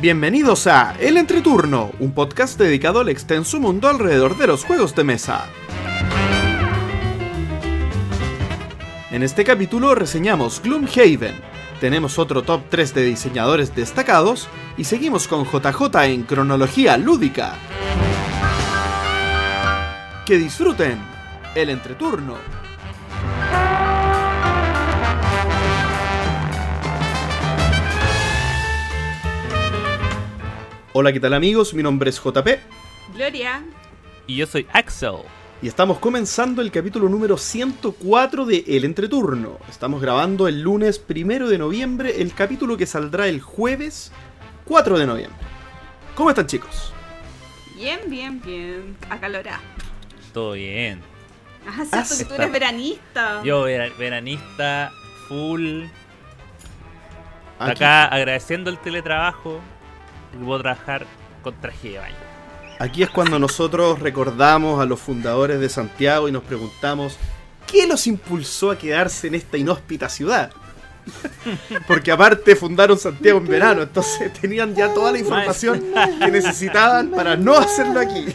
Bienvenidos a El Entreturno, un podcast dedicado al extenso mundo alrededor de los juegos de mesa. En este capítulo reseñamos Gloomhaven, tenemos otro top 3 de diseñadores destacados y seguimos con JJ en cronología lúdica. Que disfruten el entreturno. Hola, ¿qué tal amigos? Mi nombre es JP. Gloria. Y yo soy Axel. Y estamos comenzando el capítulo número 104 de El Entreturno. Estamos grabando el lunes primero de noviembre, el capítulo que saldrá el jueves 4 de noviembre. ¿Cómo están chicos? Bien, bien, bien. Acalorá. Todo bien. Ah, cierto que tú eres veranista. Yo, vera- veranista, full. Acá agradeciendo el teletrabajo. Y puedo trabajar con traje de baño. Aquí es cuando nosotros recordamos a los fundadores de Santiago y nos preguntamos ¿qué los impulsó a quedarse en esta inhóspita ciudad? Porque aparte fundaron Santiago en verano, entonces tenían ya toda la información que necesitaban para no hacerlo aquí.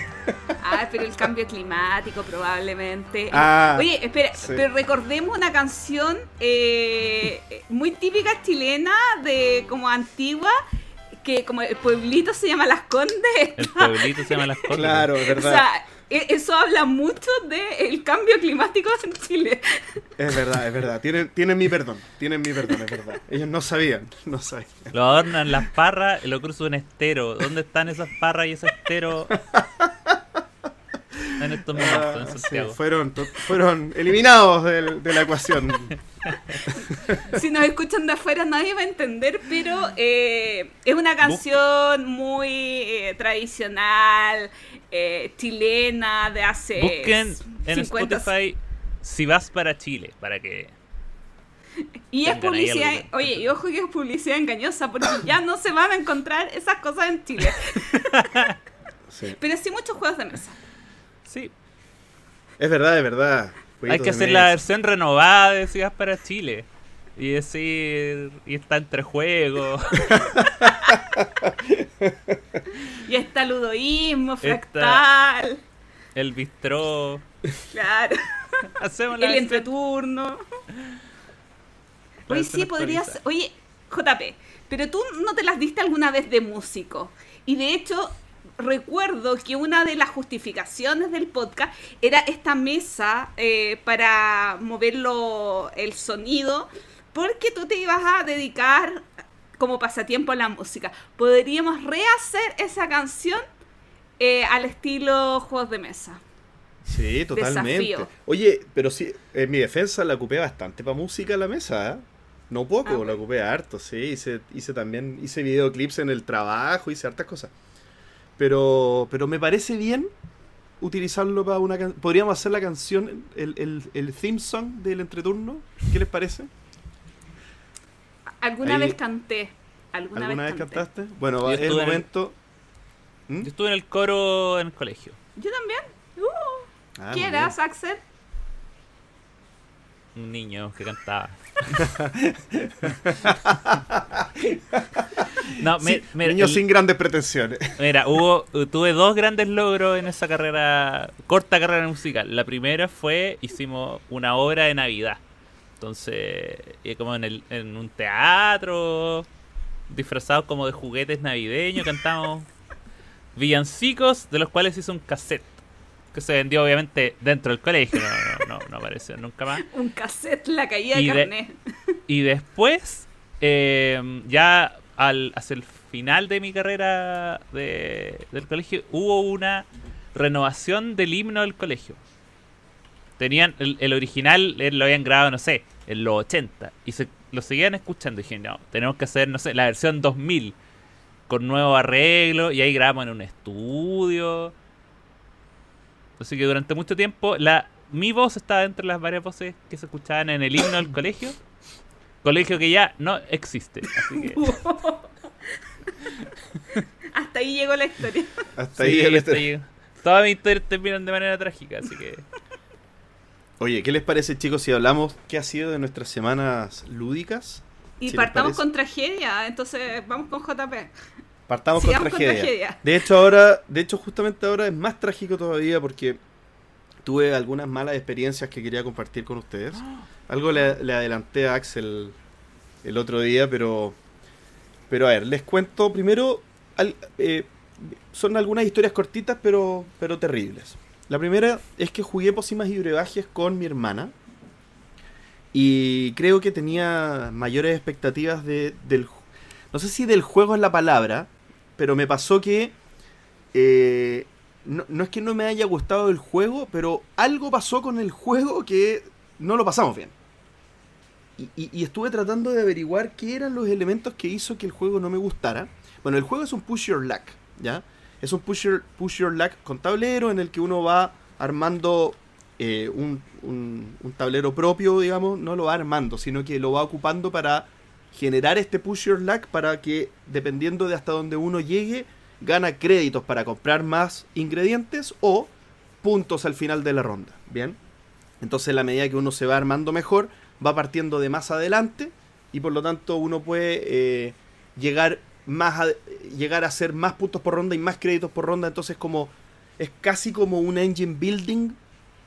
Ah, pero el cambio climático probablemente. Ah, Oye, espera, sí. pero recordemos una canción eh, muy típica chilena de como antigua, que como el pueblito se llama Las Condes. El pueblito se llama Las Condes. Claro, es O verdad. sea, e- eso habla mucho del cambio climático en Chile. Es verdad, es verdad. Tienen, tienen mi perdón, tienen mi perdón, es verdad. Ellos no sabían, no sabían. Lo adornan las parras y lo cruza un estero. ¿Dónde están esas parras y ese estero? En estos momentos, en Ah, sí, fueron, fueron eliminados de la ecuación. Si nos escuchan de afuera nadie va a entender, pero eh, es una canción muy eh, tradicional, eh, chilena, de hace Busquen en 50 Spotify si vas para Chile, para que... Y es publicidad, oye, y ojo que es publicidad engañosa, porque ya no se van a encontrar esas cosas en Chile. Sí. Pero sí muchos juegos de mesa. Sí, Es verdad, es verdad. hay que hacer la versión renovada de si vas para Chile. Y decir, y está entre juegos. Y está ludoísmo, Está- fractal, El bistró. claro, Hacemos la el entreturno. Oye, sí, podrías. Oye, JP, pero tú no te las diste alguna vez de músico. Y de hecho, recuerdo que una de las justificaciones del podcast era esta mesa eh, para moverlo el sonido, porque tú te ibas a dedicar como pasatiempo a la música. Podríamos rehacer esa canción eh, al estilo juegos de mesa. Sí, totalmente. Desafío. Oye, pero sí, en mi defensa la ocupé bastante para música la mesa, ¿eh? No poco, Ah, la ocupé harto, sí. Hice, hice también, hice videoclips en el trabajo, hice hartas cosas. Pero, pero me parece bien utilizarlo para una canción. Podríamos hacer la canción, el, el, el theme song del entreturno. ¿Qué les parece? Alguna Ahí- vez canté. Alguna, ¿Alguna vez canté. cantaste? Bueno, Yo es el momento. ¿Mm? Yo estuve en el coro en el colegio. Yo también. Uh, Ah, ¿Qué eras, Axel? Un niño que cantaba. No, Sí, mira, niño el- sin grandes pretensiones. mira, hubo, tuve dos grandes logros en esa carrera, corta carrera musical. La primera fue, hicimos una obra de Navidad. Entonces, como en, el, en un teatro, disfrazados como de juguetes navideños, cantamos villancicos, de los cuales hizo un cassette. Que se vendió obviamente dentro del colegio, no, no, no, no apareció nunca más. Un cassette, la caída Y de- carnet. Y después, eh, ya al, hacia el final de mi carrera de- del colegio, hubo una renovación del himno del colegio. Tenían el, el original, eh, lo habían grabado, no sé, en los 80. Y se, lo seguían escuchando. Y dije, no, tenemos que hacer, no sé, la versión 2000 con nuevo arreglo. Y ahí grabamos en un estudio. Así que durante mucho tiempo la, mi voz estaba entre las varias voces que se escuchaban en el himno del colegio. Colegio que ya no existe. Así que, Hasta ahí llegó la historia. Hasta sí, ahí el estoy- todas mis historias terminan de manera trágica. Así que Oye, ¿qué les parece, chicos, si hablamos qué ha sido de nuestras semanas lúdicas? Y Si partamos con tragedia, entonces vamos con JP. Partamos con tragedia. De hecho, ahora, de hecho, justamente ahora es más trágico todavía porque tuve algunas malas experiencias que quería compartir con ustedes. Algo le, le adelanté a Axel el otro día, pero. Pero a ver, les cuento primero. al- eh, son algunas historias cortitas, pero, pero terribles. La primera es que jugué pócimas y brebajes con mi hermana. Y creo que tenía mayores expectativas de, del. No sé si del juego es la palabra, pero me pasó que. eh, no, no es que no me haya gustado el juego, pero algo pasó con el juego que no lo pasamos bien. Y, estuve tratando de averiguar qué eran los elementos que hizo que el juego no me gustara. Bueno, el juego es un push your luck, ¿ya? Es un push your, push your luck con tablero en el que uno va armando eh, un, un- un tablero propio, digamos, no lo va armando, sino que lo va ocupando para generar este push your para que, dependiendo de hasta donde uno llegue, gana créditos para comprar más ingredientes o puntos al final de la ronda. Bien. Entonces, la medida que uno se va armando mejor, va partiendo de más adelante y por lo tanto uno puede eh, llegar más a, llegar a hacer más puntos por ronda y más créditos por ronda. Entonces, como es casi como un engine building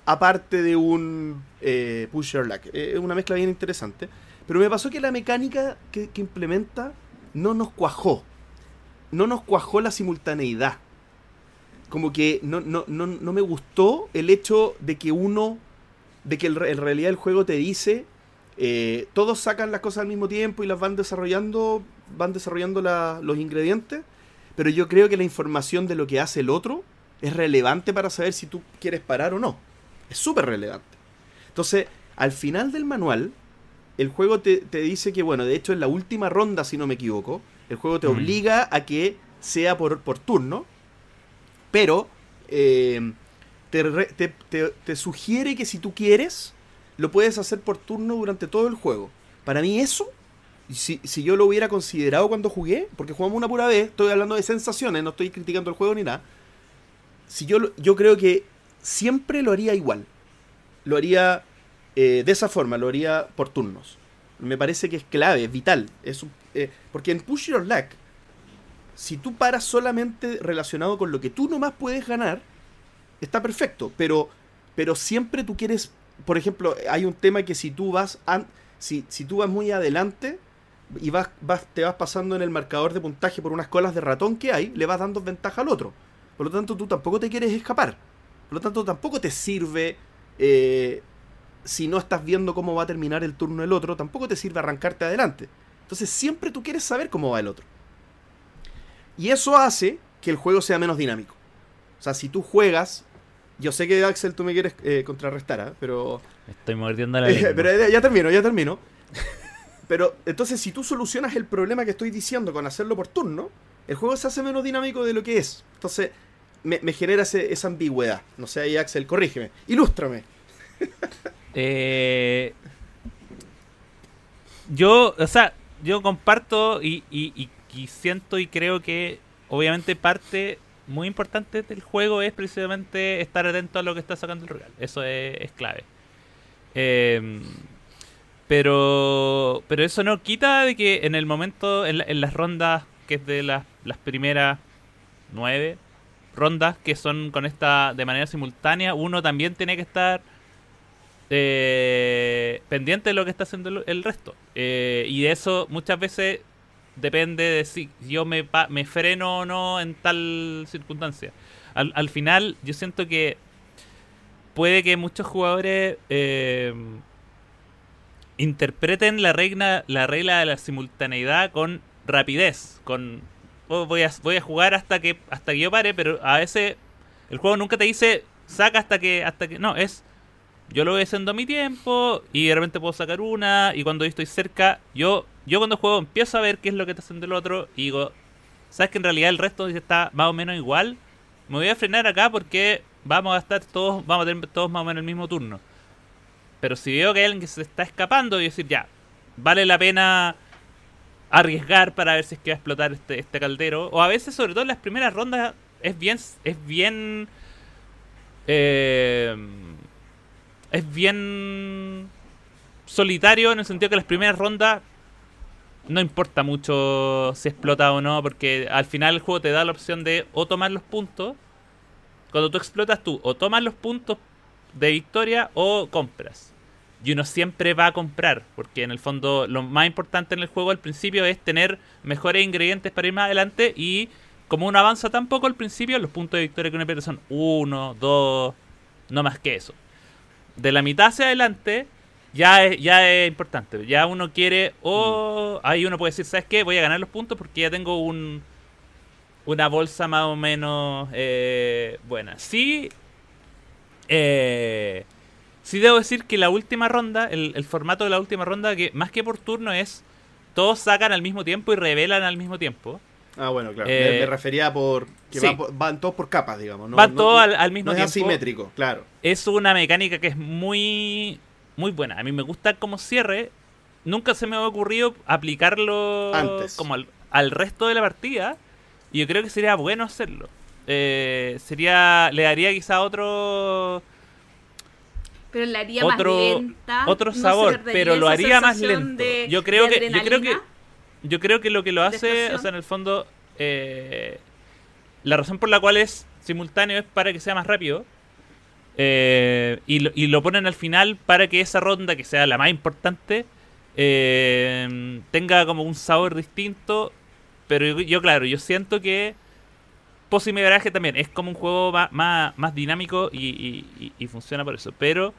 aparte de un eh, push your luck. Eh, Es una mezcla bien interesante. Pero me pasó que la mecánica que, implementa no nos cuajó. No nos cuajó la simultaneidad. Como que no, no, no, no me gustó el hecho de que uno, de que en realidad el juego te dice, eh, todos sacan las cosas al mismo tiempo y las van desarrollando, van desarrollando la- los ingredientes, pero yo creo que la información de lo que hace el otro es relevante para saber si tú quieres parar o no. Es súper relevante. Entonces, al final del manual, el juego te, te dice que, bueno, de hecho en la última ronda, si no me equivoco, el juego te Mm. obliga a que sea por, por turno, pero eh, te, te- te- te sugiere que si tú quieres, lo puedes hacer por turno durante todo el juego. Para mí eso, si, si yo lo hubiera considerado cuando jugué, porque jugamos una pura vez, estoy hablando de sensaciones, no estoy criticando el juego ni nada, si yo, lo- yo creo que siempre lo haría igual. Lo haría eh, de esa forma, lo haría por turnos. Me parece que es clave, es vital. Es eh, porque en Push Your Luck, si tú paras solamente relacionado con lo que tú nomás puedes ganar, está perfecto. Pero, pero siempre tú quieres, por ejemplo, hay un tema que si tú vas, an- si, si tú vas muy adelante y vas, vas, te vas pasando en el marcador de puntaje por unas colas de ratón que hay, le vas dando ventaja al otro. Por lo tanto, tú tampoco te quieres escapar. Por lo tanto, tampoco te sirve, eh, si no estás viendo cómo va a terminar el turno del otro, tampoco te sirve arrancarte adelante. Entonces, siempre tú quieres saber cómo va el otro. Y eso hace que el juego sea menos dinámico. O sea, si tú juegas, yo sé que Axel tú me quieres eh, contrarrestar, ¿ah? pero Estoy mordiendo la lengua. pero ya, ya termino, ya termino. Pero entonces, si tú solucionas el problema que estoy diciendo con hacerlo por turno, el juego se hace menos dinámico de lo que es. Entonces, me, me genera ese- esa ambigüedad. No sé, ahí Axel, corrígeme. Ilústrame. Eh, yo, o sea, yo comparto y, y- siento y creo que obviamente parte muy importante del juego es precisamente estar atento a lo que está sacando el rival. Eso es, es clave. Eh, pero, pero eso no quita de que en el momento, en, la- en las rondas, que es de las, las primeras nueve rondas que son con esta de manera simultánea, uno también tiene que estar eh, pendiente de lo que está haciendo el, resto. Eh, y de eso muchas veces depende de si yo me, me freno o no en tal circunstancia. Al, al final, yo siento que puede que muchos jugadores eh, interpreten la regla, la regla de la simultaneidad con rapidez, con oh, voy a, voy a jugar hasta que hasta que yo pare, pero a veces el juego nunca te dice saca hasta que hasta que no, es yo lo voy haciendo a mi tiempo y de repente puedo sacar una y cuando estoy cerca, yo yo cuando juego empiezo a ver qué es lo que está haciendo el otro y digo, sabes que en realidad el resto está más o menos igual, me voy a frenar acá porque vamos a estar todos, vamos a tener todos más o menos el mismo turno. Pero si veo que hay alguien que se está escapando y decir, ya, vale la pena arriesgar para ver si es que va a explotar este, este caldero. O a veces, sobre todo en las primeras rondas, es bien. Es bien. eh, es bien solitario en el sentido que las primeras rondas no importa mucho si explota o no, porque al final el juego te da la opción de o tomar los puntos. Cuando tú explotas tú, o tomas los puntos de victoria o compras. Y uno siempre va a comprar, porque en el fondo lo más importante en el juego al principio es tener mejores ingredientes para ir más adelante y como uno avanza tan poco al principio, los puntos de victoria que uno pierde son uno, dos, no más que eso. De la mitad hacia adelante ya es, ya es importante. Ya uno quiere o ahí uno puede decir, ¿sabes qué? Voy a ganar los puntos porque ya tengo un una bolsa más o menos eh, buena. Sí, eh, sí debo decir que la última ronda, el, el formato de la última ronda, que más que por turno es todos sacan al mismo tiempo y revelan al mismo tiempo. Ah, bueno, claro. Eh, me, me refería por que sí. va por- van todos por capas, digamos. No, Van no- todos al, al mismo no es asimétrico, claro. es una mecánica que es muy muy buena. A mí me gusta como cierre. Nunca se me ha ocurrido aplicarlo Antes. como al, al resto de la partida. Y yo creo que sería bueno hacerlo. Eh, sería le daría quizá otro Pero la haría Otro- más lenta. otro ¿no se sabor, pero lo haría más lento. de- Yo creo que- yo creo que-? Yo creo que lo que lo ¿De hace, o sea, en el fondo, eh, la razón por la cual es simultáneo es para que sea más rápido. eh, y, lo, y lo ponen al final para que esa ronda, que sea la más importante, eh, tenga como un sabor distinto. Pero yo, yo, claro, yo siento que Mega Garaje también es como un juego más, más, más dinámico y- y funciona por eso. Pero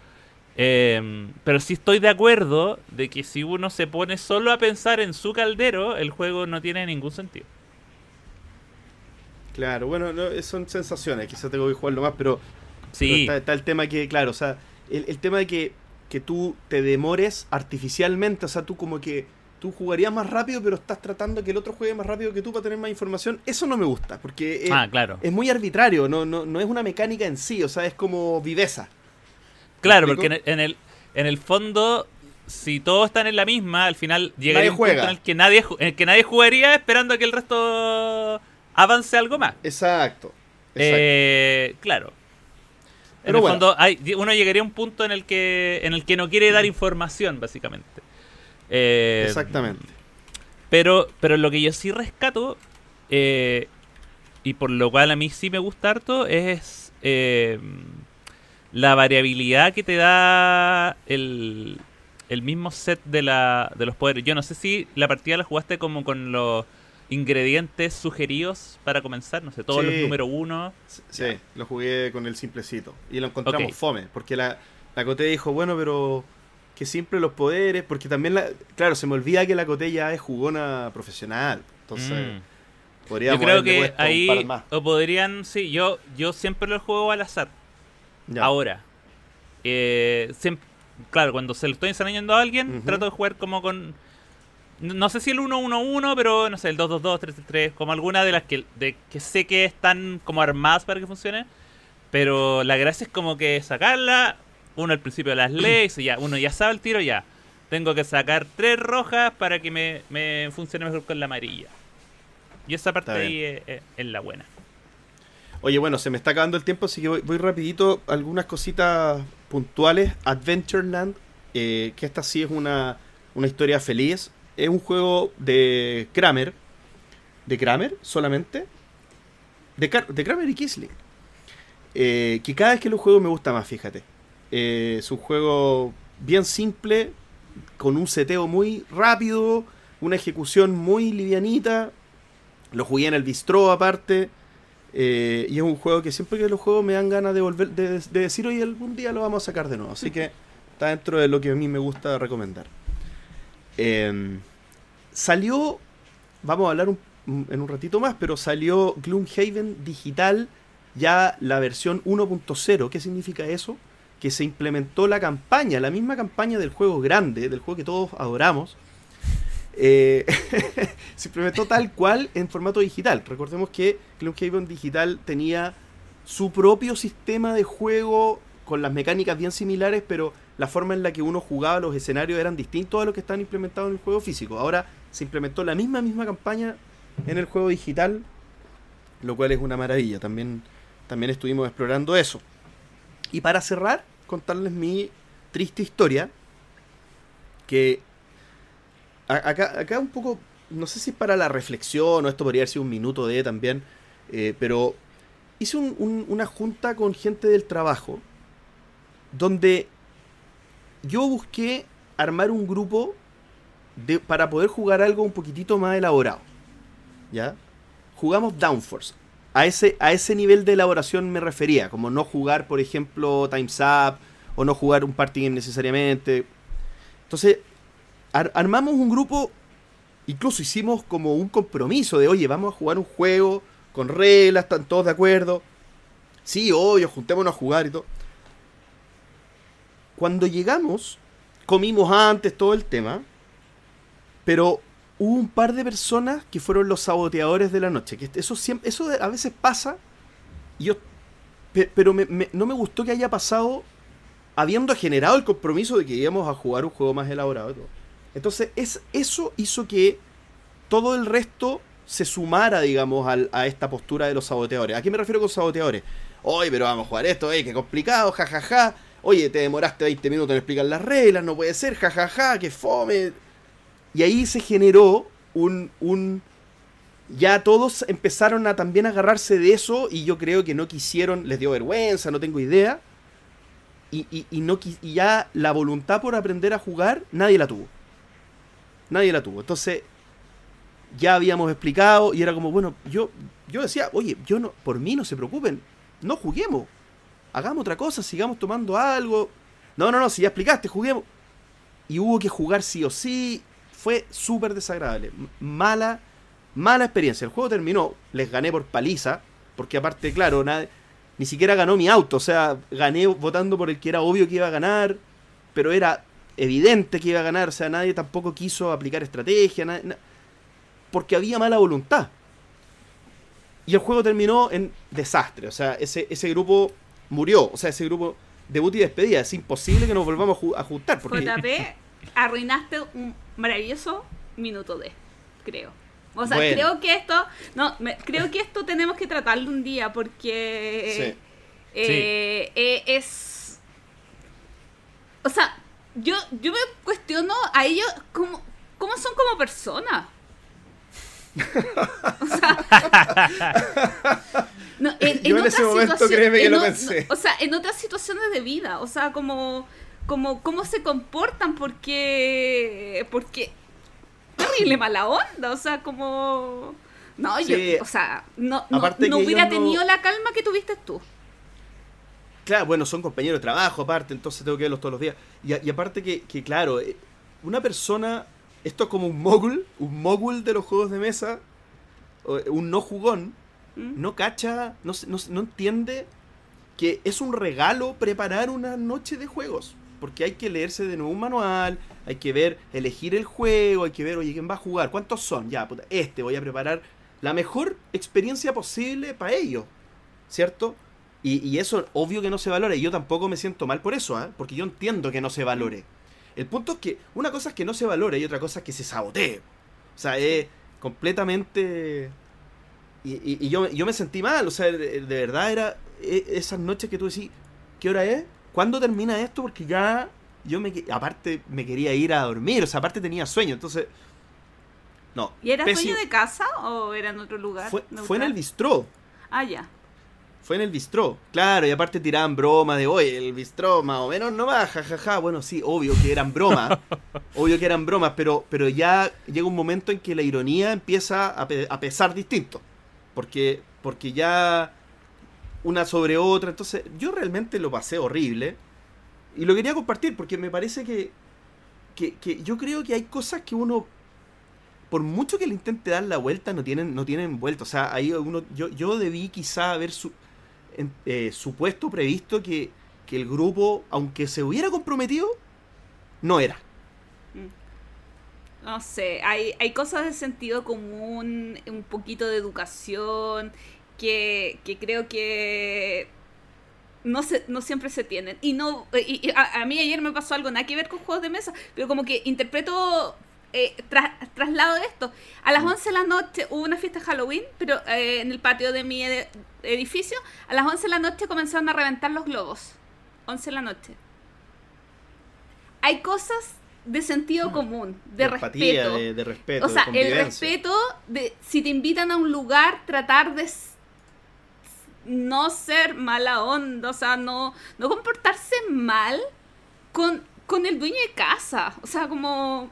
eh, pero sí estoy de acuerdo de que si uno se pone solo a pensar en su caldero, el juego no tiene ningún sentido. Claro, bueno, no, eh, son sensaciones, quizás tengo que jugarlo más, pero, pero Sí, está, está el tema que, claro, o sea, el, el tema de que, que tú te demores artificialmente, o sea, tú como que tú jugarías más rápido, pero estás tratando que el otro juegue más rápido que tú para tener más información, eso no me gusta, porque es, ah, claro. es muy arbitrario, no, no, no es una mecánica en sí, o sea, es como viveza. Claro, ¿Me porque en el, en el, en el fondo, si todos están en la misma, al final llegaría un punto juega. en el que nadie, en el que nadie jugaría esperando a que el resto avance algo más. Exacto. exacto. Eh, claro. En Pero el bueno. fondo, hay, uno llegaría a un punto en el que en el que no quiere dar información, básicamente. Eh, Exactamente. Pero, pero lo que yo sí rescato, eh, y por lo cual a mí sí me gusta harto, es eh, la variabilidad que te da el, el mismo set de, la, de los poderes. Yo no sé si la partida la jugaste como con los ingredientes sugeridos para comenzar, no sé, todos los número uno. Sí, lo jugué con el simplecito. Y lo encontramos fome. Porque la, la Coté dijo, bueno, pero que siempre los poderes. Porque también, la, claro, se me olvida que la Coté ya es jugona profesional. Entonces, Mm. podríamos Yo creo que ahí o podrían, sí, yo, yo siempre lo juego al azar. Ya. Ahora, eh, claro, cuando se lo estoy enseñando a alguien, trato de jugar como con. No sé si el 1-1-1, pero no sé, el 2-2-2, 3-3, como alguna de las que, de, que sé que están como armadas para que funcione. Pero la gracia es como que sacarla, uno al principio las lee, y ya, uno ya sabe el tiro, ya. Tengo que sacar tres rojas para que me, me funcione mejor con la amarilla. Y esa parte ahí es, es- es la buena. Oye, bueno, se me está acabando el tiempo, así que voy, voy rapidito. Algunas cositas puntuales. Adventureland, eh, que esta sí es una, una historia feliz. Es un juego de Kramer. ¿De Kramer solamente? De, Kramer y Kisling. Eh, que cada vez que lo juego me gusta más, fíjate. Eh, es un juego bien simple, con un seteo muy rápido, una ejecución muy livianita. Lo jugué en el bistro aparte. Eh, y es un juego que siempre que lo juego me dan ganas de volver, de, de decir, oye, algún día lo vamos a sacar de nuevo. Así que está dentro de lo que a mí me gusta recomendar. Eh, salió, vamos a hablar en un ratito más, pero salió Gloomhaven digital, ya la versión 1.0. ¿Qué significa eso? Que se implementó la campaña, la misma campaña del juego grande, del juego que todos adoramos. Eh, se implementó tal cual en formato digital. Recordemos que Gloomhaven Digital tenía su propio sistema de juego con las mecánicas bien similares, pero la forma en la que uno jugaba los escenarios eran distintos a los que están implementados en el juego físico. Ahora se implementó la misma misma campaña en el juego digital, lo cual es una maravilla. También, también estuvimos explorando eso. Y para cerrar, contarles mi triste historia, que acá, un poco, no sé si para la reflexión o esto podría haber sido un minuto de también, eh, pero hice un- un- una junta con gente del trabajo donde yo busqué armar un grupo de, para poder jugar algo un poquitito más elaborado. ¿Ya? Jugamos Downforce. A ese, a ese nivel de elaboración me refería, como no jugar, por ejemplo, Time's Up, o no jugar un party game necesariamente. Entonces, ar- armamos un grupo, incluso hicimos como un compromiso de, oye, vamos a jugar un juego con reglas, están todos de acuerdo. Sí, obvio, juntémonos a jugar y todo. Cuando llegamos, comimos antes todo el tema, pero hubo un par de personas que fueron los saboteadores de la noche. Que eso siempre, eso a veces pasa. Y yo, pe- pero me- me- no me gustó que haya pasado habiendo generado el compromiso de que íbamos a jugar un juego más elaborado. y todo. Entonces, es, eso hizo que todo el resto se sumara, digamos, al- a esta postura de los saboteadores. ¿A qué me refiero con saboteadores? Oye, pero vamos a jugar esto, ey, qué complicado, jajaja. Oye, te demoraste 20 minutos en explicar las reglas, no puede ser, jajaja, qué fome. Y ahí se generó un, un... Ya todos empezaron a también agarrarse de eso y yo creo que no quisieron, les dio vergüenza, no tengo idea. Y, y- y no, y ya la voluntad por aprender a jugar, nadie la tuvo. Nadie la tuvo. Entonces, ya habíamos explicado y era como, bueno, yo, yo decía, oye, yo no, por mí no se preocupen, no juguemos. Hagamos otra cosa, sigamos tomando algo. No, no, no, si ya explicaste, juguemos. Y hubo que jugar sí o sí. Fue súper desagradable. Mala, mala experiencia. El juego terminó, les gané por paliza, porque aparte, claro, ni siquiera ganó mi auto. O sea, gané votando por el que era obvio que iba a ganar, pero era evidente que iba a ganar. O sea, nadie tampoco quiso aplicar estrategia, na- na- porque había mala voluntad. Y el juego terminó en desastre. O sea, ese, ese grupo murió. O sea, ese grupo debut y despedida. Es imposible que nos volvamos a, ju- a juntar. Porque JP, arruinaste un maravilloso minuto de, creo. O sea, Bueno. creo que esto, no, me- creo que esto tenemos que tratarlo un día porque eh, eh, es, o sea, yo, yo me cuestiono a ellos cómo, cómo son como personas. O sea, no, en, Yo en ese otras momento, situaciones- créeme que en lo o- pensé. O sea, en otras situaciones de vida, o sea, como, como cómo se comportan, porque, porque terrible mala onda, o sea, como, no, Sí. yo, o sea, no, no, no hubiera tenido la calma que tuviste tú. Claro, bueno, son compañeros de trabajo aparte, entonces tengo que verlos todos los días. Y, a- y aparte que, que, claro, eh, una persona, esto es como un mogul, un mogul de los juegos de mesa, eh, un no jugón, ¿Mm? no cacha, no, no, no entiende que es un regalo preparar una noche de juegos. Porque hay que leerse de nuevo un manual, hay que ver, elegir el juego, hay que ver, oye, ¿quién va a jugar? ¿Cuántos son? Ya, puta, este, voy a preparar la mejor experiencia posible para ellos, ¿cierto? Y, y eso, obvio que no se valora, y yo tampoco me siento mal por eso, ¿ah? porque yo entiendo que no se valore. El punto es que una cosa es que no se valore y otra cosa es que se sabotee. O sea, es completamente... Y, y- y yo, yo me sentí mal, o sea, de, de verdad era e- esas noches que tú decís, ¿qué hora es? ¿Cuándo termina esto? Porque ya yo me... Aparte me quería ir a dormir, o sea, aparte tenía sueño, entonces... No. ¿Y era pésimo. dueño de casa o era en otro lugar? Fue en el bistró. Ah, ya. Fue en el bistró. Claro, y aparte tiraban bromas de, oye, el bistró más o menos no va, jajaja. Bueno, sí, obvio que eran bromas. obvio que eran bromas, pero, pero ya llega un momento en que la ironía empieza a, pe- a pesar distinto. Porque, porque ya una sobre otra. Entonces, yo realmente lo pasé horrible. Y lo quería compartir porque me parece que, que, que yo creo que hay cosas que uno por mucho que le intente dar la vuelta, no tienen, no tienen vuelta. O sea, ahí uno, yo, yo debí quizá haber su, eh, supuesto, previsto que, que el grupo, aunque se hubiera comprometido, no era. No sé, hay, hay cosas de sentido común, un poquito de educación, que, que creo que no, se, no siempre se tienen. Y no y, y a, a mí ayer me pasó algo, nada que ver con juegos de mesa, pero como que interpreto, eh, tras- traslado de esto. A las 11 de la noche hubo una fiesta de Halloween, pero eh, en el patio de mi ed- edificio, a las 11 de la noche comenzaron a reventar los globos. 11 de la noche. Hay cosas de sentido común, de, respeto. de, de respeto. o de sea, el respeto de si te invitan a un lugar, tratar de no ser mala onda, o sea, no, no comportarse mal con, con el dueño de casa. O sea, como.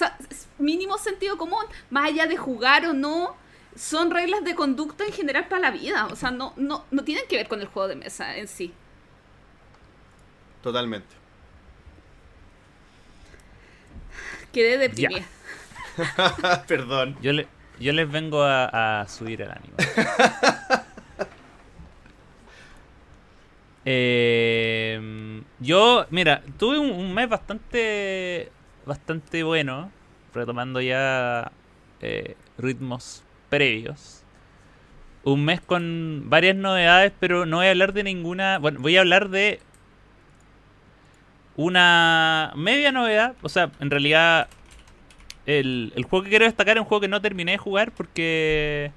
O sea, es mínimo sentido común, más allá de jugar o no, son reglas de conducta en general para la vida. O sea, no, no, no tienen que ver con el juego de mesa en sí. Totalmente. Quedé deprimida. Perdón. Yo, le, yo les vengo a, a subir el ánimo. Eh, yo, mira, tuve un, un mes bastante bastante bueno, retomando ya eh, ritmos previos. Un mes con varias novedades, pero no voy a hablar de ninguna. Bueno, voy a hablar de una media novedad. O sea, en realidad, el, el juego que quiero destacar es un juego que no terminé de jugar porque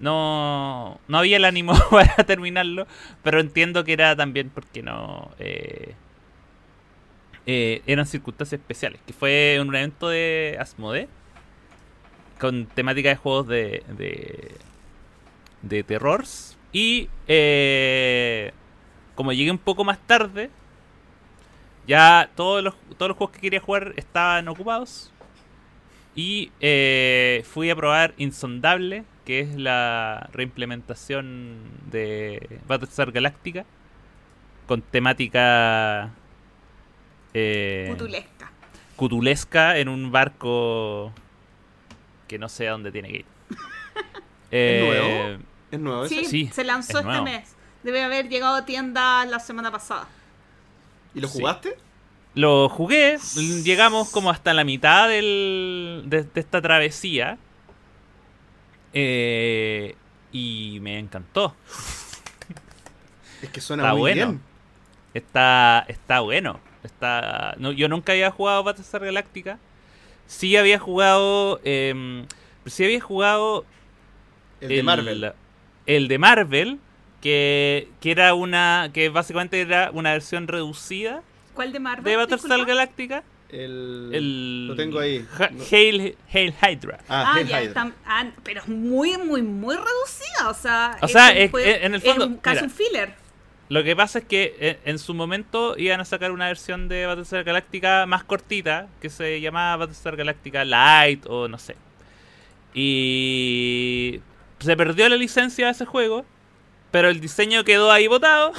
no, no había el ánimo para terminarlo, pero entiendo que era también porque no eh, eh, eran circunstancias especiales, que fue un evento de Asmode con temática de juegos de de, de terrors. Y eh, como llegué un poco más tarde ya todos los todos los juegos que quería jugar estaban ocupados. Y eh, fui a probar Insondable, que es la reimplementación de Battlestar Galactica con temática eh, Putulesca. cutulesca en un barco que no sé a dónde tiene que ir. Eh, nuevo? ¿Es nuevo? Sí, Sí, se lanzó es este nuevo. mes. Debe haber llegado a tienda la semana pasada. ¿Y lo Sí. jugaste? Lo jugué, llegamos como hasta la mitad del, de, de esta travesía. eh, y me encantó. Es que suena Está muy bueno. bien. Está, está bueno. Está, no, yo nunca había jugado Battlestar Galactica. Sí había jugado. em, sí había jugado. El, de Marvel. El de Marvel. Que, que era una. Que básicamente era una versión reducida ¿Cuál de Marvel? de Battlestar? Galactica. El... El, Lo tengo ahí. Ha- No. Hail, Hail Hydra. Ah, Ah, ya, Hydra. está- ah, pero es muy, muy, muy reducida. O sea, O sea, un es- en el fondo, un- casi mira. un filler. Lo que pasa es que eh, en su momento iban a sacar una versión de Battlestar Galactica más cortita, que se llamaba Battlestar Galactica Light o no sé. Y se perdió la licencia de ese juego, pero el diseño quedó ahí botado.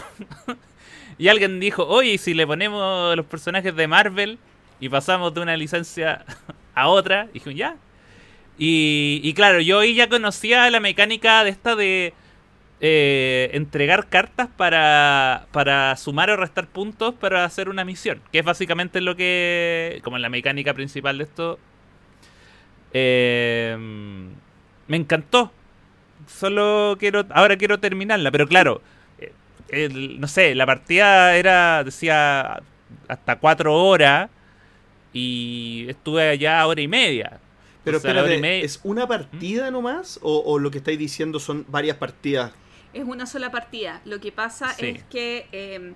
y alguien dijo, oye, ¿y si le ponemos los personajes de Marvel y pasamos de una licencia a otra, y dijo, ya. Y, y claro, yo ahí ya conocía la mecánica de esta de eh, entregar cartas para, para sumar o restar puntos para hacer una misión. Que es básicamente lo que, como la mecánica principal de esto, eh, me encantó. Solo quiero, ahora quiero terminarla, pero claro, eh, el- no sé, la partida era, decía, hasta cuatro horas y estuve allá hora y media. Pero O sea, espérate, ¿es una partida nomás? O, o lo que estáis diciendo son varias partidas? Es una sola partida. Lo que pasa Sí. es que eh,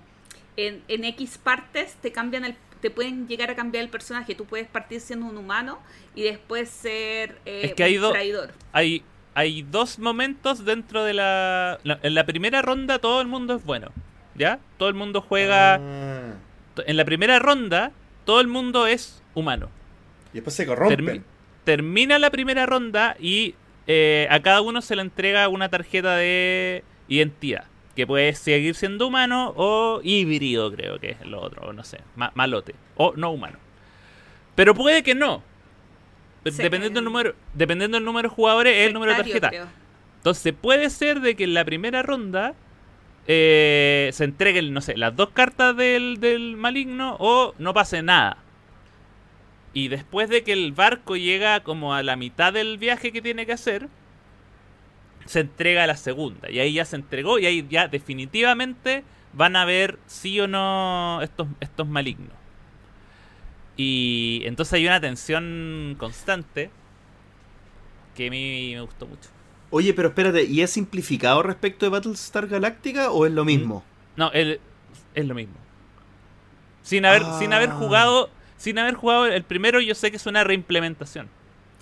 en, en X partes te cambian el te pueden llegar a cambiar el personaje. Tú puedes partir siendo un humano y después ser eh, Es que hay un do- traidor. hay, hay dos momentos dentro de la, la- En la primera ronda todo el mundo es bueno. ¿Ya? Todo el mundo juega... Ah. En la primera ronda todo el mundo es humano. Y después se corrompen. Termi- termina la primera ronda y eh, a cada uno se le entrega una tarjeta de identidad. Que puede seguir siendo humano o híbrido, creo que es lo otro, o no sé, ma- malote. O no humano. Pero puede que no. Sí. Dependiendo del número, dependiendo del número de jugadores, es el número de tarjeta. creo. Entonces puede ser de que en la primera ronda eh, se entreguen, no sé, las dos cartas del, del maligno o no pase nada. Y después de que el barco llega como a la mitad del viaje que tiene que hacer, se entrega la segunda. Y ahí ya se entregó y ahí ya definitivamente van a ver sí o no estos, estos malignos. Y entonces hay una tensión constante que a mí me gustó mucho. Oye, pero espérate, ¿y es simplificado respecto de Battlestar Galactica o es lo mismo? No, el- es lo mismo. Sin haber, Ah. sin haber jugado, sin haber jugado el primero, yo sé que es una reimplementación.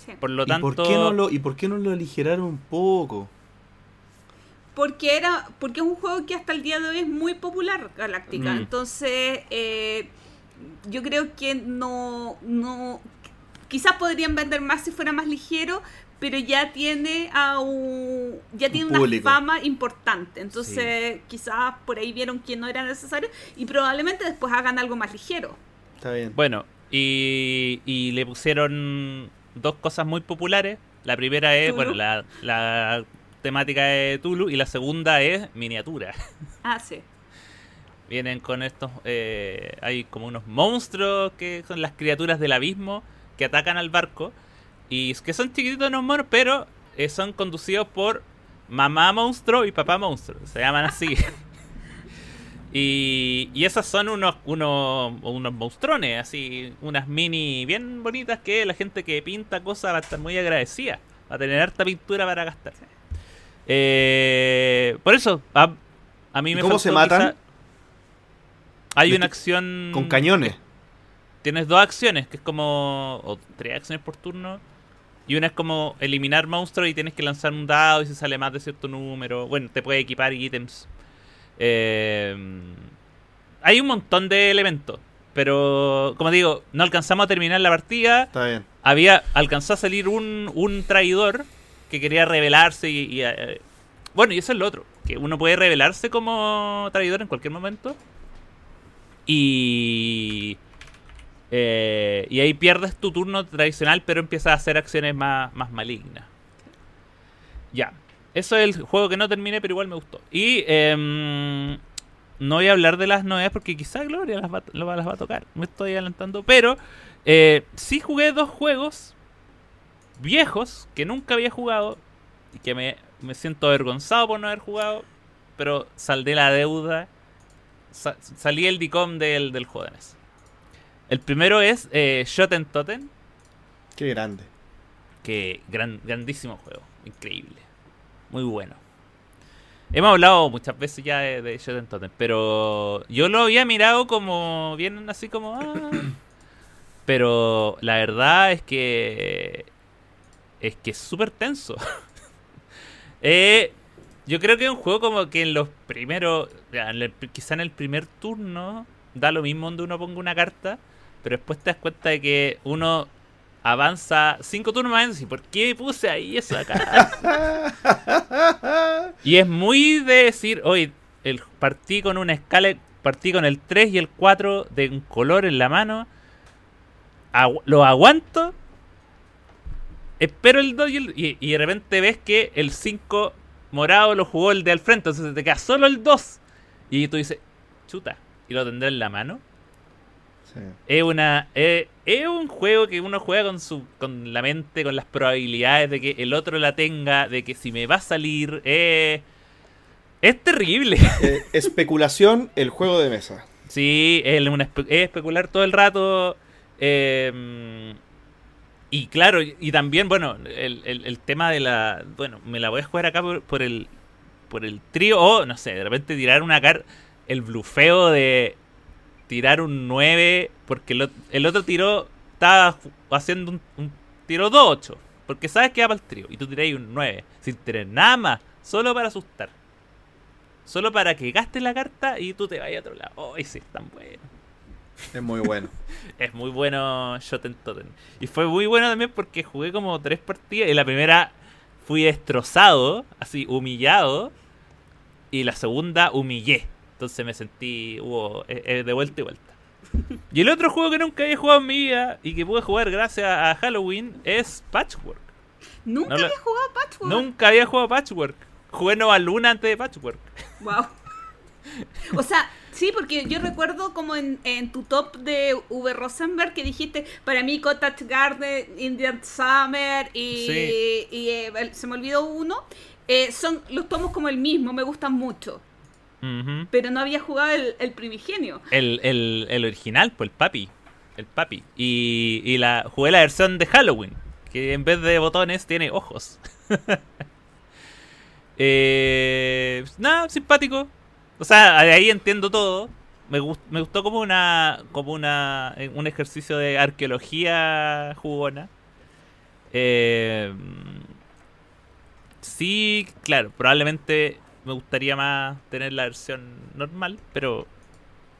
Sí. Por lo ¿Y tanto, por, qué no lo, ¿Y por qué no lo aligeraron un poco? Porque era porque es un juego que hasta el día de hoy es muy popular, Galáctica. Mm. Entonces, eh, yo creo que no, no. Quizás podrían vender más si fuera más ligero, pero ya tiene a un, ya tiene Un una fama importante. Entonces, quizás por ahí vieron que no era necesario y probablemente después hagan algo más ligero. Está bien. bueno, y, y le pusieron dos cosas muy populares. La primera es, Tulu. bueno, la, la temática de Tulu y la segunda es miniatura. Ah, sí. Vienen con estos, eh, hay como unos monstruos que son las criaturas del abismo que atacan al barco y que son chiquititos unos monos, pero eh, son conducidos por mamá monstruo y papá monstruo, se llaman así. y, y esos son unos, unos, unos monstruones, así, unas mini bien bonitas que la gente que pinta cosas va a estar muy agradecida, va a tener harta pintura para gastar. Eh, por eso, a, a mí ¿Y me cómo se matan? Hay ¿De una acción. Con cañones. Tienes dos acciones, que es como. O tres acciones por turno. Y una es como eliminar monstruos y tienes que lanzar un dado y si sale más de cierto número. Bueno, te puede equipar ítems. Eh, hay un montón de elementos. Pero, como digo, no alcanzamos a terminar la partida. Está bien. Había. Alcanzó a salir un, un traidor que quería rebelarse y. y, eh, bueno, y eso es lo otro. Que uno puede rebelarse como traidor en cualquier momento. Y. eh, y ahí pierdes tu turno tradicional, pero empiezas a hacer acciones más, más malignas. Ya. Eso es el juego que no terminé, pero igual me gustó. Y. em, no voy a hablar de las novedades porque quizá Gloria las va, las va a tocar. Me estoy adelantando. Pero eh, sí jugué dos juegos viejos que nunca había jugado y que me, me siento avergonzado por no haber jugado. Pero saldé la deuda. Sa- salí el DICOM del, del mesa. El primero es eh, Shoten Totem. Qué grande. Que gran, grandísimo juego. Increíble. Muy bueno. Hemos hablado muchas veces ya de, de Shoten Totem, pero yo lo había mirado como bien así como... ah. Pero la verdad es que... Es que es súper tenso. Eh, yo creo que es un juego como que en los primeros... quizá en el primer turno da lo mismo donde uno ponga una carta, pero después te das cuenta de que uno avanza cinco turnos más y ¿por qué puse ahí eso acá? y es muy de decir, oye, el, partí con una escala, partí con el 3 y el 4 de un color en la mano, agu- lo aguanto, espero el 2 y, el- y- y de repente ves que el 5 morado lo jugó el de al frente, entonces te queda solo el 2 y tú dices, chuta, y lo tendré en la mano. Sí. Es una es, es un juego que uno juega con su con la mente, con las probabilidades de que el otro la tenga, de que si me va a salir eh, es terrible. Eh, especulación, el juego de mesa. Sí, es, una espe- es especular todo el rato. eh, y claro, y, también, bueno, el, el- el tema de la. Bueno, me la voy a jugar acá por, por el por el trío. O, no sé, de repente tirar una carta. El blufeo de tirar un 9. Porque el, el otro tiró. Estaba haciendo un, un tiro 2-8. Porque sabes que va para el trío. Y tú tiráis un 9. Sin tener nada más. Solo para asustar. Solo para que gastes la carta y tú te vayas a otro lado. ¡Ay, sí, es tan bueno! Es muy bueno. Es muy bueno Shoten Totem. Y fue muy bueno también porque jugué como tres partidas. Y la primera fui destrozado, así humillado. Y la segunda humillé. Entonces me sentí hubo, eh, eh, de vuelta y vuelta. Y el otro juego que nunca había jugado en mi vida y que pude jugar gracias a Halloween es Patchwork. Nunca No lo- había jugado Patchwork. Nunca había jugado Patchwork. Jugué Nova Luna antes de Patchwork. Wow. O sea, sí, porque yo recuerdo como en, en tu top de V. Rosenberg que dijiste, para mí Cottage Garden, Indian Summer y, Sí. y, eh, se me olvidó uno, eh, son los tomos como el mismo, me gustan mucho, Pero no había jugado el, el primigenio. El, el, el original, pues el papi. El papi. Y, y la jugué la versión de Halloween. Que en vez de botones tiene ojos. eh, nada, simpático. O sea, de ahí entiendo todo. me, gust- me gustó como una como una eh, un ejercicio de arqueología jugona. Eh, sí, claro, probablemente me gustaría más tener la versión normal, pero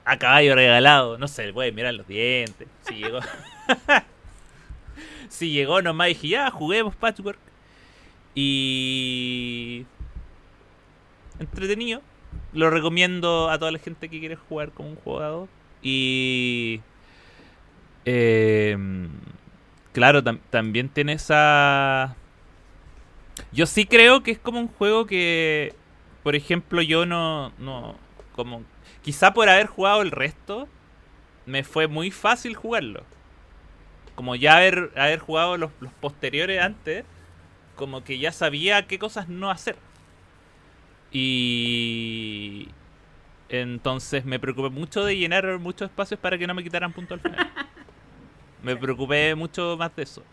a caballo regalado, no sé, puede mirar los dientes. Si llegó. si llegó nomás dije, ya, juguemos Patchwork. Y. Entretenido. Lo recomiendo a toda la gente que quiere jugar como un jugador. Y. eh, claro, tam- también tiene esa. Yo sí creo que es como un juego que. Por ejemplo, yo no. no como. Quizá por haber jugado el resto. Me fue muy fácil jugarlo. Como ya haber, haber jugado los, los posteriores antes. Como que ya sabía qué cosas no hacer. Y. Entonces me preocupé mucho de llenar muchos espacios para que no me quitaran puntos al final. me preocupé mucho más de eso.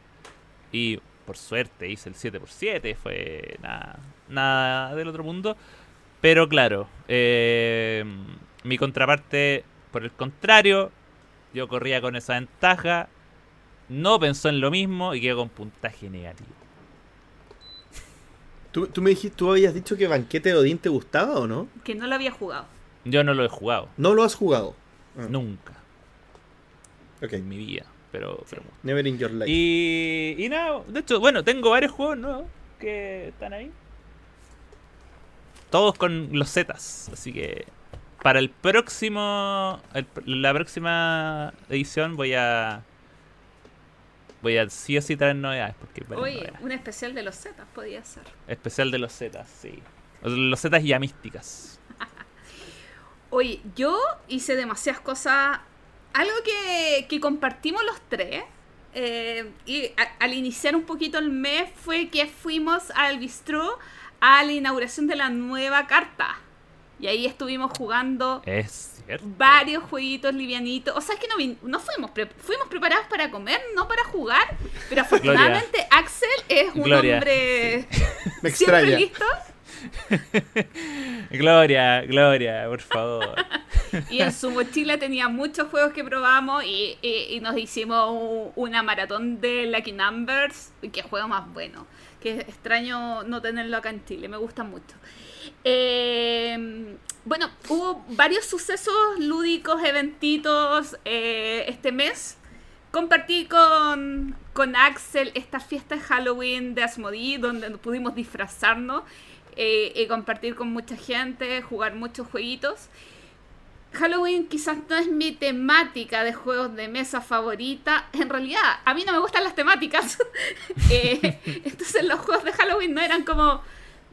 Y por suerte hice el 7x7, fue nada, nada del otro mundo. Pero claro, eh, mi contraparte, por el contrario, yo corría con esa ventaja, no pensó en lo mismo y quedó con puntaje negativo. ¿Tú, tú me dijiste, tú habías dicho que Banquete de Odín te gustaba o no? Que no lo había jugado. Yo no lo he jugado, No lo has jugado. Ah, nunca Ok. en mi vida, pero... pero Never in your life. Y, y nada, de hecho, bueno, tengo varios juegos nuevos que están ahí. Todos con los Zetas, así que para el próximo, el- la próxima edición voy a voy a sí o sí traer novedades porque Oye, novedades. un especial de los Zetas podía ser. especial de los Zetas, sí, los Zetas ya místicas. Oye, yo hice demasiadas cosas. Algo que, que compartimos los tres. eh, y a- al iniciar un poquito el mes fue que fuimos al bistró a la inauguración de la nueva carta. Y ahí estuvimos jugando Es cierto. varios jueguitos livianitos. O sea, es que no, no fuimos, pre- fuimos preparados para comer, no para jugar. Pero afortunadamente Axel es un Gloria, hombre Me siempre extraña. listo. Gloria, Gloria, por favor. Y en su mochila tenía muchos juegos que probamos y, y- y nos hicimos una maratón de Lucky Numbers. Qué juego más bueno. Que extraño no tenerlo acá en Chile, me gusta mucho. Eh, bueno, hubo varios sucesos lúdicos, eventitos eh, este mes. Compartí con, con Axel esta fiesta de Halloween de Asmodee, donde pudimos disfrazarnos eh, y compartir con mucha gente, jugar muchos jueguitos. Halloween quizás no es mi temática de juegos de mesa favorita. En realidad, a mí no me gustan las temáticas. Eh, entonces los juegos de Halloween no eran como...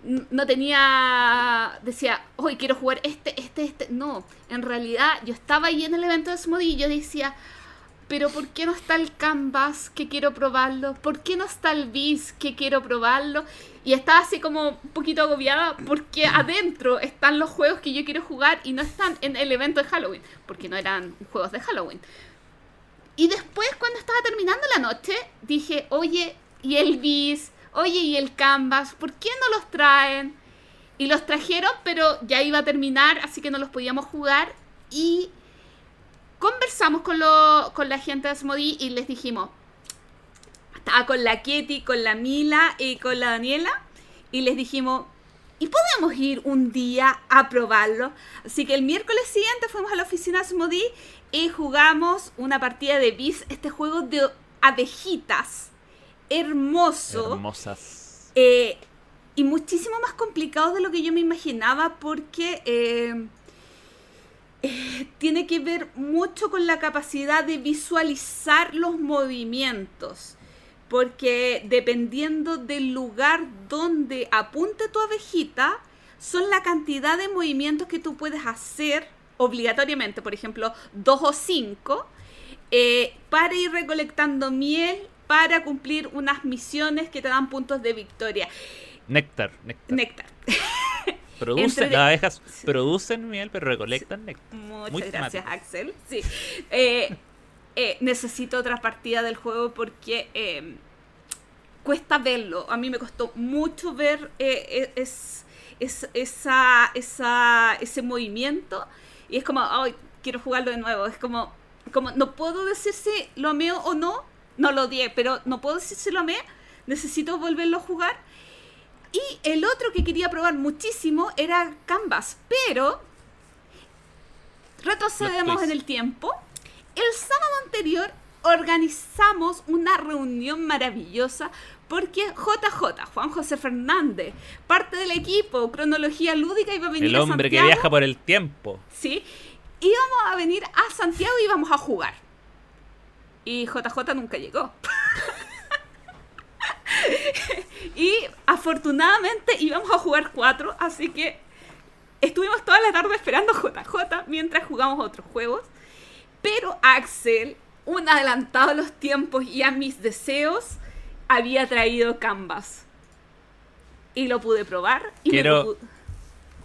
No tenía... Decía, hoy quiero jugar este, este, este. No, en realidad yo estaba ahí en el evento de Smoddy y yo decía, pero ¿por qué no está el Canvas que quiero probarlo? ¿Por qué no está el Bis que quiero probarlo? Y estaba así como un poquito agobiada porque adentro están los juegos que yo quiero jugar y no están en el evento de Halloween, porque no eran juegos de Halloween. Y después, cuando estaba terminando la noche, dije, oye, ¿y el Bis? Oye, ¿y el Canvas? ¿Por qué no los traen? Y los trajeron, pero ya iba a terminar, así que no los podíamos jugar. Y conversamos con, lo- con la gente de Asmodee y les dijimos, estaba con la Ketty, con la Mila y con la Daniela, y les dijimos, ¿y podemos ir un día a probarlo? Así que el miércoles siguiente fuimos a la oficina de Asmodee y jugamos una partida de Bis, este juego de abejitas, hermoso. Hermosas. Eh, y muchísimo más complicado de lo que yo me imaginaba porque eh, eh, tiene que ver mucho con la capacidad de visualizar los movimientos. Porque dependiendo del lugar donde apunte tu abejita, son la cantidad de movimientos que tú puedes hacer obligatoriamente, por ejemplo, dos o cinco, eh, para ir recolectando miel para cumplir unas misiones que te dan puntos de victoria. Néctar, néctar. Néctar. Producen, entre de- las abejas producen miel, pero recolectan néctar. Muchas Muy gracias, temático. Axel. Sí. Eh, eh, necesito otra partida del juego porque eh, cuesta verlo. A mí me costó mucho ver es, es- esa, esa, ese movimiento. Y es como, ay, quiero jugarlo de nuevo. Es como, como no puedo decir si lo amé o no, no lo odié, pero no puedo decir si lo amé, necesito volverlo a jugar. Y el otro que quería probar muchísimo era Canvas, pero retrocedemos en el tiempo. El sábado anterior organizamos una reunión maravillosa porque JJ, Juan José Fernández, parte del equipo Cronología Lúdica, iba a venir El hombre que viaja por el tiempo. Sí, íbamos a venir a Santiago y íbamos a jugar. Y JJ nunca llegó. y afortunadamente íbamos a jugar cuatro, así que estuvimos toda la tarde esperando JJ mientras jugamos otros juegos. Pero Axel, un adelantado a los tiempos y a mis deseos, había traído Canvas. Y lo pude probar. Y quiero,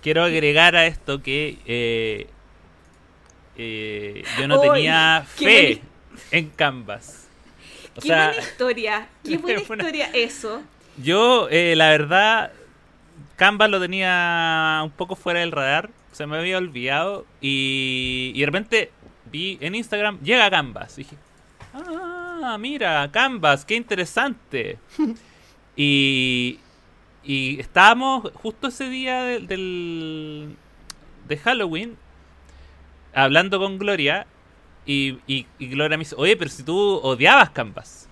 quiero agregar a esto que eh, eh, yo no tenía fe en Canvas. Qué buena historia, qué buena historia eso. Yo, eh, la verdad, Canvas lo tenía un poco fuera del radar, se me había olvidado y, y de repente vi en Instagram, llega Canvas. Y dije, ah, mira, Canvas, qué interesante. y, y estábamos justo ese día del, de Halloween hablando con Gloria y, y, Gloria me dice, oye, pero si tú odiabas Canvas.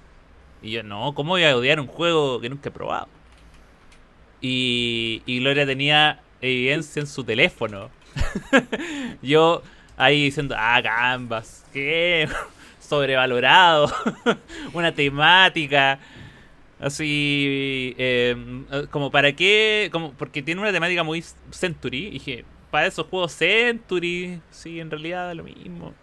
Y yo, no, ¿cómo voy a odiar un juego que nunca he probado? Y, y Gloria tenía evidencia en su teléfono. yo ahí diciendo, ah, Canvas, ¿qué? Sobrevalorado. Una temática. Así, em, como para qué, como porque tiene una temática muy Century. Y dije, para esos juegos Century, sí, en realidad lo mismo.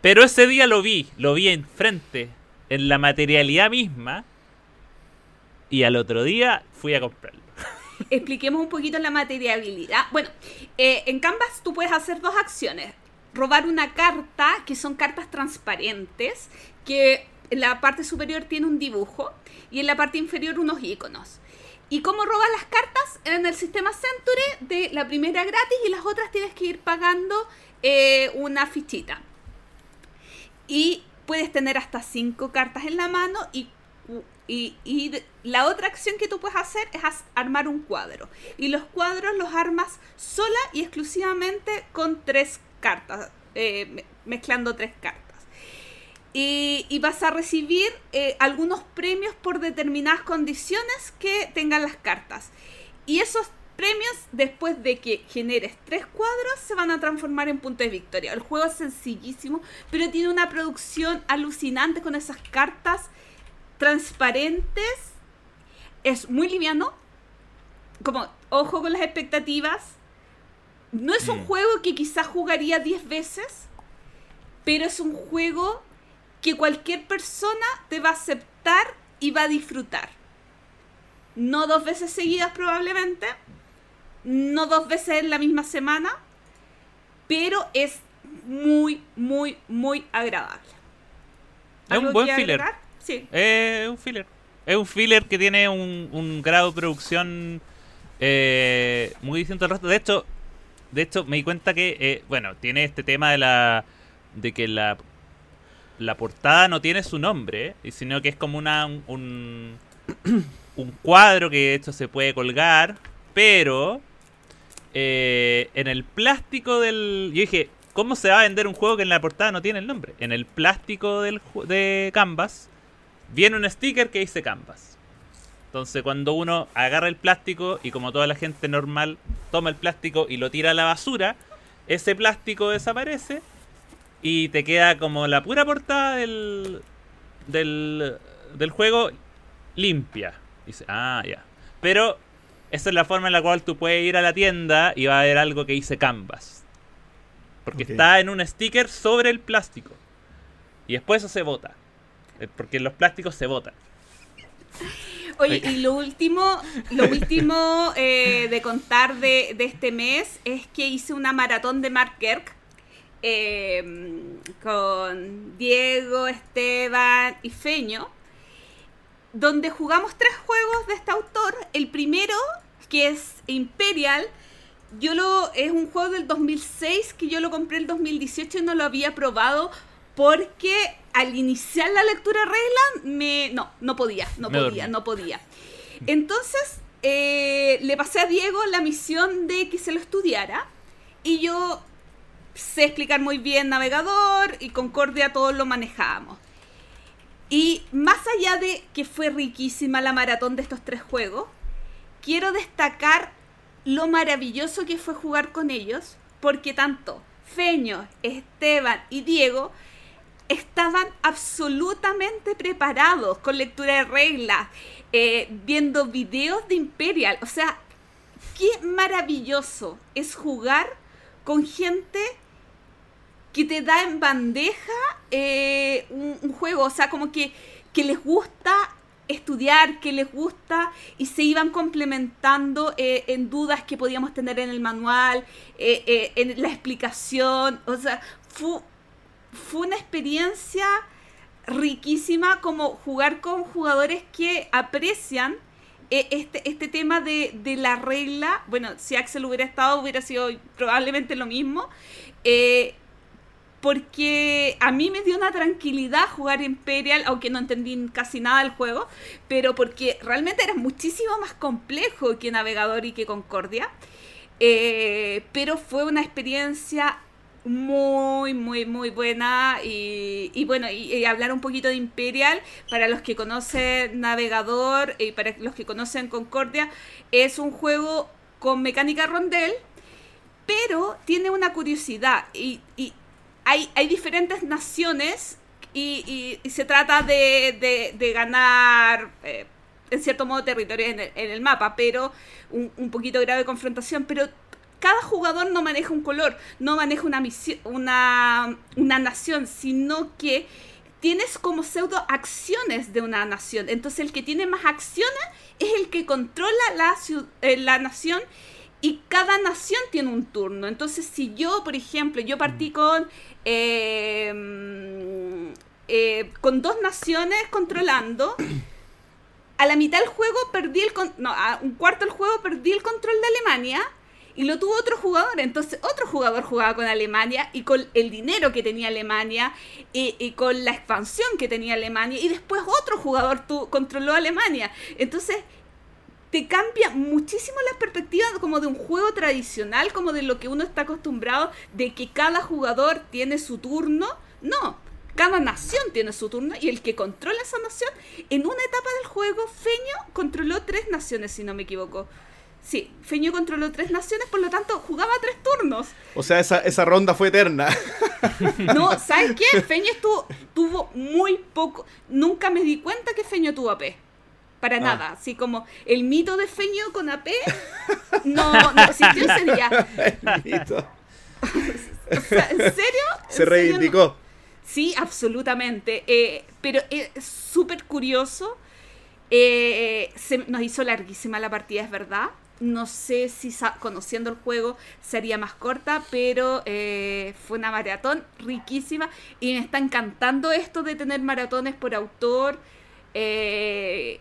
Pero ese día lo vi, lo vi enfrente, en la materialidad misma. Y al otro día fui a comprarlo. Expliquemos un poquito la materialidad. Bueno, eh, en Canvas tú puedes hacer dos acciones. Robar una carta, que son cartas transparentes, que en la parte superior tiene un dibujo y en la parte inferior unos iconos. ¿Y cómo robas las cartas? En el sistema Century de la primera gratis y las otras tienes que ir pagando eh, una fichita. Y puedes tener hasta cinco cartas en la mano y, y, la otra acción que tú puedes hacer es armar un cuadro. Y los cuadros los armas sola y exclusivamente con tres cartas, eh, mezclando tres cartas. Y, vas a recibir eh, algunos premios por determinadas condiciones que tengan las cartas. Y esos premios, después de que generes tres cuadros, se van a transformar en puntos de victoria. El juego es sencillísimo, pero tiene una producción alucinante con esas cartas transparentes. Es muy liviano. Como, ojo con las expectativas. No es un mm. juego que quizás jugaría 10 veces, pero es un juego que cualquier persona te va a aceptar y va a disfrutar. No dos veces seguidas probablemente, no dos veces en la misma semana, pero es muy, muy, muy agradable. Es un buen filler. Sí. Es un filler. Es un filler que tiene un, grado de producción eh, muy distinto al resto. De hecho, de hecho, me di cuenta que, eh, bueno, tiene este tema de la de que la la portada no tiene su nombre, sino que es como una, un, un cuadro que de hecho se puede colgar, pero eh, en el plástico del... Yo dije, ¿cómo se va a vender un juego que en la portada no tiene el nombre? En el plástico del, de Canvas viene un sticker que dice Canvas. Entonces cuando uno agarra el plástico y como toda la gente normal toma el plástico y lo tira a la basura, ese plástico desaparece y te queda como la pura portada del, del, del juego limpia. Dice, ah, ya. Pero esa es la forma en la cual tú puedes ir a la tienda y va a haber algo que dice Canvas. Porque está en un sticker sobre el plástico. Y después eso se bota. Eh, porque los plásticos se botan. Oye, y lo último, lo último eh, de contar de, de, este mes es que hice una maratón de Mark Kirk Em, con Diego, Esteban y Feño, donde jugamos tres juegos de este autor. El primero, que es Imperial, yo lo es un juego del 2006 que yo lo compré el 2018 y no lo había probado porque al iniciar la lectura regla me no no podía no podía no podía. Entonces eh, le pasé a Diego la misión de que se lo estudiara y yo sé explicar muy bien navegador y Concordia todos lo manejábamos y más allá de que fue riquísima la maratón de estos tres juegos quiero destacar lo maravilloso que fue jugar con ellos, porque tanto Feño, Esteban y Diego estaban absolutamente preparados con lectura de reglas, eh, viendo videos de Imperial. O sea, qué maravilloso es jugar con gente que te da en bandeja eh, un, juego. O sea, como que, que les gusta estudiar, que les gusta y se iban complementando eh, en dudas que podíamos tener en el manual, eh, en la explicación. O sea, fue, fue una experiencia riquísima como jugar con jugadores que aprecian este, este tema de, de, la regla. Bueno, si Axel hubiera estado, hubiera sido probablemente lo mismo porque a mí me dio una tranquilidad jugar Imperial, aunque no entendí casi nada del juego, pero porque realmente era muchísimo más complejo que Navegador y que Concordia. Eh, pero fue una experiencia muy, muy, muy buena. Y, bueno, y, hablar un poquito de Imperial, para los que conocen Navegador y para los que conocen Concordia, es un juego con mecánica rondel, pero tiene una curiosidad. Y, hay, diferentes naciones y, se trata de, ganar, eh, en cierto modo, territorio en el, mapa, pero un, poquito grave de confrontación, pero cada jugador no maneja un color, no maneja una, misión, una, una nación, sino que tienes como pseudo acciones de una nación. Entonces el que tiene más acciones es el que controla la, eh, la nación y cada nación tiene un turno. Entonces, si yo, por ejemplo, yo partí mm. con, eh, eh, con dos naciones controlando, a la mitad del juego perdí el... No, a un cuarto del juego perdí el control de Alemania y lo tuvo otro jugador. Entonces, otro jugador jugaba con Alemania y con el dinero que tenía Alemania y, y con la expansión que tenía Alemania y después otro jugador tu, controló Alemania. Entonces, te cambia muchísimo la perspectiva como de un juego tradicional, como de lo que uno está acostumbrado, de que cada jugador tiene su turno. No, cada nación tiene su turno y el que controla esa nación, en una etapa del juego, Feño controló tres naciones, si no me equivoco. Sí, Feño controló tres naciones, por lo tanto jugaba tres turnos. O sea, esa, esa ronda fue eterna. No, ¿sabes qué? Feño estuvo, tuvo muy poco. Nunca me di cuenta que Feño tuvo AP. Para ah. nada. Así como el mito de Feño con AP no, no existió ese día. El mito. ¿En serio? Se reivindicó. Sí, absolutamente. Eh, pero es súper curioso. Eh, se nos hizo larguísima la partida, es verdad. No sé si conociendo el juego sería más corta, pero eh, fue una maratón riquísima y me está encantando esto de tener maratones por autor. Eh,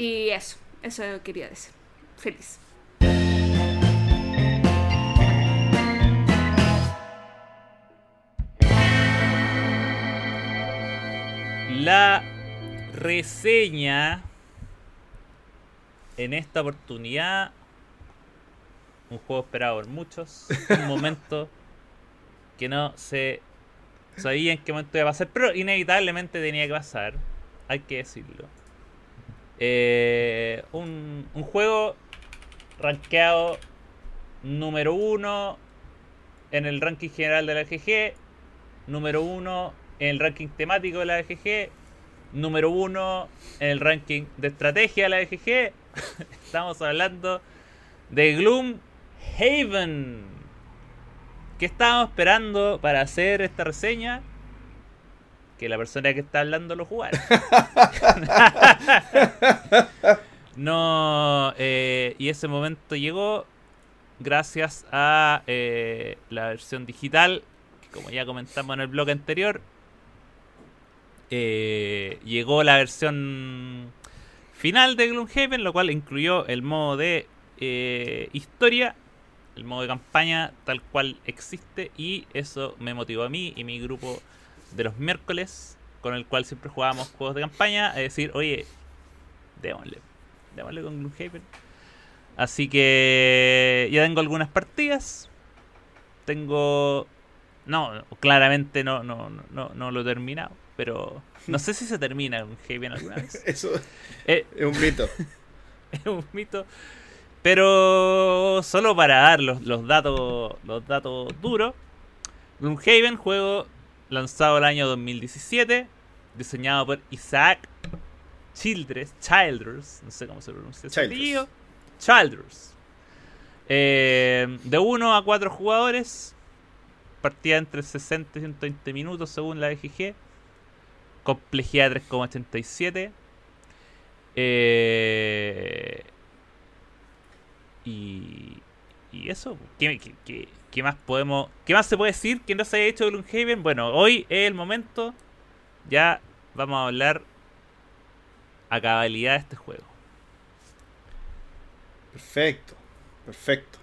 y eso, eso quería decir. Feliz. La reseña en esta oportunidad, un juego esperado por muchos, un momento que no se sabía en qué momento iba a pasar, pero inevitablemente tenía que pasar, hay que decirlo. Eh, un, un, juego rankeado número uno en el ranking general de la GG, número uno en el ranking temático de la GG, número uno en el ranking de estrategia de la GG. Estamos hablando de Gloom Haven. ¿Qué estábamos esperando para hacer esta reseña? Que la persona que está hablando lo jugara. no, eh, y ese momento llegó gracias a eh, la versión digital, que como ya comentamos en el blog anterior, eh, llegó la versión final de Gloomhaven, lo cual incluyó el modo de historia el modo de campaña tal cual existe y eso me motivó a mí y mi grupo de los miércoles con el cual siempre jugábamos juegos de campaña a decir, oye, démosle, démosle con Gloomhaven. Así que ya tengo algunas partidas. Tengo... No, claramente no, no, no, no lo he terminado, pero no sé si se termina Gloomhaven alguna vez. Eso Eh, es un mito. es un mito. Pero solo para dar los, los datos los datos duros. Gloomhaven, juego lanzado el año 2017, diseñado por Isaac Childress, Childress, no sé cómo se pronuncia ese Childress. apellido. Childress. Eh, de 1 a 4 jugadores. Partida entre 60 y 120 minutos según la BGG. Complejidad 3,87. Eh, y, y eso, ¿qué, qué, qué- qué más podemos, qué más se puede decir que no se haya hecho de Gloomhaven? Bueno, hoy es el momento, ya vamos a hablar a cabalidad de este juego. Perfecto, perfecto.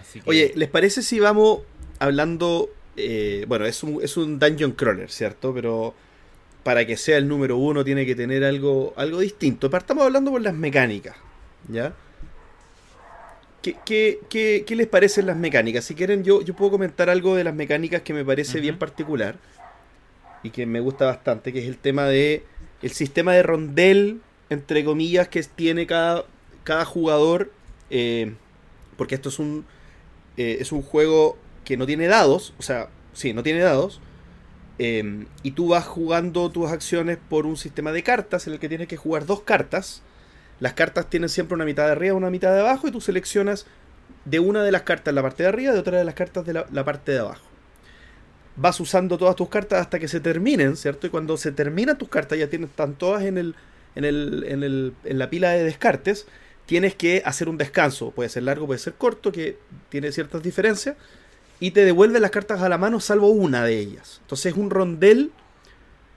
Así que, Oye, ¿les parece si vamos hablando... eh, bueno, es un, es un dungeon crawler, ¿cierto? Pero para que sea el número uno tiene que tener algo, algo distinto. Partamos hablando por las mecánicas, ¿ya? ¿Qué, qué, qué- qué les parecen las mecánicas? Si quieren, yo, yo puedo comentar algo de las mecánicas que me parece bien particular y que me gusta bastante, que es el tema de el sistema de rondel, entre comillas, que tiene cada, cada jugador, eh, porque esto es un, eh, es un juego que no tiene dados, o sea, sí, no tiene dados, eh, y tú vas jugando tus acciones por un sistema de cartas en el que tienes que jugar dos cartas. Las cartas tienen siempre una mitad de arriba una mitad de abajo, y tú seleccionas de una de las cartas la parte de arriba de otra de las cartas de la, parte de abajo. Vas usando todas tus cartas hasta que se terminen, ¿cierto? Y cuando se terminan tus cartas, ya tienes, están todas en, el, en, el, en, el, en la pila de descartes, tienes que hacer un descanso. Puede ser largo, puede ser corto, que tiene ciertas diferencias. Y te devuelve las cartas a la mano, salvo una de ellas. Entonces es un rondel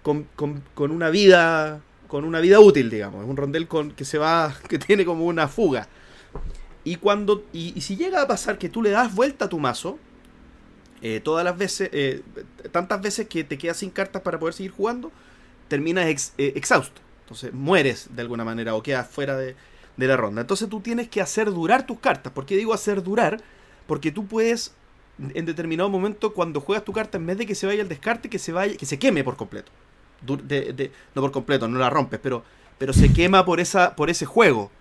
con- con una vida. Con una vida útil, digamos. Es un rondel con, que se va. que tiene como una fuga. Y cuando. Y, si llega a pasar que tú le das vuelta a tu mazo. eh, todas las veces. eh, tantas veces que te quedas sin cartas para poder seguir jugando. Terminas ex- eh, exhausto. Entonces mueres de alguna manera. O quedas fuera de, de la ronda. Entonces tú tienes que hacer durar tus cartas. ¿Por qué digo hacer durar? Porque tú puedes en determinado momento cuando juegas tu carta en vez de que se vaya al descarte que se vaya que se queme por completo no por completo no la rompes pero pero se quema por esa por ese juego.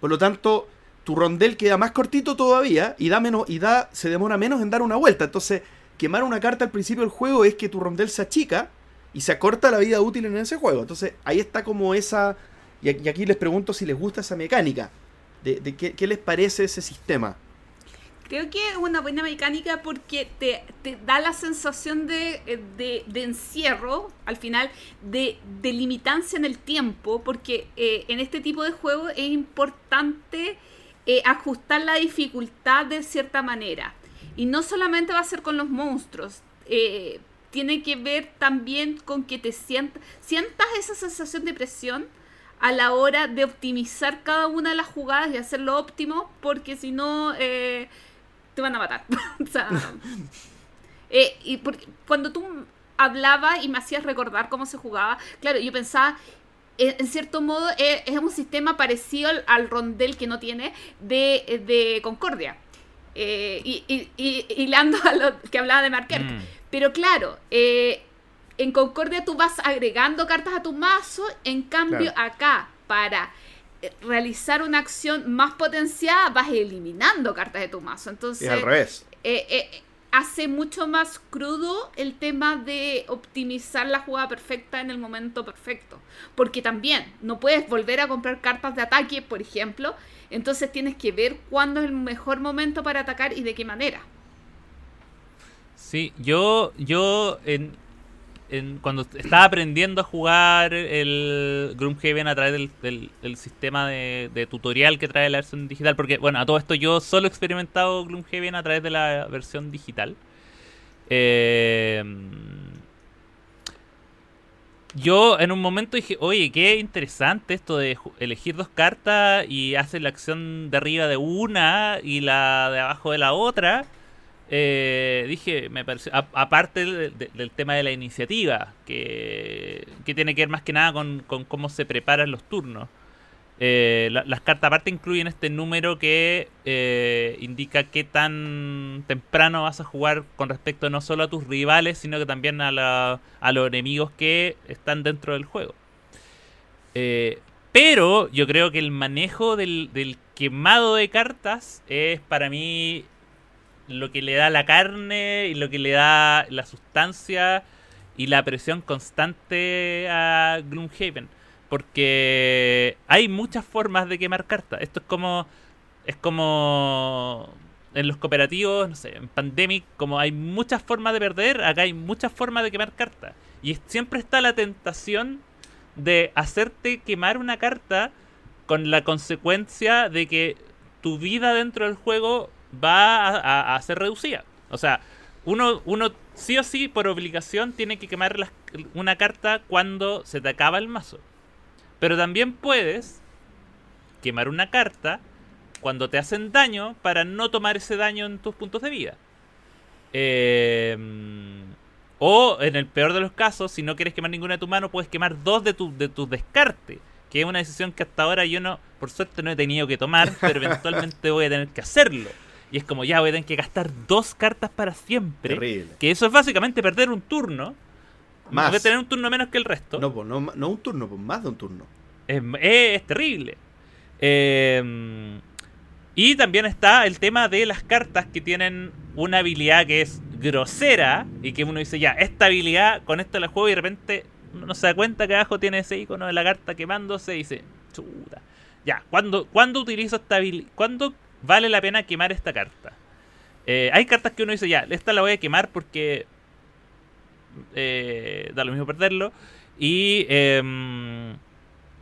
Por lo tanto tu rondel queda más cortito todavía y da menos y da se demora menos en dar una vuelta. Entonces quemar una carta al principio del juego es que tu rondel se achica y se acorta la vida útil en ese juego. Entonces ahí está como esa y aquí les pregunto si les gusta esa mecánica de, qué les parece ese sistema Creo que es una buena mecánica porque te, te da la sensación de, de- de encierro, al final, de, de limitancia en el tiempo, porque eh, en este tipo de juego es importante eh, ajustar la dificultad de cierta manera. Y no solamente va a ser con los monstruos, eh, tiene que ver también con que te sientas, sientas esa sensación de presión a la hora de optimizar cada una de las jugadas y hacerlo óptimo, porque si no, eh, te van a matar. o sea, eh, y porque cuando tú hablabas y me hacías recordar cómo se jugaba, claro, yo pensaba, eh, en cierto modo, eh, es un sistema parecido al, al rondel que no tiene de, de Concordia. Eh, y, y, y- hilando a lo que hablaba de Marker. Mm. Pero claro, eh, en Concordia tú vas agregando cartas a tu mazo, en cambio Claro. acá, para realizar una acción más potenciada, vas eliminando cartas de tu mazo. Entonces, es al revés eh, eh, hace mucho más crudo el tema de optimizar la jugada perfecta en el momento perfecto. Porque también no puedes volver a comprar cartas de ataque, por ejemplo. Entonces tienes que ver cuándo es el mejor momento para atacar y de qué manera. Sí, yo, yo en, en- cuando estaba aprendiendo a jugar el Gloomhaven a través del, sistema de, tutorial que trae la versión digital, porque bueno, a todo esto yo solo he experimentado Gloomhaven a través de la versión digital. Eh, yo en un momento dije, oye, qué interesante esto de elegir dos cartas y hacer la acción de arriba de una y la de abajo de la otra. Eh, dije, me pareció, aparte del, de- del tema de la iniciativa, que, que tiene que ver más que nada con, con cómo se preparan los turnos. Eh, la- las cartas aparte incluyen este número que eh, indica qué tan temprano vas a jugar con respecto no solo a tus rivales, sino que también a, la- a los enemigos que están dentro del juego. Eh, pero yo creo que el manejo del, del quemado de cartas es para mí lo que le da la carne y lo que le da la sustancia y la presión constante a Gloomhaven. Porque hay muchas formas de quemar cartas. Esto es como. Es como. En los cooperativos, no sé, en Pandemic, como hay muchas formas de perder, acá hay muchas formas de quemar cartas. Y siempre está la tentación de hacerte quemar una carta con la consecuencia de que tu vida dentro del juego va a, ser reducida. O sea, uno, uno sí o sí, por obligación, tiene que quemar una carta cuando se te acaba el mazo. Pero también puedes quemar una carta cuando te hacen daño para no tomar ese daño en tus puntos de vida. Eh, o en el peor de los casos, si no quieres quemar ninguna de tu mano, puedes quemar dos de tu, de tus descarte. Que es una decisión que hasta ahora yo no, por suerte no he tenido que tomar, pero eventualmente voy a tener que hacerlo. Y es como ya voy a tener que gastar dos cartas para siempre. Terrible. Que eso es básicamente perder un turno. Más. Voy a tener un turno menos que el resto. No, pues, no, no un turno, pues más de un turno. Es, es terrible. Eh, y también está el tema de las cartas que tienen una habilidad que es grosera y que uno dice, ya, esta habilidad con esto la juego y de repente uno no se da cuenta que abajo tiene ese icono de la carta quemándose y dice, chuta. Ya, ¿cuándo, ¿cuándo utilizo esta habilidad? ¿Cuándo vale la pena quemar esta carta? Eh, hay cartas que uno dice, ya, esta la voy a quemar porque eh, da lo mismo perderlo. Y, em,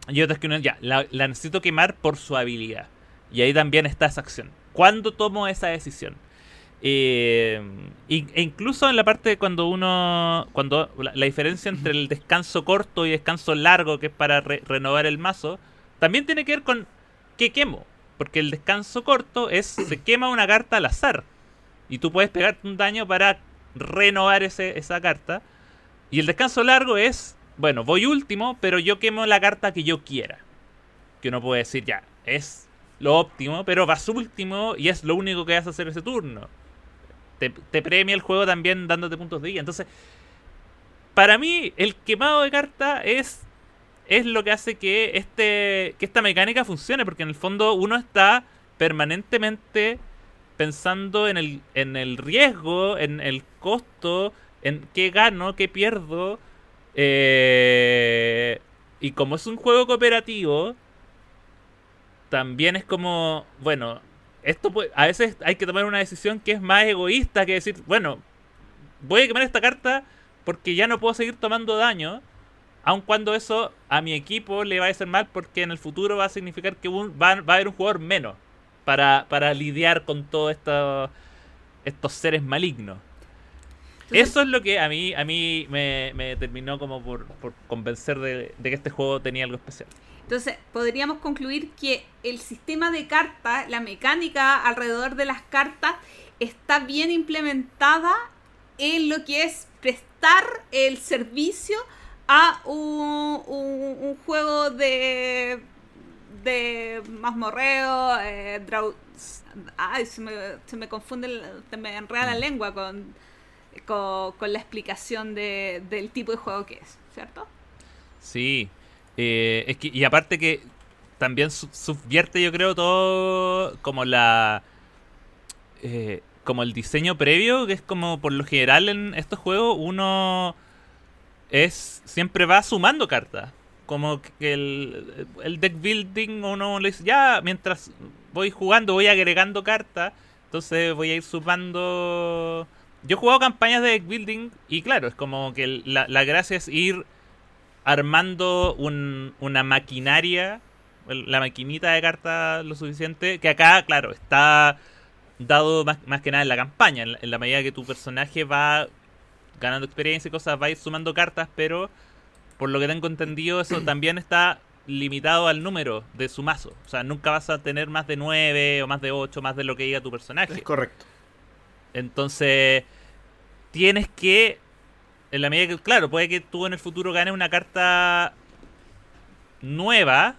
y otras que uno, ya, la, necesito quemar por su habilidad. Y ahí también está esa acción. ¿Cuándo tomo esa decisión? Eh, y- e incluso en la parte de cuando uno. Cuando la, la diferencia entre el descanso corto y descanso largo, que es para re- renovar el mazo, también tiene que ver con qué quemo. Porque el descanso corto es. Se quema una carta al azar. Y tú puedes pegarte un daño para renovar ese, esa carta. Y el descanso largo es. Bueno, voy último, pero yo quemo la carta que yo quiera. Que uno puede decir, ya, es lo óptimo, pero vas último y es lo único que vas a hacer ese turno. Te, te premia el juego también dándote puntos de vida. Entonces, para mí, el quemado de carta es, es lo que hace que, este, que esta mecánica funcione, porque en el fondo uno está permanentemente pensando en el, en el riesgo, en el costo, en qué gano, qué pierdo. eh, y como es un juego cooperativo, también es como, bueno, esto puede- a veces hay que tomar una decisión que es más egoísta que decir, bueno, voy a quemar esta carta porque ya no puedo seguir tomando daño, aun cuando eso a mi equipo le va a hacer mal porque en el futuro va a significar que un- va, va a haber un jugador menos para, para lidiar con todos estos estos seres malignos. Entonces- Eso es lo que a mí a mí me, me terminó como por, por convencer de, de que este juego tenía algo especial. Entonces, podríamos concluir que el sistema de cartas, la mecánica alrededor de las cartas, está bien implementada en lo que es prestar el servicio a un, un- un juego de de mazmorreo, eh, draw- ay, se me, se me confunde, se me enreda la lengua con, con, con la explicación de, del tipo de juego que es, ¿cierto? Sí. Eh, es que, y aparte que también su- subvierte, yo creo, todo como la. eh, como el diseño previo, que es como por lo general en estos juegos uno es siempre va sumando cartas. Como que el, el deck building uno le dice, ya, mientras voy jugando voy agregando cartas, entonces voy a ir sumando... Yo he jugado campañas de deck building y claro, es como que la, la gracia es ir armando un- una maquinaria, la maquinita de cartas lo suficiente, que acá, claro, está dado más, más que nada en la campaña, la, en la medida que tu personaje va ganando experiencia y cosas, va a ir sumando cartas, pero por lo que tengo entendido, eso también está limitado al número de su mazo. O sea, nunca vas a tener más de 9 o más de 8, más de lo que diga tu personaje. Es correcto. Entonces, tienes que, en la medida que, claro, puede que tú en el futuro ganes una carta nueva,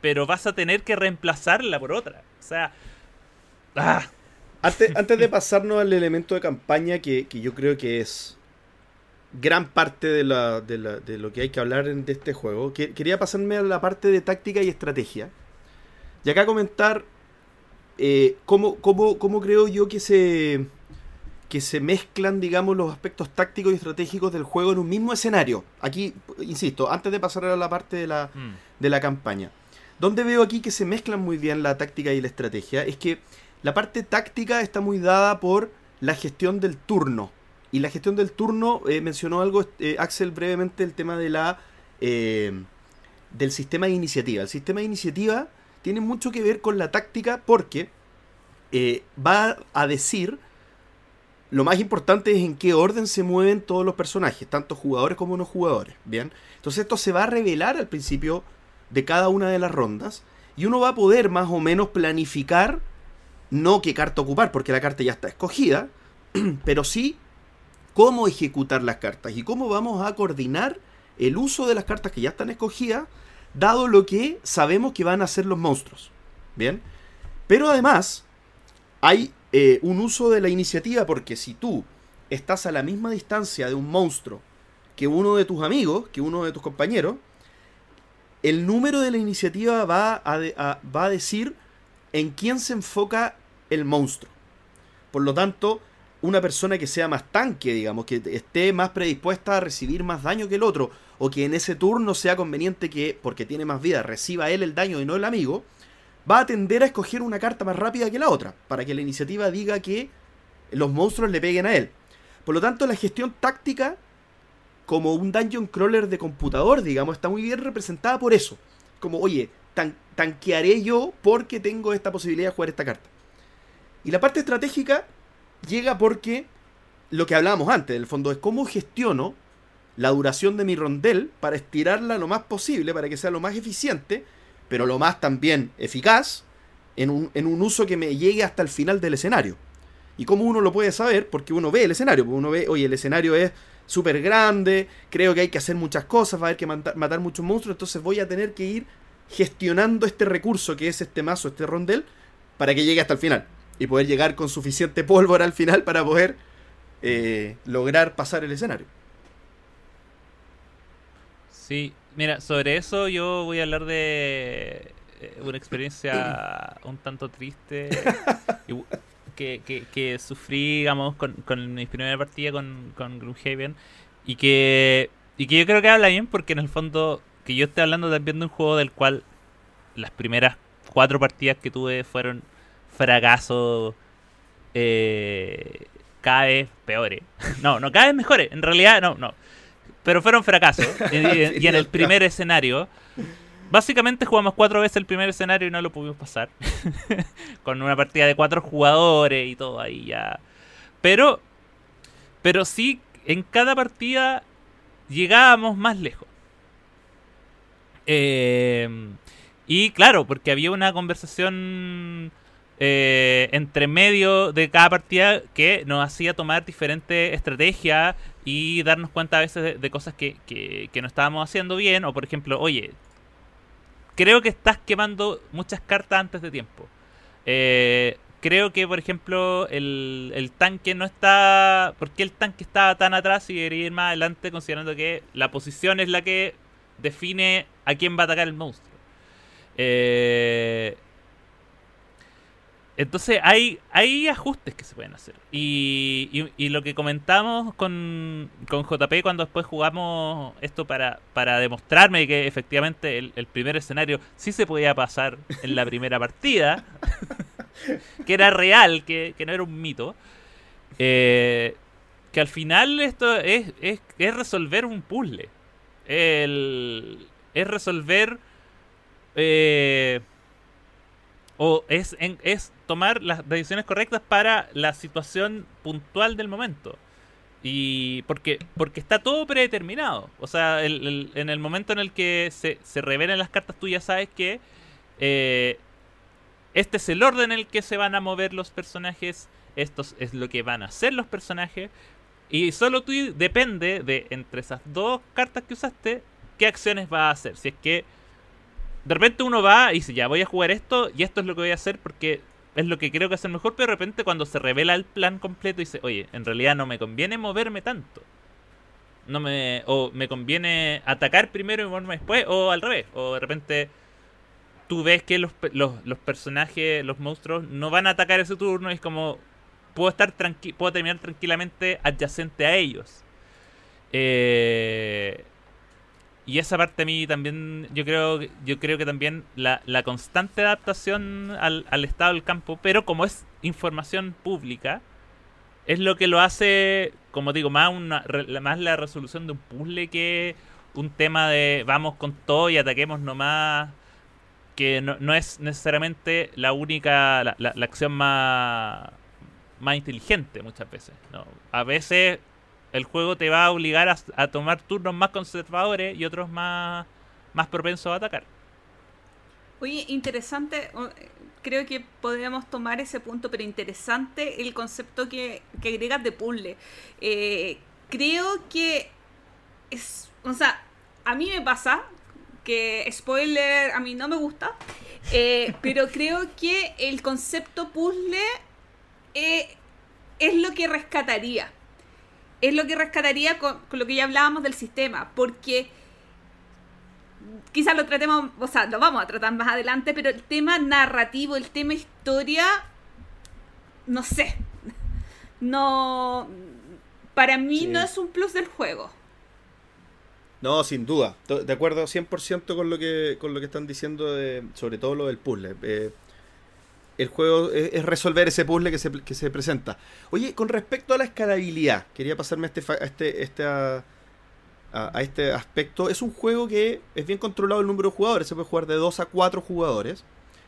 pero vas a tener que reemplazarla por otra. O sea, ah, Antes, antes de pasarnos al elemento de campaña, que, que yo creo que es gran parte de, la, de, la- de lo que hay que hablar en- de este juego, que- quería pasarme a la parte de táctica y estrategia. Y acá comentar eh, cómo, cómo- cómo creo yo que se, que se mezclan, digamos, los aspectos tácticos y estratégicos del juego en un mismo escenario. Aquí, insisto, antes de pasar a la parte de la, mm, de la campaña. Donde veo aquí que se mezclan muy bien la táctica y la estrategia es que la parte táctica está muy dada por la gestión del turno. Y la gestión del turno, eh, mencionó algo eh, Axel brevemente, el tema de la eh, del sistema de iniciativa. El sistema de iniciativa tiene mucho que ver con la táctica porque va a decir lo más importante es en qué orden se mueven todos los personajes, tanto jugadores como no jugadores. Bien, entonces esto se va a revelar al principio de cada una de las rondas y uno va a poder más o menos planificar no qué carta ocupar porque la carta ya está escogida, pero sí cómo ejecutar las cartas y cómo vamos a coordinar el uso de las cartas que ya están escogidas, dado lo que sabemos que van a ser los monstruos. Bien, pero además hay eh, un uso de la iniciativa porque si tú estás a la misma distancia de un monstruo que uno de tus amigos, que uno de tus compañeros, el número de la iniciativa va a- va a decir en quién se enfoca el monstruo. Por lo tanto, una persona que sea más tanque, digamos, que esté más predispuesta a recibir más daño que el otro, o que en ese turno sea conveniente que, porque tiene más vida, reciba él el daño y no el amigo, va a tender a escoger una carta más rápida que la otra, para que la iniciativa diga que los monstruos le peguen a él. Por lo tanto, la gestión táctica, como un dungeon crawler de computador, digamos, está muy bien representada por eso. Como, oye, tan- tanquearé yo porque tengo esta posibilidad de jugar esta carta. Y la parte estratégica llega porque lo que hablábamos antes, del fondo, es cómo gestiono la duración de mi rondel para estirarla lo más posible, para que sea lo más eficiente, pero lo más también eficaz, en un, en un uso que me llegue hasta el final del escenario. ¿Y cómo uno lo puede saber? Porque uno ve el escenario, porque uno ve, oye, el escenario es súper grande, creo que hay que hacer muchas cosas, va a haber que matar, matar muchos monstruos, entonces voy a tener que ir gestionando este recurso que es este mazo, este rondel, para que llegue hasta el final. Y poder llegar con suficiente pólvora al final para poder eh, lograr pasar el escenario. Sí, mira, sobre eso yo voy a hablar de eh, una experiencia un tanto triste que, que sufrí, digamos, con, con mi primera partida con, con Gloomhaven y que, y que yo creo que habla bien porque en el fondo que yo estoy hablando también de un juego del cual las primeras cuatro partidas que tuve fueron fracasos eh, cada vez peores. No, no, cada vez mejores. En realidad, no, no. Pero fueron fracasos. Y, y- y en el primer escenario, básicamente jugamos cuatro veces el primer escenario y no lo pudimos pasar. Con una partida de cuatro jugadores y todo ahí ya. Pero, pero sí, en cada partida llegábamos más lejos. Eh, y claro, porque había una conversación eh, entre medio de cada partida que nos hacía tomar diferentes estrategias y darnos cuenta a veces de, cosas que, que, que no estábamos haciendo bien. O por ejemplo, oye, creo que estás quemando muchas cartas antes de tiempo. Eh, creo que, por ejemplo, el, el tanque no está... ¿Por qué el tanque estaba tan atrás y debería ir más adelante considerando que la posición es la que define a quién va a atacar el monstruo? Eh, entonces hay, hay ajustes que se pueden hacer. Y, y- y lo que comentamos con, con JP cuando después jugamos esto para, para demostrarme que efectivamente el, el primer escenario sí se podía pasar en la primera partida, que era real, que, que no era un mito. eh, que al final esto es, es, es resolver un puzzle. El, es resolver... eh, o es, en- es tomar las decisiones correctas para la situación puntual del momento. Y porque, porque está todo predeterminado. O sea, el- en el momento en el que se, se revelen las cartas, tú ya sabes que eh, este es el orden en el que se van a mover los personajes. Esto es lo que van a hacer los personajes. Y solo tú depende de entre esas dos cartas que usaste, qué acciones vas a hacer. Si es que de repente uno va y dice, ya voy a jugar esto y esto es lo que voy a hacer porque es lo que creo que el mejor, pero de repente cuando se revela el plan completo dice, oye, en realidad no me conviene moverme tanto. No me, o me conviene atacar primero y moverme después, o al revés. O de repente tú ves que los, los, los personajes, los monstruos, no van a atacar ese turno y es como, puedo estar tranqui puedo terminar tranquilamente adyacente a ellos. Eh, y esa parte a mí también, yo creo, yo creo que también la, la constante adaptación al, al estado del campo, pero como es información pública, es lo que lo hace, como digo, más, una, más la resolución de un puzzle que un tema de vamos con todo y ataquemos nomás, que no, no es necesariamente la única, la, la- la acción más, más inteligente muchas veces. ¿no? A veces el juego te va a obligar a, a tomar turnos más conservadores y otros más, más propensos a atacar. Oye, interesante, creo que podríamos tomar ese punto, pero interesante el concepto que, que agregas de puzzle. Eh, creo que es, o sea, a mí me pasa que spoiler a mí no me gusta, eh, pero creo que el concepto puzzle eh, es lo que rescataría. Es lo que rescataría con, con lo que ya hablábamos del sistema, porque quizás lo tratemos, o sea, lo vamos a tratar más adelante, pero el tema narrativo, el tema historia, no sé. No. Para mí Sí. no es un plus del juego. No, sin duda. De acuerdo 100% con lo que con lo que están diciendo, de- sobre todo lo del puzzle. Eh, el juego es, es resolver ese puzzle que se, que se presenta. Oye, con respecto a la escalabilidad, quería pasarme a este, a este, este, a, este aspecto. Es un juego que es bien controlado el número de jugadores. Se puede jugar de 2 a 4 jugadores.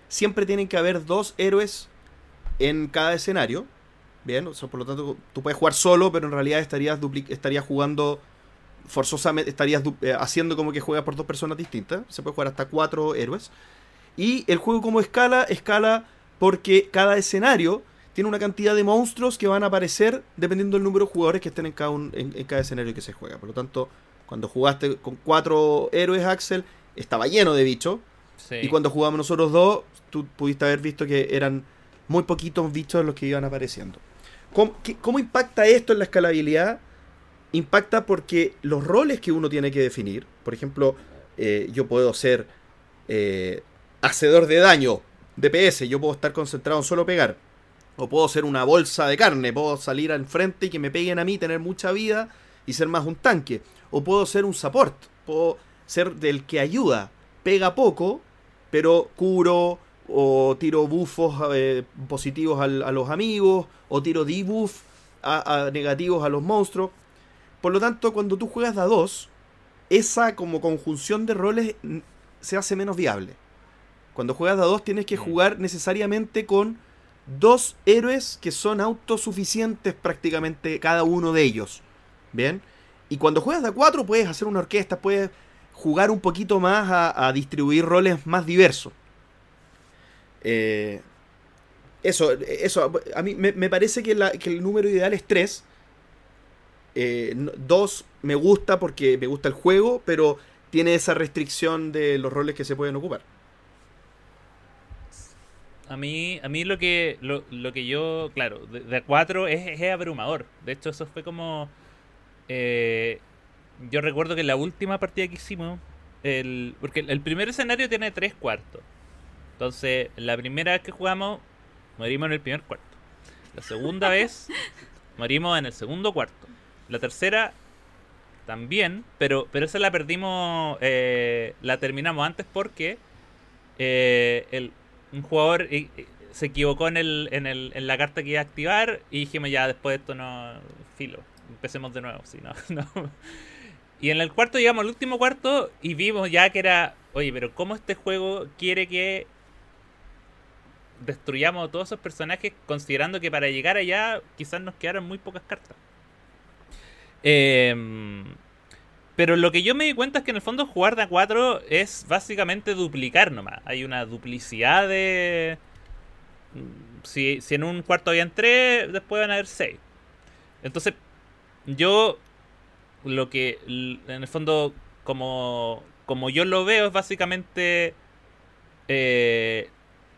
Siempre tienen que haber dos héroes en cada escenario. Bien, por lo tanto, tú puedes jugar solo, pero en realidad estarías, estarías jugando forzosamente estarías eh, haciendo como que juegas por dos personas distintas. Se puede jugar hasta cuatro héroes. Y el juego como escala, escala porque cada escenario tiene una cantidad de monstruos que van a aparecer dependiendo del número de jugadores que estén en cada, un- en, en cada escenario que se juega. Por lo tanto, cuando jugaste con cuatro héroes, Axel, estaba lleno de bichos. Sí. Y cuando jugamos nosotros dos, tú pudiste haber visto que eran muy poquitos bichos los que iban apareciendo. ¿Cómo, qué- cómo impacta esto en la escalabilidad? Impacta porque los roles que uno tiene que definir, por ejemplo, eh, yo puedo ser eh, hacedor de daño, DPS, yo puedo estar concentrado en solo pegar. O puedo ser una bolsa de carne, puedo salir al frente y que me peguen a mí, tener mucha vida y ser más un tanque. O puedo ser un support, puedo ser del que ayuda, pega poco, pero curo o tiro buffos eh, positivos a los amigos, o tiro debuff a, negativos a los monstruos. Por lo tanto, cuando tú juegas de a dos, esa como conjunción de roles se hace menos viable. Cuando juegas de a dos tienes que jugar necesariamente con dos héroes que son autosuficientes prácticamente cada uno de ellos. ¿Bien? Y cuando juegas de a cuatro puedes hacer una orquesta, puedes jugar un poquito más a, a distribuir roles más diversos. Eh, eso, eso, a mí me, me parece que, la- que el número ideal es 3. 2 me gusta porque me gusta el juego, pero tiene esa restricción de los roles que se pueden ocupar. A mí, a mí lo que lo, lo que yo, claro, de, de a cuatro es, es abrumador. De hecho, eso fue como... eh, yo recuerdo que la última partida que hicimos, el, porque el, el primer escenario tiene tres cuartos. Entonces, la primera vez que jugamos, morimos en el primer cuarto. La segunda vez, morimos en el segundo cuarto. La tercera, también, pero, pero esa la perdimos, eh, la terminamos antes porque eh, el, un jugador eh, eh, se equivocó en, el, en, el, en la carta que iba a activar y dijimos ya después de esto no filo empecemos de nuevo si no, no. y en el cuarto llegamos al último cuarto y vimos ya que era oye pero cómo este juego quiere que destruyamos a todos esos personajes considerando que para llegar allá quizás nos quedaron muy pocas cartas Em, pero lo que yo me di cuenta es que en el fondo jugar de a 4 es básicamente duplicar nomás. Hay una duplicidad de... Si, si en un cuarto habían 3, después van a haber 6. Entonces, yo lo que en el fondo como, como yo lo veo es básicamente eh,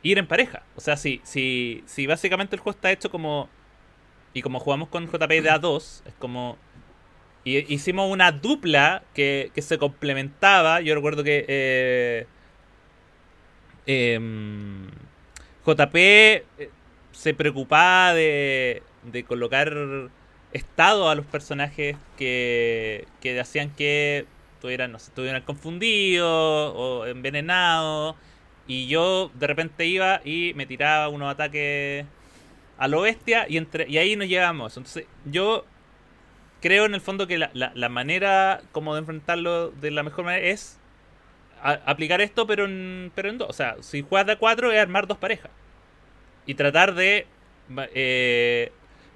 ir en pareja. O sea, si, si, si básicamente el juego está hecho como... Y como jugamos con JP de A2, es como... Y hicimos una dupla que, que se complementaba. Yo recuerdo que eh, em, JP eh, se preocupaba de, de colocar estado a los personajes que, que hacían que tuvieran, no estuvieran confundidos o envenenados. Y yo de repente iba y me tiraba unos ataques a lo bestia y, entre, y ahí nos llevamos. Entonces yo creo en el fondo que la, la- manera como de enfrentarlo de la mejor manera es aplicar esto pero en, pero en dos. O sea, si juegas de cuatro es armar dos parejas. Y tratar de... eh,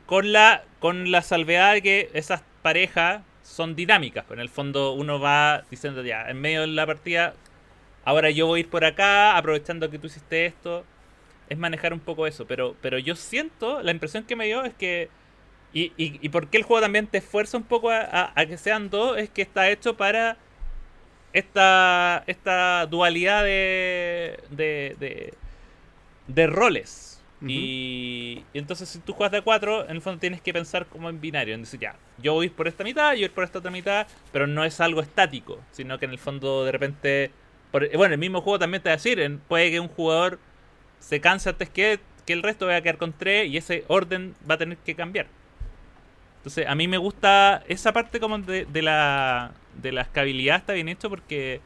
con la con la salvedad de que esas parejas son dinámicas. En el fondo uno va diciendo ya, en medio de la partida, ahora yo voy a ir por acá, aprovechando que tú hiciste esto. Es manejar un poco eso. Pero, pero yo siento, la impresión que me dio es que... Y, y, y por qué el juego también te esfuerza un poco a, a- a que sean dos, es que está hecho para esta, esta dualidad de, de, de, de roles. Y, y entonces si tú juegas de a 4, en el fondo tienes que pensar como en binario. En decir, ya, yo voy por esta mitad, yo voy por esta otra mitad, pero no es algo estático, sino que en el fondo de repente... por- bueno, el mismo juego también te va a decir, en- puede que un jugador se canse antes que, que el resto, vaya a quedar con 3 y ese orden va a tener que cambiar. Entonces, a mí me gusta esa parte como de, la de la escabilidad está bien hecho porque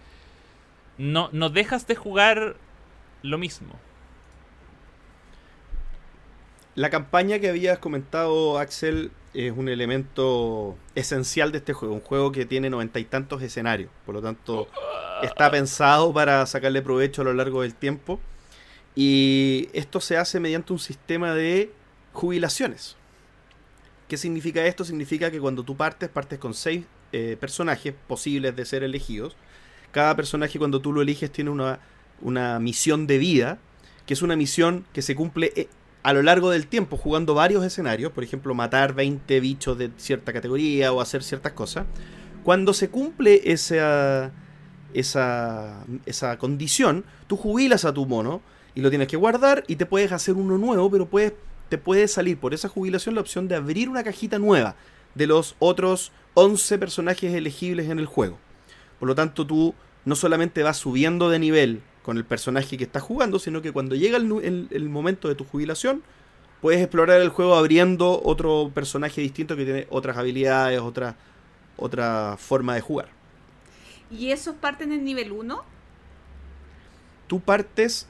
no, no dejas de jugar lo mismo. La campaña que habías comentado, Axel, es un elemento esencial de este juego. Un juego que tiene noventa y tantos escenarios. Por lo tanto, está pensado para sacarle provecho a lo largo del tiempo. Y esto se hace mediante un sistema de jubilaciones. ¿Qué significa esto? Significa que cuando tú partes, partes con seis eh, personajes posibles de ser elegidos. Cada personaje cuando tú lo eliges tiene una, una misión de vida, que es una misión que se cumple eh, a lo largo del tiempo, jugando varios escenarios, por ejemplo, matar 20 bichos de cierta categoría o hacer ciertas cosas. Cuando se cumple esa, esa, esa condición, tú jubilas a tu mono y lo tienes que guardar y te puedes hacer uno nuevo, pero puedes, te puede salir por esa jubilación la opción de abrir una cajita nueva de los otros 11 personajes elegibles en el juego. Por lo tanto, tú no solamente vas subiendo de nivel con el personaje que estás jugando, sino que cuando llega el, nu- el- el momento de tu jubilación, puedes explorar el juego abriendo otro personaje distinto que tiene otras habilidades, otra, otra forma de jugar. ¿Y esos parten en nivel 1? Tú partes,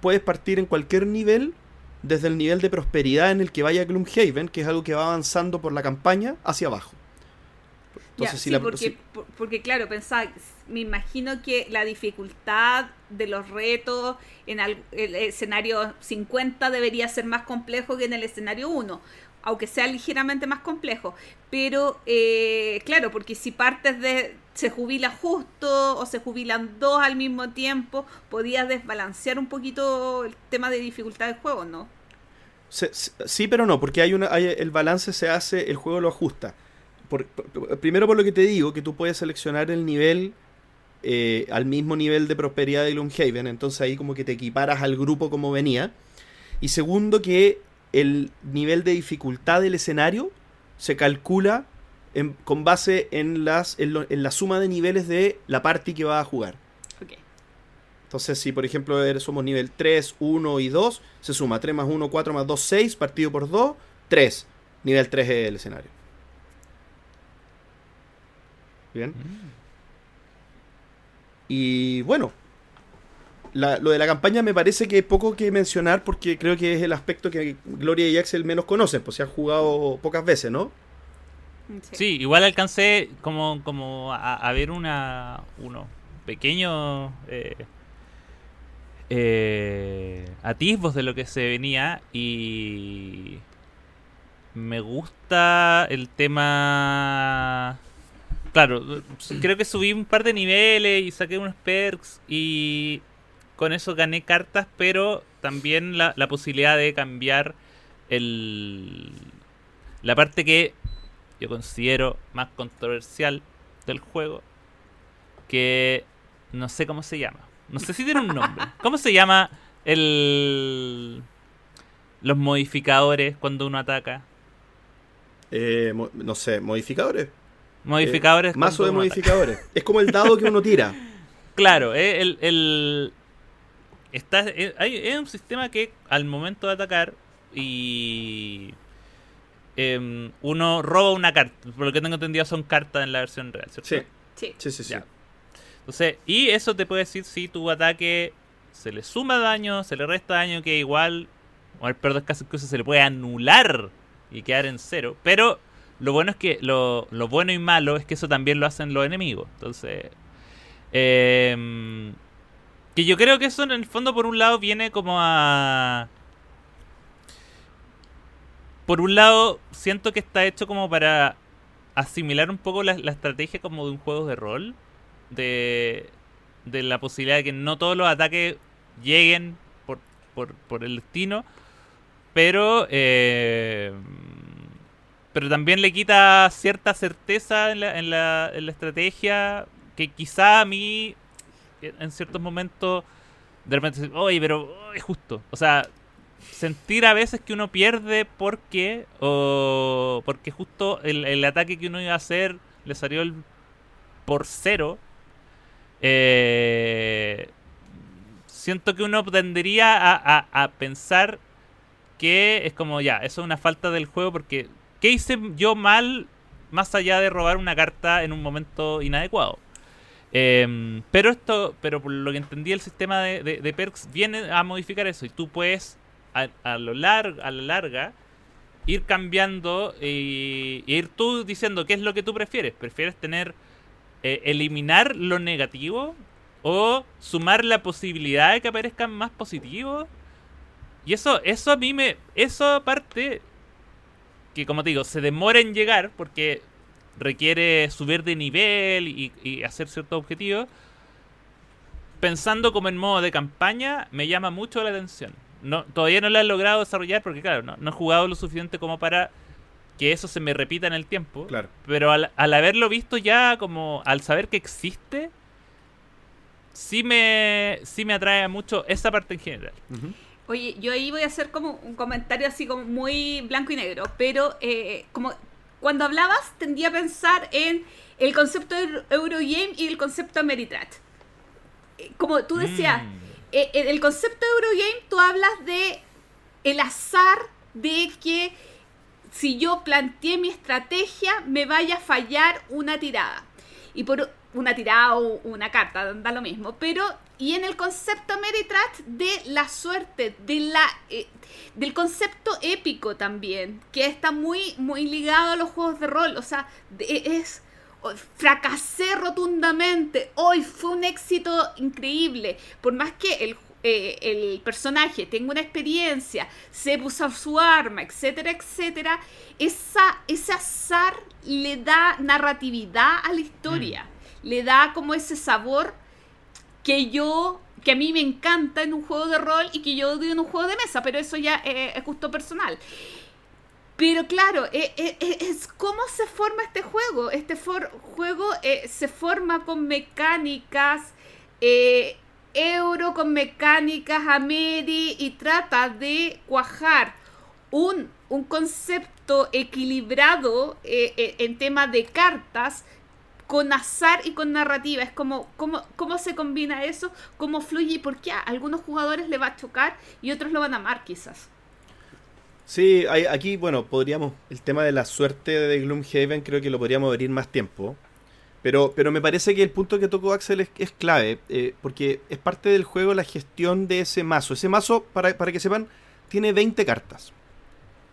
puedes partir en cualquier nivel, desde el nivel de prosperidad en el que vaya Gloomhaven, que es algo que va avanzando por la campaña hacia abajo. Ya, si sí, la- porque, si- por- porque claro, pensaba, me imagino que la dificultad de los retos en al- el escenario 50 debería ser más complejo que en el escenario 1, aunque sea ligeramente más complejo. Pero, eh, claro, porque si partes de, se jubila justo o se jubilan dos al mismo tiempo, podías desbalancear un poquito el tema de dificultad del juego, ¿no? Sí, pero no, porque hay una, el balance se hace, el juego lo ajusta. Primero por lo que te digo, que tú puedes seleccionar el nivel eh, al mismo nivel de prosperidad de Gloomhaven, entonces ahí como que te equiparas al grupo como venía. Y segundo que el nivel de dificultad del escenario se calcula en- con base en, las, en, lo- en la suma de niveles de la party que va a jugar. Ok. Entonces, si por ejemplo eres- somos nivel 3, 1 y 2, se suma 3 más 1, 4 más 2, 6, partido por 2, 3. Nivel 3 es el escenario. Bien. Y bueno, la- lo de la campaña me parece que hay poco que mencionar porque creo que es el aspecto que Gloria y Axel menos conocen, pues se han jugado pocas veces, ¿no? Sí, igual alcancé como, como a, a ver una unos pequeños eh, eh, atisbos de lo que se venía y me gusta el tema... Claro, creo que subí un par de niveles y saqué unos perks y con eso gané cartas, pero también la, la posibilidad de cambiar el, la parte que yo considero más controversial del juego, que no sé cómo se llama. No sé si tiene un nombre. ¿Cómo se llama el los modificadores cuando uno ataca? Eh, mo- no sé, modificadores. Modificadores. Eh, mazo de ataca. modificadores. Es como el dado que uno tira. Claro, eh, el, el- está, eh, hay, es un sistema que al momento de atacar y em, uno roba una carta. Por lo que tengo entendido son cartas en la versión real, ¿cierto? Sí, Sí. sí, sí. Entonces, y eso te puede decir si tu ataque se le suma daño, se le resta daño, que igual, o el peor casos, incluso se le puede anular y quedar en cero. Pero lo bueno es que, lo, lo bueno y malo es que eso también lo hacen los enemigos. Entonces, em, que yo creo que eso en el fondo, por un lado, viene como a. Por un lado, siento que está hecho como para asimilar un poco la, estrategia como de un juego de rol. De, de la posibilidad de que no todos los ataques lleguen por, por, por el destino. Pero eh, pero también le quita cierta certeza en la, en la, en la estrategia que quizá a mí en ciertos momentos de repente oye pero oh, es justo o sea sentir a veces que uno pierde porque o porque justo el, el ataque que uno iba a hacer le salió el por cero eh, siento que uno tendería a, a- a pensar que es como ya, eso es una falta del juego porque ¿qué hice yo mal más allá de robar una carta en un momento inadecuado? Em, pero esto, pero por lo que entendí el sistema de, de- perks viene a modificar eso y tú puedes a, lo lar- a la larga ir cambiando y, y ir tú diciendo qué es lo que tú prefieres. ¿Prefieres tener eh, eliminar lo negativo o sumar la posibilidad de que aparezcan más positivos? Y eso, eso a mí me. Eso aparte. Que como te digo, se demora en llegar porque requiere subir de nivel y, y hacer ciertos objetivos. Pensando como en modo de campaña, me llama mucho la atención. No, todavía no lo he logrado desarrollar porque, claro, no, no he jugado lo suficiente como para que eso se me repita en el tiempo. Claro. Pero al, al haberlo visto ya, como al saber que existe, sí me, sí me atrae mucho esa parte en general. Oye, yo ahí voy a hacer como un comentario así como muy blanco y negro, pero eh, como cuando hablabas tendía a pensar en el concepto de Eurogame y el concepto Ameritrash. Eh, Como tú decías, Mm. eh, en el concepto de Eurogame tú hablas de el azar de que si yo planteé mi estrategia me vaya a fallar una tirada. Y por una tirada o una carta, da lo mismo. Pero, y en el concepto Ameritrash de la suerte, de la, eh, del concepto épico también, que está muy, muy ligado a los juegos de rol. O sea, de- es fracasé rotundamente. Hoy fue un éxito increíble. Por más que el, eh, el personaje tenga una experiencia, sepa usar su arma, etcétera, etcétera, esa, ese azar le da narratividad a la historia. Le da como ese sabor que yo que a mí me encanta en un juego de rol y que yo odio en un juego de mesa, pero eso ya eh, es gusto personal. Pero claro, eh, eh, eh, es cómo se forma este juego. Este juego eh, se forma con mecánicas eh, euro, con mecánicas ameri y trata de cuajar un, un concepto equilibrado eh, eh, en tema de cartas con azar y con narrativa. Es como cómo, cómo se combina eso, cómo fluye y por qué a algunos jugadores le va a chocar y otros lo van a amar quizás. Sí, hay- aquí, bueno, podríamos. El tema de la suerte de Gloomhaven creo que lo podríamos abrir más tiempo. Pero, pero me parece que el punto que tocó Axel es, es clave, eh, porque es parte del juego la gestión de ese mazo. Ese mazo, para, para que sepan, tiene 20 cartas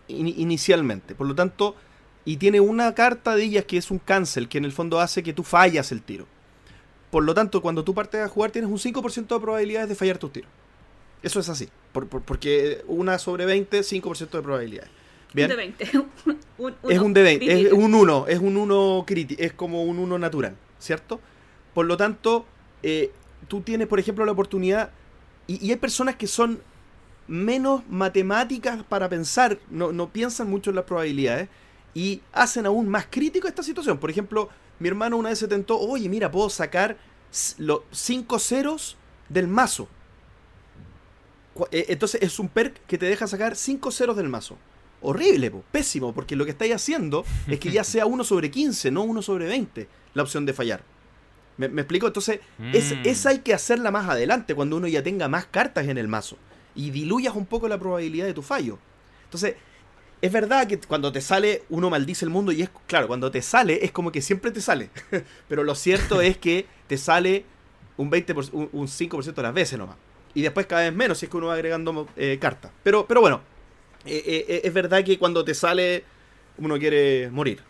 in- inicialmente. Por lo tanto, y tiene una carta de ellas que es un cancel, que en el fondo hace que tú fallas el tiro. Por lo tanto, cuando tú partes a jugar, tienes un 5% de probabilidades de fallar tus tiros. Eso es así. por- por- porque una sobre 20, 5% de probabilidades. Bien. Un de 20. Un- es un de 20, es un 1, es un 1 crítico, es como un 1 natural, ¿cierto? Por lo tanto, eh, tú tienes, por ejemplo, la oportunidad, y, y hay personas que son menos matemáticas para pensar, no, no piensan mucho en las probabilidades, y hacen aún más crítico esta situación. Por ejemplo, mi hermano una vez se tentó, oye, mira, puedo sacar los 5 ceros del mazo. Eh, Entonces es un perk que te deja sacar 5 ceros del mazo. Horrible, po, pésimo, porque lo que estáis haciendo es que ya sea 1 sobre 15, no 1 sobre 20, la opción de fallar. ¿Me, me explico? Entonces, es, Mm. esa hay que hacerla más adelante, cuando uno ya tenga más cartas en el mazo. Y diluyas un poco la probabilidad de tu fallo. Entonces, es verdad que cuando te sale, uno maldice el mundo y es, claro, cuando te sale es como que siempre te sale. Pero lo cierto es que te sale un 20%, un, un 5% de las veces nomás. Y después cada vez menos si es que uno va agregando eh, cartas. Pero, pero bueno, eh, eh, es verdad que cuando te sale uno quiere morir.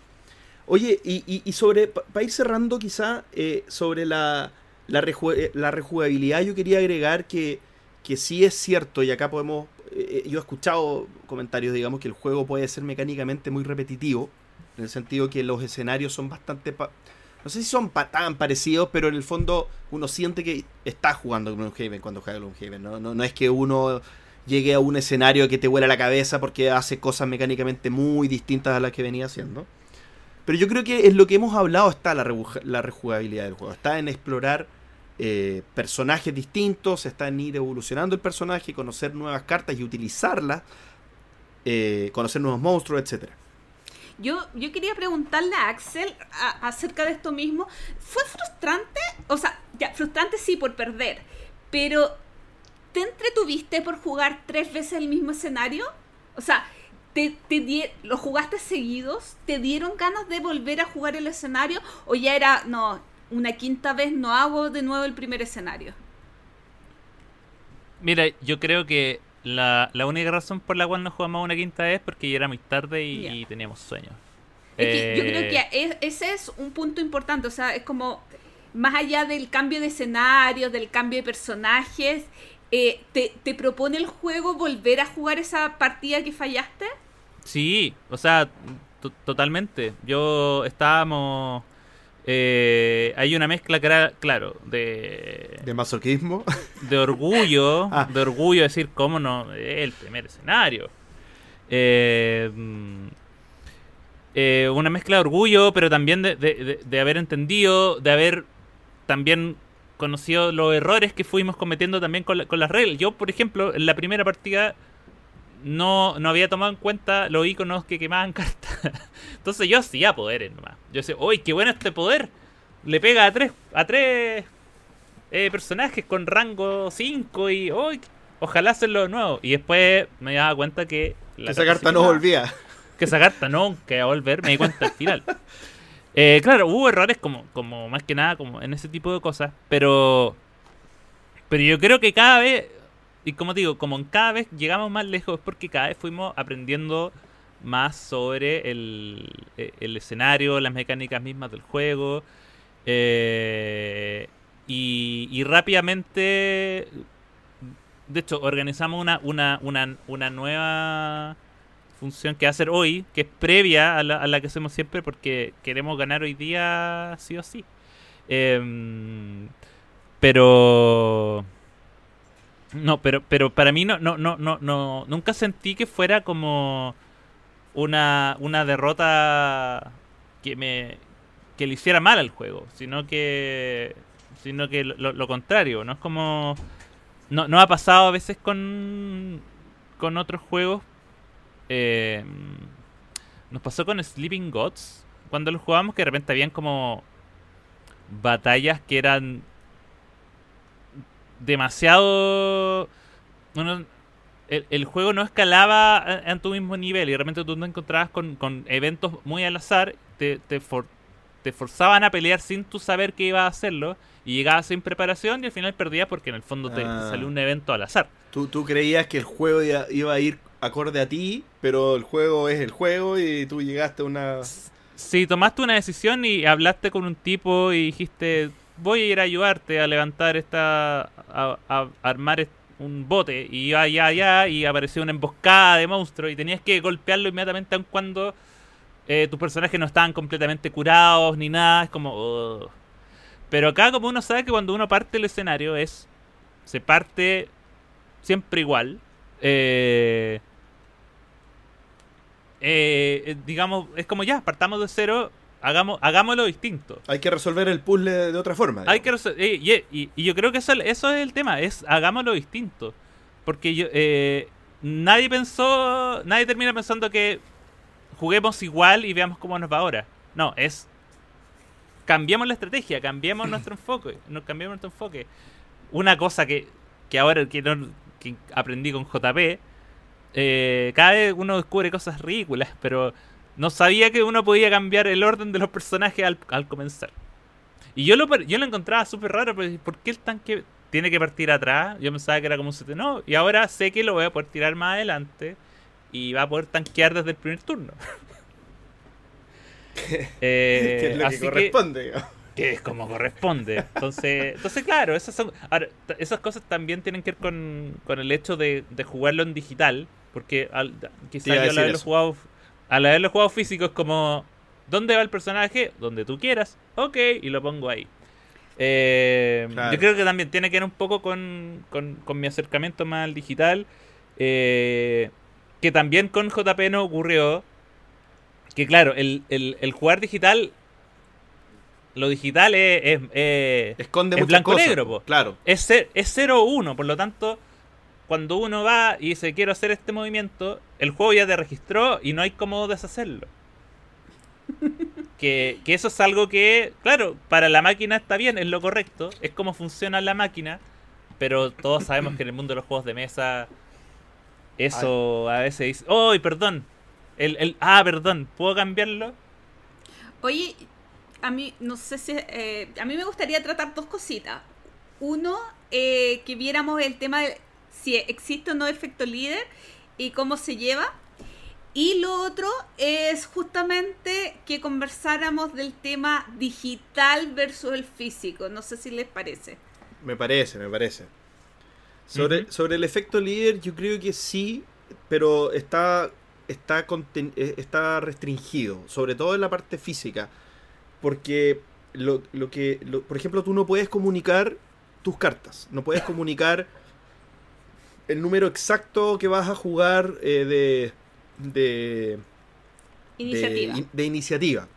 Oye, y, y- y sobre, para ir cerrando quizá, eh, sobre la, la, eh, la rejugabilidad, yo quería agregar que, que sí es cierto, y acá podemos, eh, yo he escuchado comentarios, digamos, que el juego puede ser mecánicamente muy repetitivo, en el sentido que los escenarios son bastante... pa- no sé si son pa- tan parecidos, pero en el fondo uno siente que está jugando Gloomhaven cuando juega Gloomhaven. ¿no? No, no es que uno llegue a un escenario que te vuela la cabeza porque hace cosas mecánicamente muy distintas a las que venía haciendo. Pero yo creo que en lo que hemos hablado está la, la rejugabilidad del juego. Está en explorar eh, personajes distintos, está en ir evolucionando el personaje, conocer nuevas cartas y utilizarlas, eh, conocer nuevos monstruos, etcétera. Yo, yo quería preguntarle a Axel acerca de esto mismo. ¿Fue frustrante? O sea, ya, frustrante sí por perder, pero ¿te entretuviste por jugar tres veces el mismo escenario? O sea, ¿te, te ¿lo jugaste seguidos? ¿Te dieron ganas de volver a jugar el escenario? ¿O ya era, no, una quinta vez no hago de nuevo el primer escenario? Mira, yo creo que la, la única razón por la cual no jugamos una quinta vez es porque ya era muy tarde y, teníamos sueño. Es que yo creo Eh, que es- ese es un punto importante, o sea, es como más allá del cambio de escenario, del cambio de personajes, eh, te, ¿te propone el juego volver a jugar esa partida que fallaste? Sí, o sea, to- totalmente. Yo estábamos... eh, hay una mezcla, cra- claro, de, De masoquismo. de orgullo, Ah. de orgullo decir cómo no el primer escenario. Eh, mm, eh, una mezcla de orgullo, pero también de, de- de- de haber entendido, de haber también conocido los errores que fuimos cometiendo también con, la- con las reglas. Yo, por ejemplo, en la primera partida no, no había tomado en cuenta los iconos que quemaban cartas. Entonces yo hacía poderes nomás. Yo decía, uy, qué bueno este poder. Le pega a tres, a tres eh, personajes con rango 5 y uy, ojalá hacerlo de nuevo. Y después me daba cuenta que... la Esa carta no volvía. que esa carta no, que a volver, me di cuenta al final. Eh, claro, hubo errores como, como más que nada como en ese tipo de cosas, pero pero yo creo que cada vez, y como digo, como en cada vez llegamos más lejos, es porque cada vez fuimos aprendiendo más sobre el, eh, el escenario, las mecánicas mismas del juego, eh, y, y rápidamente, de hecho, organizamos una, una, una, una nueva función que hacer hoy, que es previa a la, a la que hacemos siempre porque queremos ganar hoy día sí o sí. Em, pero no, pero pero para mí no no no no no nunca sentí que fuera como una una derrota que me que le hiciera mal al juego, sino que sino que lo, lo contrario, no es como no, no ha pasado a veces con con otros juegos. Eh, nos pasó con Sleeping Gods cuando lo jugábamos que de repente habían como batallas que eran demasiado bueno, el, el juego no escalaba a- en tu mismo nivel y de repente tú te encontrabas con, con eventos muy al azar te, te, for- te forzaban a pelear sin tú saber que iba a hacerlo y llegabas sin preparación y al final perdías porque en el fondo te, te Ah. salió un evento al azar Tú, tú creías que el juego iba, a ir acorde a ti, pero el juego es el juego y tú llegaste a una... Si tomaste una decisión y hablaste con un tipo y dijiste, voy a ir a ayudarte a levantar esta, a, armar un bote y iba allá, allá y apareció una emboscada de monstruos y tenías que golpearlo inmediatamente aun cuando eh, tus personajes no estaban completamente curados ni nada. Es como... Pero acá como uno sabe que cuando uno parte el escenario es... Se parte siempre igual. Eh, eh, digamos, es como ya, partamos de cero, hagamos, hagámoslo distinto. Hay que resolver el puzzle de otra forma. Hay que eh, y, y- y yo creo que eso, eso es el tema, es hagámoslo distinto. Porque yo, eh, nadie pensó, nadie termina pensando que juguemos igual y veamos cómo nos va ahora. No, es cambiemos la estrategia, cambiemos nuestro enfoque, no cambiemos nuestro enfoque. Una cosa que, que ahora que, no- que aprendí con JP, eh, cada vez uno descubre cosas ridículas, pero no sabía que uno podía cambiar el orden de los personajes al, al comenzar. Y yo lo, yo lo encontraba súper raro, pero ¿por qué el tanque tiene que partir atrás? Yo pensaba que era como un CT. No, y ahora sé que lo voy a poder tirar más adelante y va a poder tanquear desde el primer turno. Eh, que es lo así que corresponde. que es como corresponde. Entonces, entonces claro, esas son. ahora, esas cosas también tienen que ver con, con el hecho de, de jugarlo en digital. Porque al, quizás yo decir haberlo jugado. Al haberlo jugado físico es como. ¿Dónde va el personaje? Donde tú quieras. Ok, y lo pongo ahí. Eh, Claro. Yo creo que también tiene que ver un poco con, con, con mi acercamiento más al digital. eh, que también con JP no ocurrió. Que claro, el, el, el jugar digital. Lo digital es, es, es- Esconde Es blanco cosas. negro, po. Claro. es, es 0 o 1. Por lo tanto, cuando uno va y dice quiero hacer este movimiento, el juego ya te registró y no hay cómo deshacerlo. Que, que eso es algo que, claro, para la máquina está bien, es lo correcto, es como funciona la máquina, pero todos sabemos que en el mundo de los juegos de mesa eso a veces dice, ¡oh, perdón! El, el, ah, perdón, ¿puedo cambiarlo? Oye, a mí, no sé si. eh, a mí me gustaría tratar dos cositas. Uno, eh, que viéramos el tema de si existe o no efecto líder y cómo se lleva. Y lo otro es justamente que conversáramos del tema digital versus el físico. No sé si les parece. Me parece, me parece. Sobre, sobre el efecto líder, yo creo que sí, pero está, está, eh, está restringido, sobre todo en la parte física. Porque, lo, lo que, lo- por ejemplo, tú no puedes comunicar tus cartas, no puedes comunicar el número exacto que vas a jugar eh, de, de, Iniciativa. de, de iniciativa.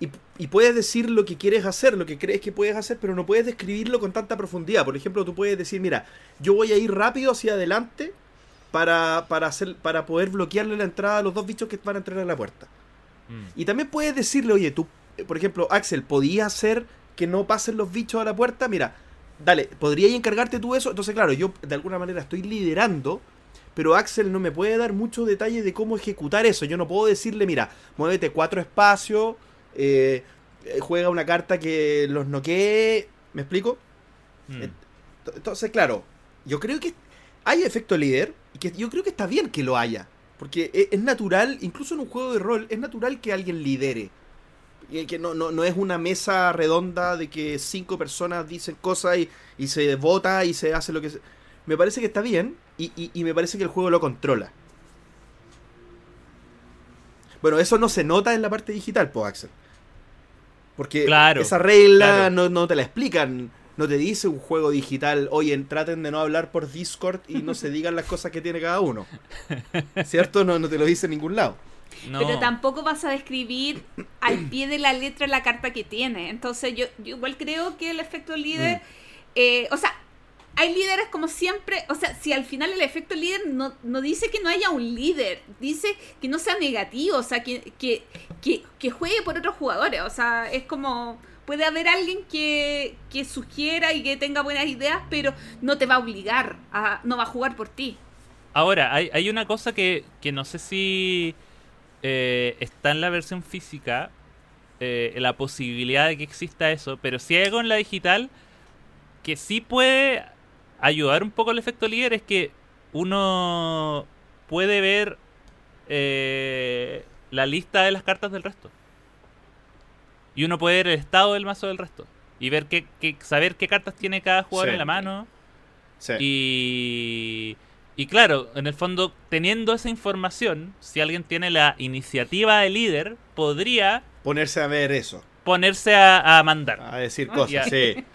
Y, y puedes decir lo que quieres hacer, lo que crees que puedes hacer, pero no puedes describirlo con tanta profundidad. Por ejemplo, tú puedes decir, mira, yo voy a ir rápido hacia adelante para, para, hacer, para poder bloquearle la entrada a los dos bichos que van a entrar a la puerta. Mm. Y también puedes decirle, oye, tú, eh, por ejemplo, Axel, ¿podías hacer que no pasen los bichos a la puerta? Mira, dale, ¿podrías encargarte tú eso? Entonces, claro, yo de alguna manera estoy liderando, pero Axel no me puede dar mucho detalle de cómo ejecutar eso. Yo no puedo decirle, mira, muévete cuatro espacios, eh, eh, juega una carta que los noquee. ¿Me explico? Mm. Ent- Entonces, claro, yo creo que hay efecto líder y que yo creo que está bien que lo haya. Porque e- es natural, incluso en un juego de rol, es natural que alguien lidere. Y que no, no, no es una mesa redonda de que cinco personas dicen cosas y, y se vota y se hace lo que se... Me parece que está bien y, y- y me parece que el juego lo controla. Bueno, eso no se nota en la parte digital, po, Axel. Porque Claro, esa regla claro. no, no te la explican. No te dice un juego digital, oye, traten de no hablar por Discord y no se digan las cosas que tiene cada uno. ¿Cierto? No, no te lo dice en ningún lado. No. Pero tampoco vas a describir al pie de la letra la carta que tiene. Entonces yo, yo igual creo que el efecto líder, eh, o sea, hay líderes como siempre, o sea, si al final el efecto líder no, no dice que no haya un líder, dice que no sea negativo, o sea, que, que, que, que juegue por otros jugadores, o sea, es como... Puede haber alguien que, que sugiera y que tenga buenas ideas, pero no te va a obligar, a, no va a jugar por ti. Ahora, hay, hay una cosa que, que no sé si eh, está en la versión física, eh, la posibilidad de que exista eso, pero si hay algo en la digital que sí puede ayudar un poco al efecto líder, es que uno puede ver eh, la lista de las cartas del resto. Y uno puede ver el estado del mazo del resto. Y ver qué, qué- saber qué cartas tiene cada jugador Sí. en la mano. Sí. Y, y claro, en el fondo, teniendo esa información, si alguien tiene la iniciativa de líder, podría Ponerse a ver eso, ponerse a, a mandar. a decir Ah, cosas, sí.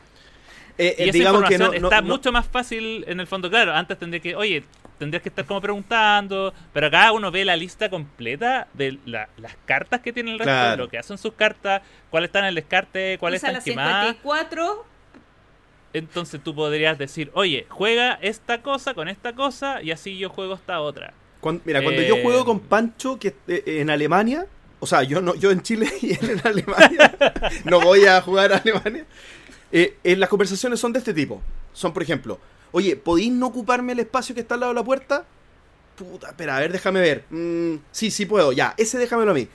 Eh, Y eh, esa digamos que información no, no- está no- mucho más fácil en el fondo, claro. Antes tendría que, oye, tendrías que estar como preguntando, pero acá uno ve la lista completa de la- las cartas que tiene el resto, Claro. lo que hacen sus cartas, cuáles están en el descarte, cuáles están la quemadas. 54. Entonces tú podrías decir, oye, juega esta cosa con esta cosa y así yo juego esta otra. Cuan- mira, cuando Eh, yo juego con Pancho que eh, en Alemania, o sea, yo no, yo en Chile y él en Alemania, no voy a jugar a Alemania. eh, eh, las conversaciones son de este tipo. Son, por ejemplo, oye, ¿podéis no ocuparme el espacio que está al lado de la puerta? Puta, espera, a ver, déjame ver. Mm, sí, sí puedo, ya, ese déjamelo a mí.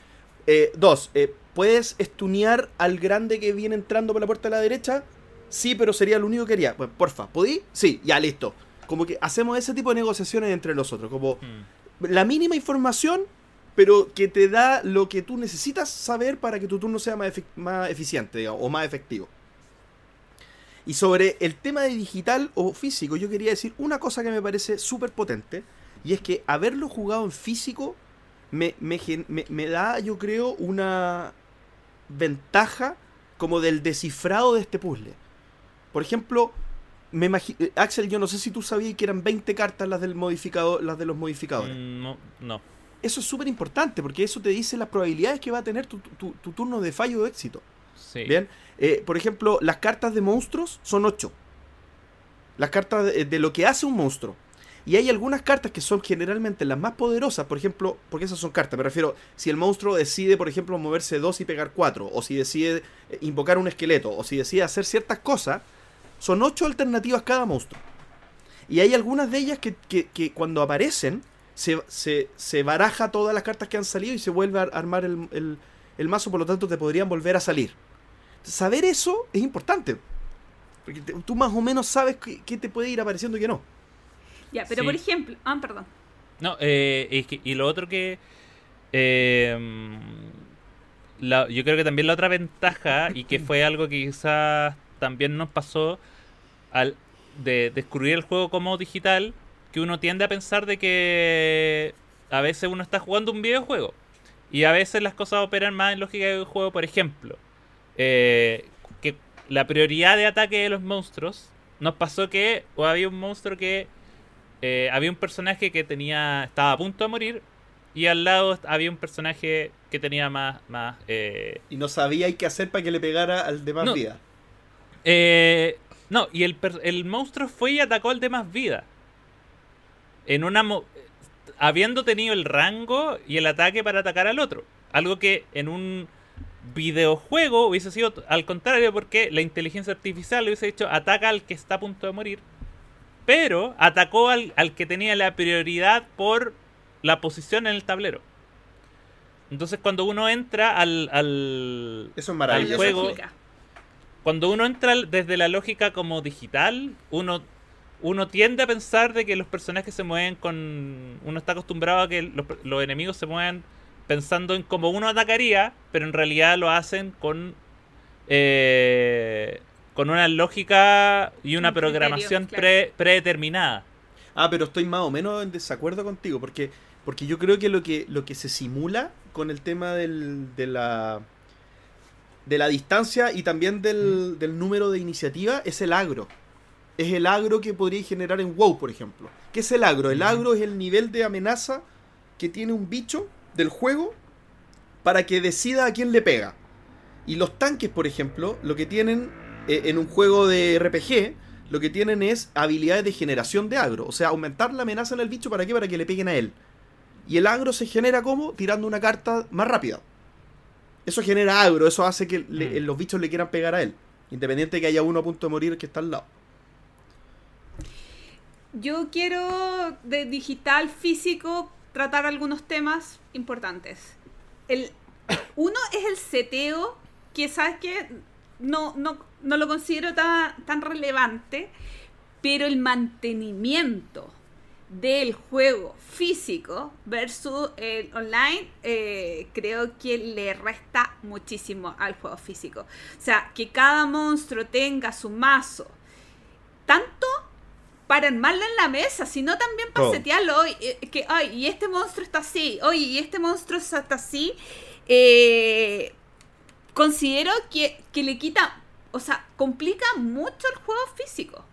Eh, dos, eh, ¿puedes estunear al grande que viene entrando por la puerta de la derecha? Sí, pero sería lo único que quería. Pues, porfa, ¿podí? Sí, ya, listo. Como que hacemos ese tipo de negociaciones entre nosotros. Como, Mm. la mínima información, pero que te da lo que tú necesitas saber para que tu turno sea más, efic- más eficiente digamos, o más efectivo. Y sobre el tema de digital o físico, yo quería decir una cosa que me parece súper potente, y es que haberlo jugado en físico me, me gen- me- me da, yo creo, una ventaja como del descifrado de este puzzle. Por ejemplo, me eh, Axel, yo no sé si tú sabías que eran 20 cartas las del modificador, las de los modificadores. Mm, No, no. Eso es súper importante porque eso te dice las probabilidades que va a tener tu, tu- tu turno de fallo o éxito. Sí. Bien, Eh, por ejemplo, las cartas de monstruos son 8. Las cartas de, de lo que hace un monstruo. Y hay algunas cartas que son generalmente las más poderosas, por ejemplo, porque esas son cartas, me refiero, si el monstruo decide, por ejemplo, moverse 2 y pegar 4, o si decide eh, invocar un esqueleto, o si decide hacer ciertas cosas, son 8 alternativas cada monstruo. Y hay algunas de ellas que, que- que cuando aparecen, se, se- se baraja todas las cartas que han salido y se vuelve a armar el, el- el mazo, por lo tanto te podrían volver a salir. Saber eso es importante. Porque te- tú más o menos sabes qué, qué te puede ir apareciendo y qué no. Ya, pero Sí. por ejemplo. Ah, perdón. No, eh, es que- y lo otro que... eh, la- yo creo que también la otra ventaja, y que fue algo que quizás también nos pasó al de descubrir el juego como digital, que uno tiende a pensar de que a veces uno está jugando un videojuego. Y a veces las cosas operan más en lógica de juego, por ejemplo. eh, que la prioridad de ataque de los monstruos nos pasó que o había un monstruo que eh, había un personaje que tenía estaba a punto de morir y al lado había un personaje que tenía más más eh, Y no sabía qué hacer para que le pegara al de más No. vida. eh, no y el per- el monstruo fue y atacó al de más vida en una mo- habiendo tenido el rango y el ataque para atacar al otro algo que en un videojuego hubiese sido al contrario porque la inteligencia artificial le hubiese dicho ataca al que está a punto de morir pero atacó al, al que tenía la prioridad por la posición en el tablero entonces cuando uno entra al, al, Eso es al maravilloso. juego. Cuando uno entra desde la lógica como digital, uno, uno tiende a pensar de que los personajes se mueven con... Uno está acostumbrado a que los, los enemigos se muevan pensando en cómo uno atacaría, pero en realidad lo hacen con... eh, con una lógica y una programación claro. pre- predeterminada. Ah, pero estoy más o menos en desacuerdo contigo, porque, porque yo creo que lo que, lo que se simula con el tema del, de la de la distancia y también del, del número de iniciativa es el agro. Es el agro que podría generar en WoW, por ejemplo. ¿Qué es el agro? El Ujú. agro es el nivel de amenaza que tiene un bicho del juego para que decida a quién le pega. Y los tanques, por ejemplo, lo que tienen eh, en un juego de RPG, lo que tienen es habilidades de generación de agro. O sea, aumentar la amenaza en el bicho para qué? Para que le peguen a él. Y el agro se genera como tirando una carta más rápida. Eso genera agro, eso hace que le- Mm. los bichos le quieran pegar a él. Independiente de que haya uno a punto de morir que está al lado. Yo quiero de digital físico tratar algunos temas importantes. El, uno es el seteo, que sabes que no, no, no lo considero tan, tan relevante, pero el mantenimiento del juego físico versus el online eh, creo que le resta muchísimo al juego físico. O sea, que cada monstruo tenga su mazo, tanto para armarlo en la mesa, sino también para Todo. setearlo. Eh, que, ay, y este monstruo está así, oye, y este monstruo está así. Eh, considero que, que le quita, o sea, complica mucho el juego físico.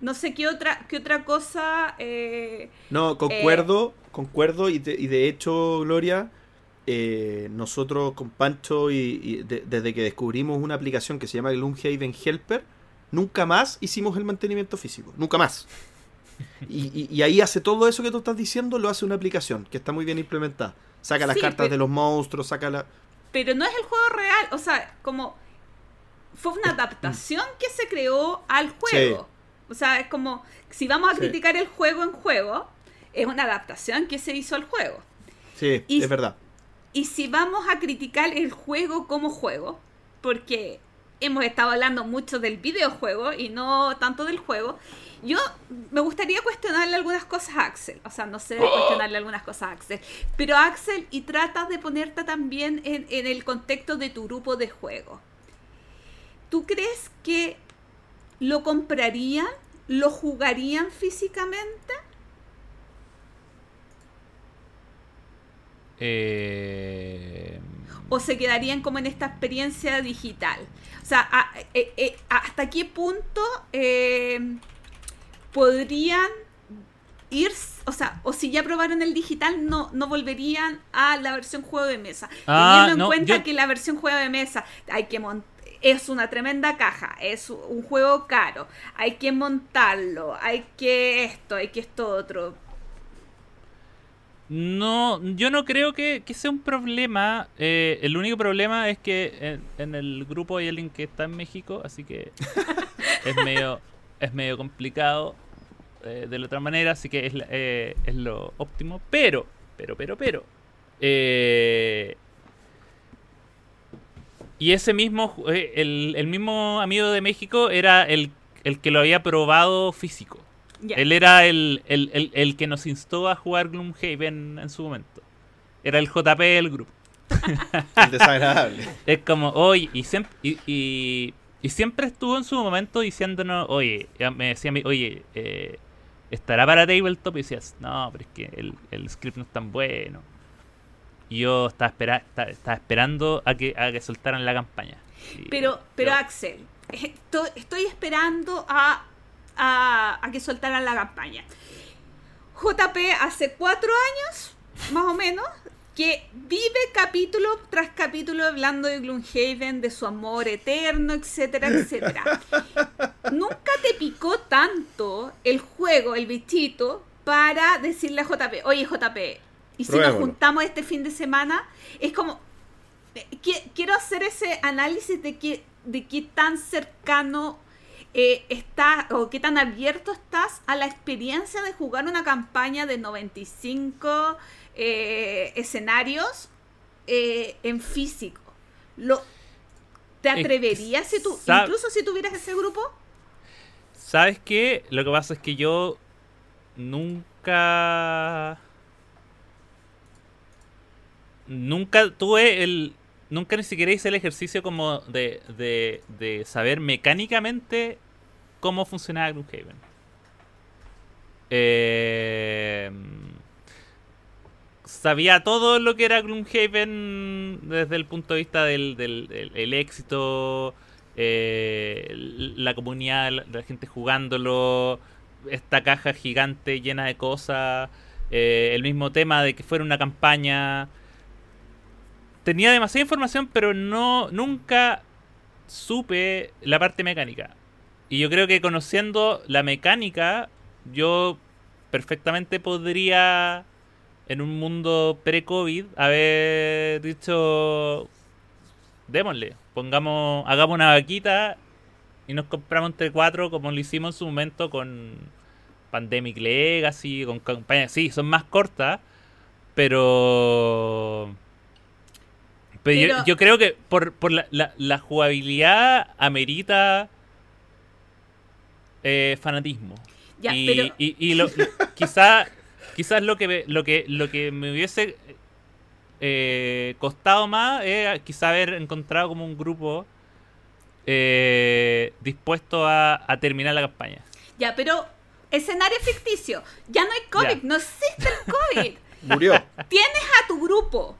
No sé qué otra, qué otra cosa. eh, No, concuerdo, concuerdo y de, y de hecho, Gloria, eh, nosotros con Pancho y, y de- desde que descubrimos una aplicación que se llama Gloomhaven Helper, nunca más hicimos el mantenimiento físico, nunca más. Y, ahí hace todo eso que tú estás diciendo, lo hace una aplicación que está muy bien implementada. Saca las Sí, cartas de los monstruos, saca la... pero no es el juego real, o sea, como fue una adaptación que se creó al juego. O sea, es como si vamos a Sí. criticar el juego en juego, es una adaptación que se hizo al juego. Sí, Y- es verdad. Y si vamos a criticar el juego como juego, porque hemos estado hablando mucho del videojuego y no tanto del juego, yo me gustaría cuestionarle algunas cosas a Axel. O sea, no sé cuestionarle algunas cosas a Axel. Pero Axel, y trata de ponerte también en, en el contexto de tu grupo de juego. ¿Tú crees que lo comprarían? ¿Lo jugarían físicamente? Eh, o se quedarían como en esta experiencia digital. O sea, a- eh, eh, ¿hasta qué punto eh, podrían ir, o sea, o si ya probaron el digital, no, no volverían a la versión juego de mesa? Ah, Teniendo en no, cuenta yo- que la versión juego de mesa hay que mon- es una tremenda caja, es un juego caro, hay que montarlo, hay que esto, hay que esto otro. No, yo no creo que, que sea un problema. Eh, el único problema es que en, en el grupo hay alguien que está en México, así que es medio es medio complicado eh, de la otra manera, así que es, eh, es lo óptimo. Pero, pero, pero, pero. eh, y ese mismo, eh, el, el mismo amigo de México era el, el que lo había probado físico. Él era el, el, el, el que nos instó a jugar Gloomhaven en su momento. Era el JP del grupo. El desagradable. Es como, oye, y siempre, y, y, y siempre estuvo en su momento diciéndonos, oye, me decía a mí, oye, eh, ¿estará para Tabletop? Y decías, no, pero es que el, el script no es tan bueno. Y yo estaba, espera, estaba, estaba esperando a que, a que soltaran la campaña. Y- Pero, pero yo- Axel, estoy, estoy esperando a, a, a que soltaran la campaña. JP hace cuatro años, más o menos, que vive capítulo tras capítulo hablando de Gloomhaven, de su amor eterno, etcétera, etcétera. Nunca te picó tanto el juego, el bichito, para decirle a JP, oye JP, y si nos juntamos este fin de semana, es como, eh, qui- quiero hacer ese análisis de qué, de qué tan cercano eh, estás o qué tan abierto estás a la experiencia de jugar una campaña de 95 eh, escenarios eh, en físico. Lo, ¿Te atreverías si tú, incluso si tuvieras ese grupo? ¿Sabes qué? Lo que pasa es que yo nunca. Nunca tuve el. Nunca ni siquiera hice el ejercicio como de, de, de saber mecánicamente cómo funcionaba Gloomhaven. Eh, sabía todo lo que era Gloomhaven desde el punto de vista del, del- el éxito, eh, la comunidad, la, la gente jugándolo, esta caja gigante llena de cosas, eh, el mismo tema de que fuera una campaña. Tenía demasiada información, pero no nunca supe la parte mecánica. Y yo creo que conociendo la mecánica, yo perfectamente podría, en un mundo pre-COVID, haber dicho, démosle, pongamos, hagamos una vaquita y nos compramos entre cuatro como lo hicimos en su momento con Pandemic Legacy, con campañas, sí, son más cortas, pero... Pero, yo- Pero- yo, creo que por, por la, la- la jugabilidad amerita eh, fanatismo. Ya, y, pero y, y lo, quizá, quizás lo que me, lo que lo que me hubiese eh, costado más es quizá haber encontrado como un grupo eh, dispuesto a, a terminar la campaña. Ya, pero escenario ficticio. Ya no hay COVID, Ya. no existe el COVID. Murió. Tienes a tu grupo.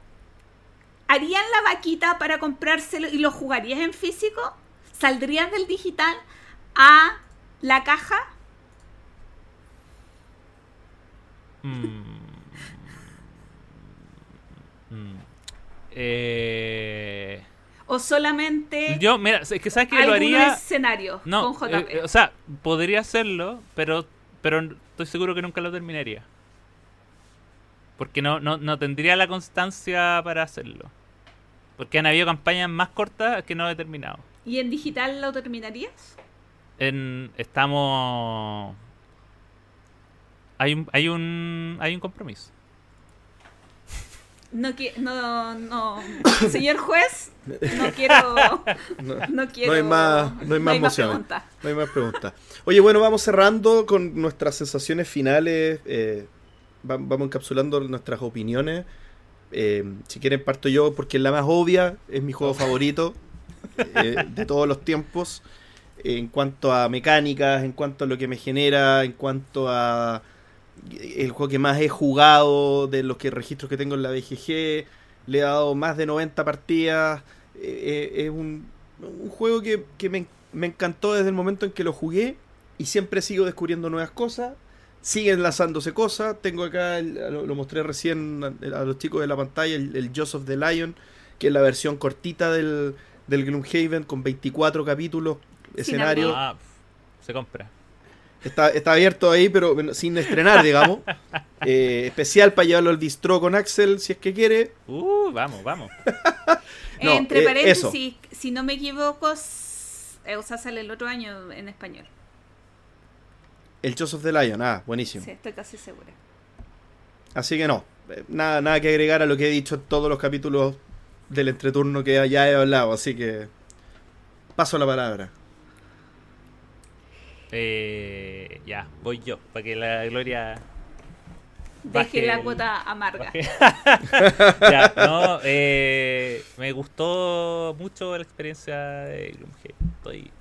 ¿Harían la vaquita para comprárselo y lo jugarías en físico? ¿Saldrías del digital a la caja? Mm. Mm. Eh, ¿O solamente yo, mira, es que sabes que lo haría. escenarios No, con JP? eh, eh, o sea, podría hacerlo, pero, pero estoy seguro que nunca lo terminaría. Porque no, no, no tendría la constancia para hacerlo. Porque han habido campañas más cortas que no he terminado. ¿Y en digital lo terminarías? En, estamos. Hay un, hay un, hay un compromiso. No, qui- no, no, señor juez, no quiero, No, no quiero. hay más, no hay más mociones. preguntas. No hay más preguntas. Oye, bueno, vamos cerrando con nuestras sensaciones finales. eh, va- vamos encapsulando nuestras opiniones. Eh, si quieren parto yo porque es la más obvia, es mi juego favorito eh, de todos los tiempos. eh, en cuanto a mecánicas, en cuanto a lo que me genera, en cuanto a el juego que más he jugado de los que registros que tengo en la BGG. Le he dado más de 90 partidas. eh, eh, es un, un juego que, que me, me encantó desde el momento en que lo jugué y siempre sigo descubriendo nuevas cosas. Siguen lanzándose cosas. Tengo acá, el- lo, lo mostré recién a, a los chicos de la pantalla, el, of the Lion, que es la versión cortita del, del Gloomhaven con 24 capítulos, escenario. Ah, se compra. Está, está abierto ahí, pero bueno, sin estrenar, digamos. Eh, especial para llevarlo al distro con Axel, si es que quiere. Uh, vamos, vamos. No, Entre eh, paréntesis, si no me equivoco, eh, o sea, sale el otro año en español. El of the Lion, ah, buenísimo. Sí, estoy casi segura. Así que no, eh, nada, nada que agregar a lo que he dicho en todos los capítulos del entreturno que ya he hablado, así que paso la palabra. Eh, ya, voy yo, para que la gloria Deje la el- cuota amarga. baje. ya, no, eh, me gustó mucho la experiencia de Gloomhaven. Estoy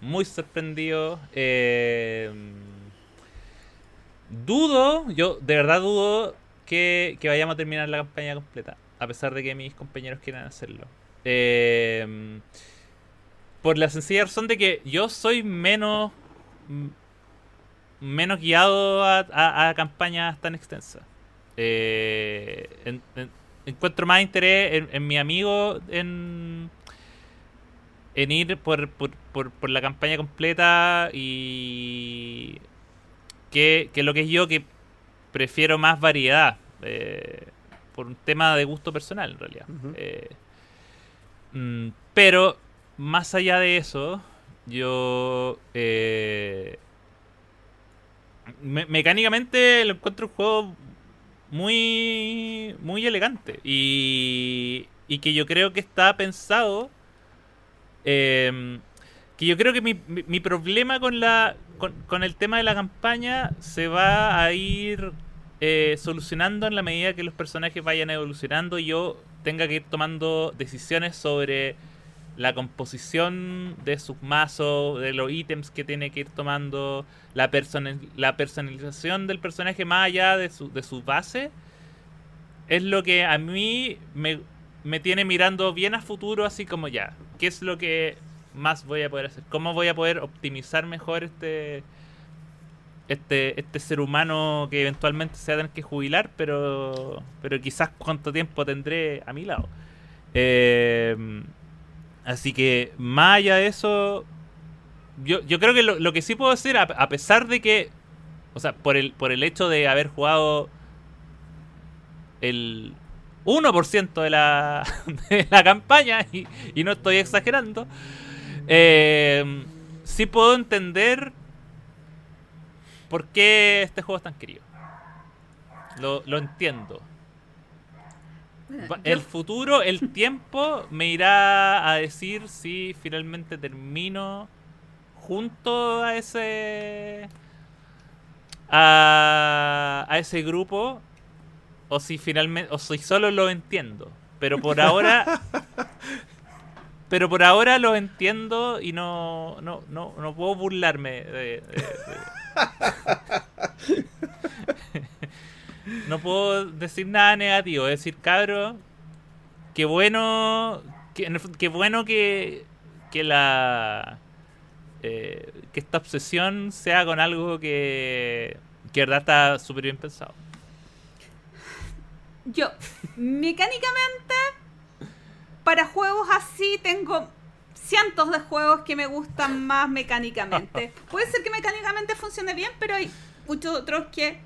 muy sorprendido. eh, dudo, yo de verdad dudo que, que vayamos a terminar la campaña completa, a pesar de que mis compañeros quieran hacerlo. Eh, por la sencilla razón de que yo soy menos menos guiado a, a- a campañas tan extensas. Eh, en- en- encuentro más interés en, en mi amigo en, en ir por, por, por, por la campaña completa y que, que lo que es yo que prefiero más variedad eh, por un tema de gusto personal en realidad. Eh, mm, pero más allá de eso, yo eh, me- mecánicamente lo encuentro un juego muy muy elegante y, y que yo creo que está pensado eh, que yo creo que mi, mi- problema con la con, con el tema de la campaña se va a ir eh, solucionando en la medida que los personajes vayan evolucionando y yo tenga que ir tomando decisiones sobre la composición de sus mazos, de los ítems que tiene que ir tomando, la, la personalización del personaje más allá de su, de su base, es lo que a mí me, me tiene mirando bien a futuro, así como ya, ¿qué es lo que más voy a poder hacer? ¿Cómo voy a poder optimizar mejor este este, este ser humano que eventualmente se va a tener que jubilar, pero, pero quizás cuánto tiempo tendré a mi lado? Eh, Así que, más allá de eso, yo, yo creo que lo, lo que sí puedo decir, a, a pesar de que, o sea, por el, por el hecho de haber jugado el 1% de la, de la campaña, y, y no estoy exagerando, eh, sí puedo entender por qué este juego es tan querido. Lo, lo entiendo. El futuro, el tiempo me irá a decir si finalmente termino junto a ese a, a ese grupo o si finalmente o si solo lo entiendo. Pero por ahora pero por ahora lo entiendo y no, no, no, no puedo burlarme de, de- de- no puedo decir nada negativo, es decir, cabro, qué bueno, qué bueno que, que la eh, que esta obsesión sea con algo que, que de verdad está súper bien pensado. Yo, mecánicamente, para juegos así tengo cientos de juegos que me gustan más mecánicamente. Puede ser que mecánicamente funcione bien, pero hay muchos otros que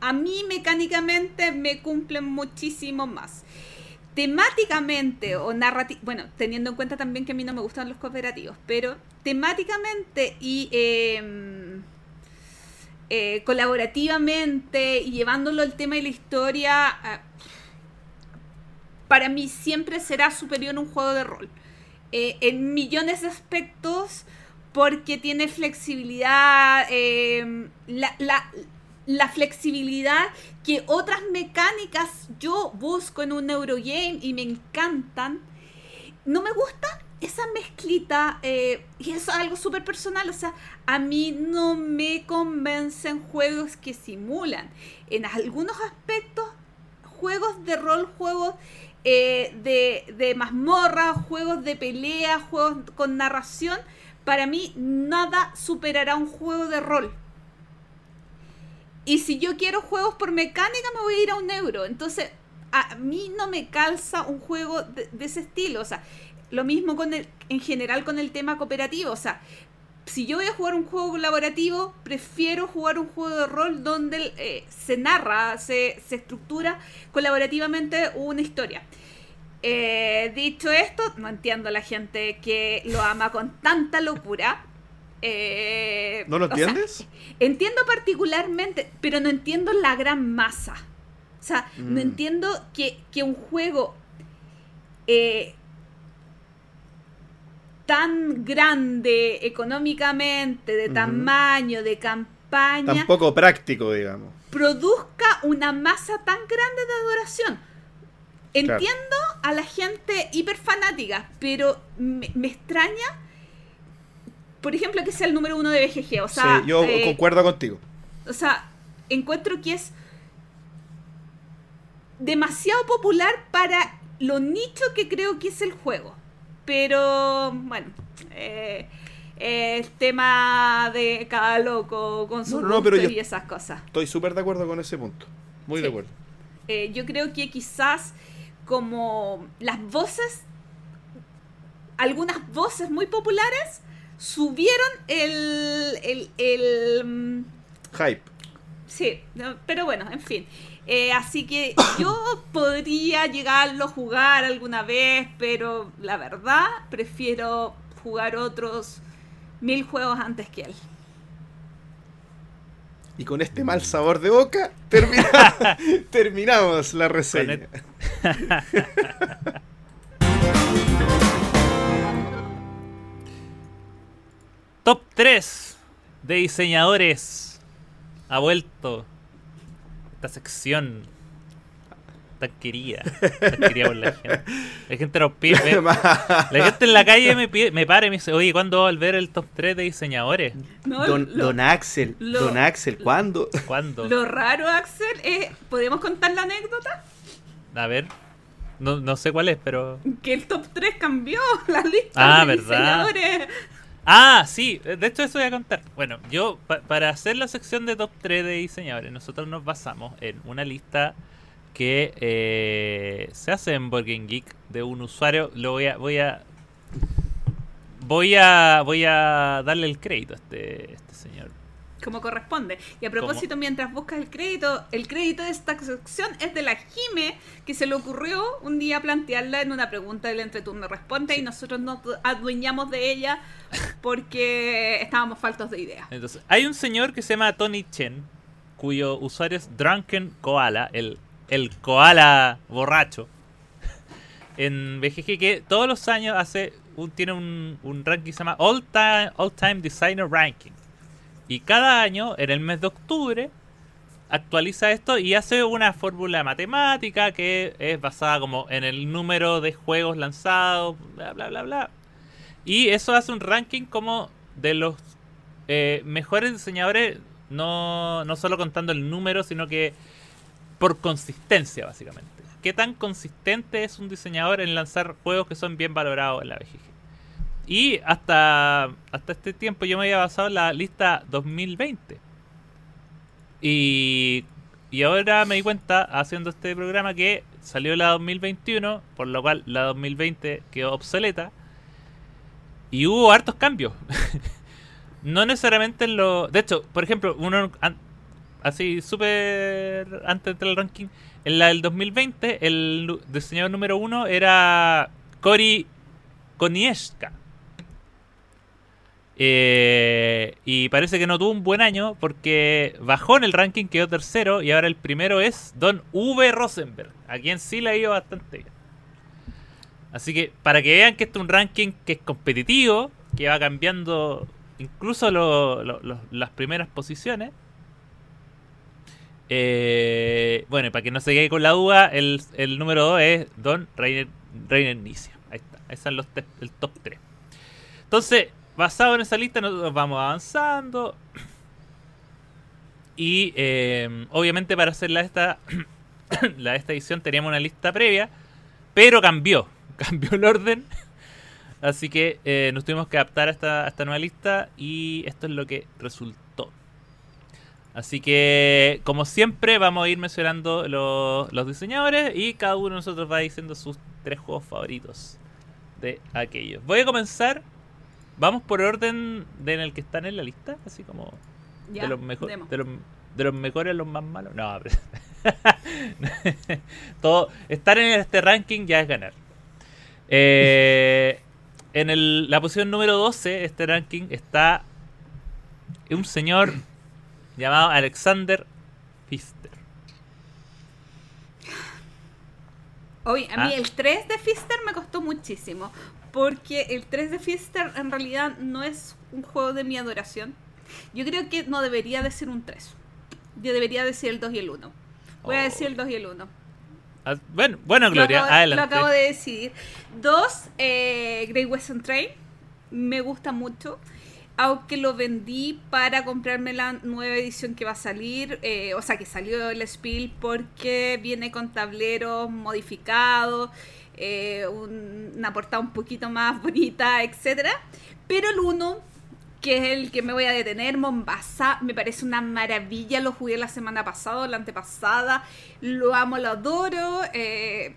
a mí mecánicamente me cumplen muchísimo más. Temáticamente o narrativamente, bueno, teniendo en cuenta también que a mí no me gustan los cooperativos, pero temáticamente y em, eh, colaborativamente y llevándolo el tema y la historia, ah, para mí siempre será superior un juego de rol. Eh, en millones de aspectos, porque tiene flexibilidad, eh, la, la- la flexibilidad que otras mecánicas yo busco en un Eurogame y me encantan. No me gusta esa mezclita, eh, y es algo súper personal, o sea, a mí no me convencen juegos que simulan. En algunos aspectos, juegos de rol, juegos eh, de, de mazmorra, juegos de pelea, juegos con narración, para mí nada superará un juego de rol. Y si yo quiero juegos por mecánica, me voy a ir a un euro. Entonces, a mí no me calza un juego de, de ese estilo. O sea, lo mismo con el, en general con el tema cooperativo. O sea, si yo voy a jugar un juego colaborativo, prefiero jugar un juego de rol donde eh, se narra, se, se estructura colaborativamente una historia. Eh, dicho esto, no entiendo a la gente que lo ama con tanta locura. Eh, ¿No lo sea, entiendes? Entiendo particularmente, pero no entiendo la gran masa. O sea, no Mm. entiendo que, que un juego eh, tan grande económicamente, de tamaño, de campaña, Tampoco práctico, digamos. produzca una masa tan grande de adoración. Entiendo a la gente hiperfanática, pero me, me extraña, por ejemplo, que sea el número uno de BGG. O sea, sí, yo eh, concuerdo contigo. o sea, encuentro que es demasiado popular para lo nicho que creo que es el juego. Pero, bueno, eh, el tema de cada loco con sus No, pero y esas cosas. Estoy súper de acuerdo con ese punto. Muy de acuerdo. Eh, yo creo que quizás como las voces, algunas voces muy populares, subieron el, el, el, mm, Hype. Sí, pero bueno, en fin. Eh, así que yo podría llegarlo a jugar alguna vez, pero la verdad prefiero jugar otros mil juegos antes que él. Y con este mal sabor de boca, termina- terminamos la reseña. Top 3 de diseñadores. Ha vuelto esta sección tan querida. Tan querida por la gente. La gente nos pide. la gente en la calle me pide, me para y me dice, oye, ¿cuándo va a volver el top 3 de diseñadores? No, Don, lo, don Axel, lo- Don Axel, ¿cuándo? ¿Cuándo? lo raro, Axel, es, ¿podemos contar la anécdota? A ver. No, no sé cuál es, pero. Que el top 3 cambió la lista Ah, de ¿verdad? diseñadores. Ah, sí, de hecho eso voy a contar. Bueno, yo pa- para hacer la sección de top 3 de diseñadores, nosotros nos basamos en una lista que eh, se hace en Burger Geek de un usuario. Lo voy a, voy a, voy a, voy a darle el crédito a este, este señor. Como corresponde. Y a propósito, mientras buscas el crédito, el crédito de esta sección es de la Jime, que se le ocurrió un día plantearla en una pregunta del entreturno responde y nosotros nos adueñamos de ella porque estábamos faltos de idea. Entonces, hay un señor que se llama Tony Chen, cuyo usuario es Drunken Koala, el, el koala borracho, en BGG, que todos los años hace un, tiene un, un ranking que se llama All Time, All Time Designer Ranking. Y cada año, en el mes de octubre, actualiza esto y hace una fórmula matemática que es basada como en el número de juegos lanzados, bla, bla, bla, bla. Y eso hace un ranking como de los eh, mejores diseñadores, no, no solo contando el número, sino que por consistencia, básicamente. ¿Qué tan consistente es un diseñador en lanzar juegos que son bien valorados en la BGG? Y hasta, hasta este tiempo yo me había basado en la lista 2020. Y, y ahora me di cuenta, haciendo este programa, que salió la 2021, por lo cual la 2020 quedó obsoleta. Y hubo hartos cambios. no necesariamente en lo... De hecho, por ejemplo, uno así súper antes del ranking, en la del 2020 el diseñador número uno era Cory Konieska. Eh, y parece que no tuvo un buen año porque bajó en el ranking, quedó tercero y ahora el primero es Don V. Rosenberg, a quien sí le ha ido bastante bien. Así que para que vean que este es un ranking que es competitivo, que va cambiando incluso las primeras posiciones. Eh, bueno, y para que no se quede con la duda, el, número 2 es Don Reiner, Reiner Nicia. Ahí está, ese es los el top 3. Entonces, basado en esa lista, nosotros vamos avanzando. Y eh, obviamente para hacer la esta, la esta edición teníamos una lista previa, pero cambió. Cambió el orden. Así que eh, nos tuvimos que adaptar a esta, a nueva lista y esto es lo que resultó. Así que, como siempre, vamos a ir mencionando los, los diseñadores y cada uno de nosotros va diciendo sus tres juegos favoritos de aquellos. Voy a comenzar. Vamos por orden de en el que están en la lista, así como Ya, de los mejores demos. de los, de los mejores a los más malos. No, pero- todo estar en este ranking ya es ganar. Eh, en el- la posición número 12 de este ranking está un señor llamado Alexander Pfister. Oye, a mí Ah. el 3 de Fister me costó muchísimo. Porque el 3 de Fister en realidad no es un juego de mi adoración. Yo creo que no debería de ser un 3. Yo debería decir el 2 y el 1. Voy a Oh. decir el 2 y el 1. Ah, Bueno, bueno Gloria, lo acabo, adelante. lo acabo de decidir. Dos, eh, Great Western Trail. Me gusta mucho. Aunque lo vendí para comprarme la nueva edición que va a salir. eh, o sea, que salió el Spiel porque viene con tableros modificados. Eh, un- una portada un poquito más bonita, etcétera. Pero el 1 que es el que me voy a detener, Mombasa, me parece una maravilla, lo jugué la semana pasada, la antepasada, lo amo, lo adoro, eh,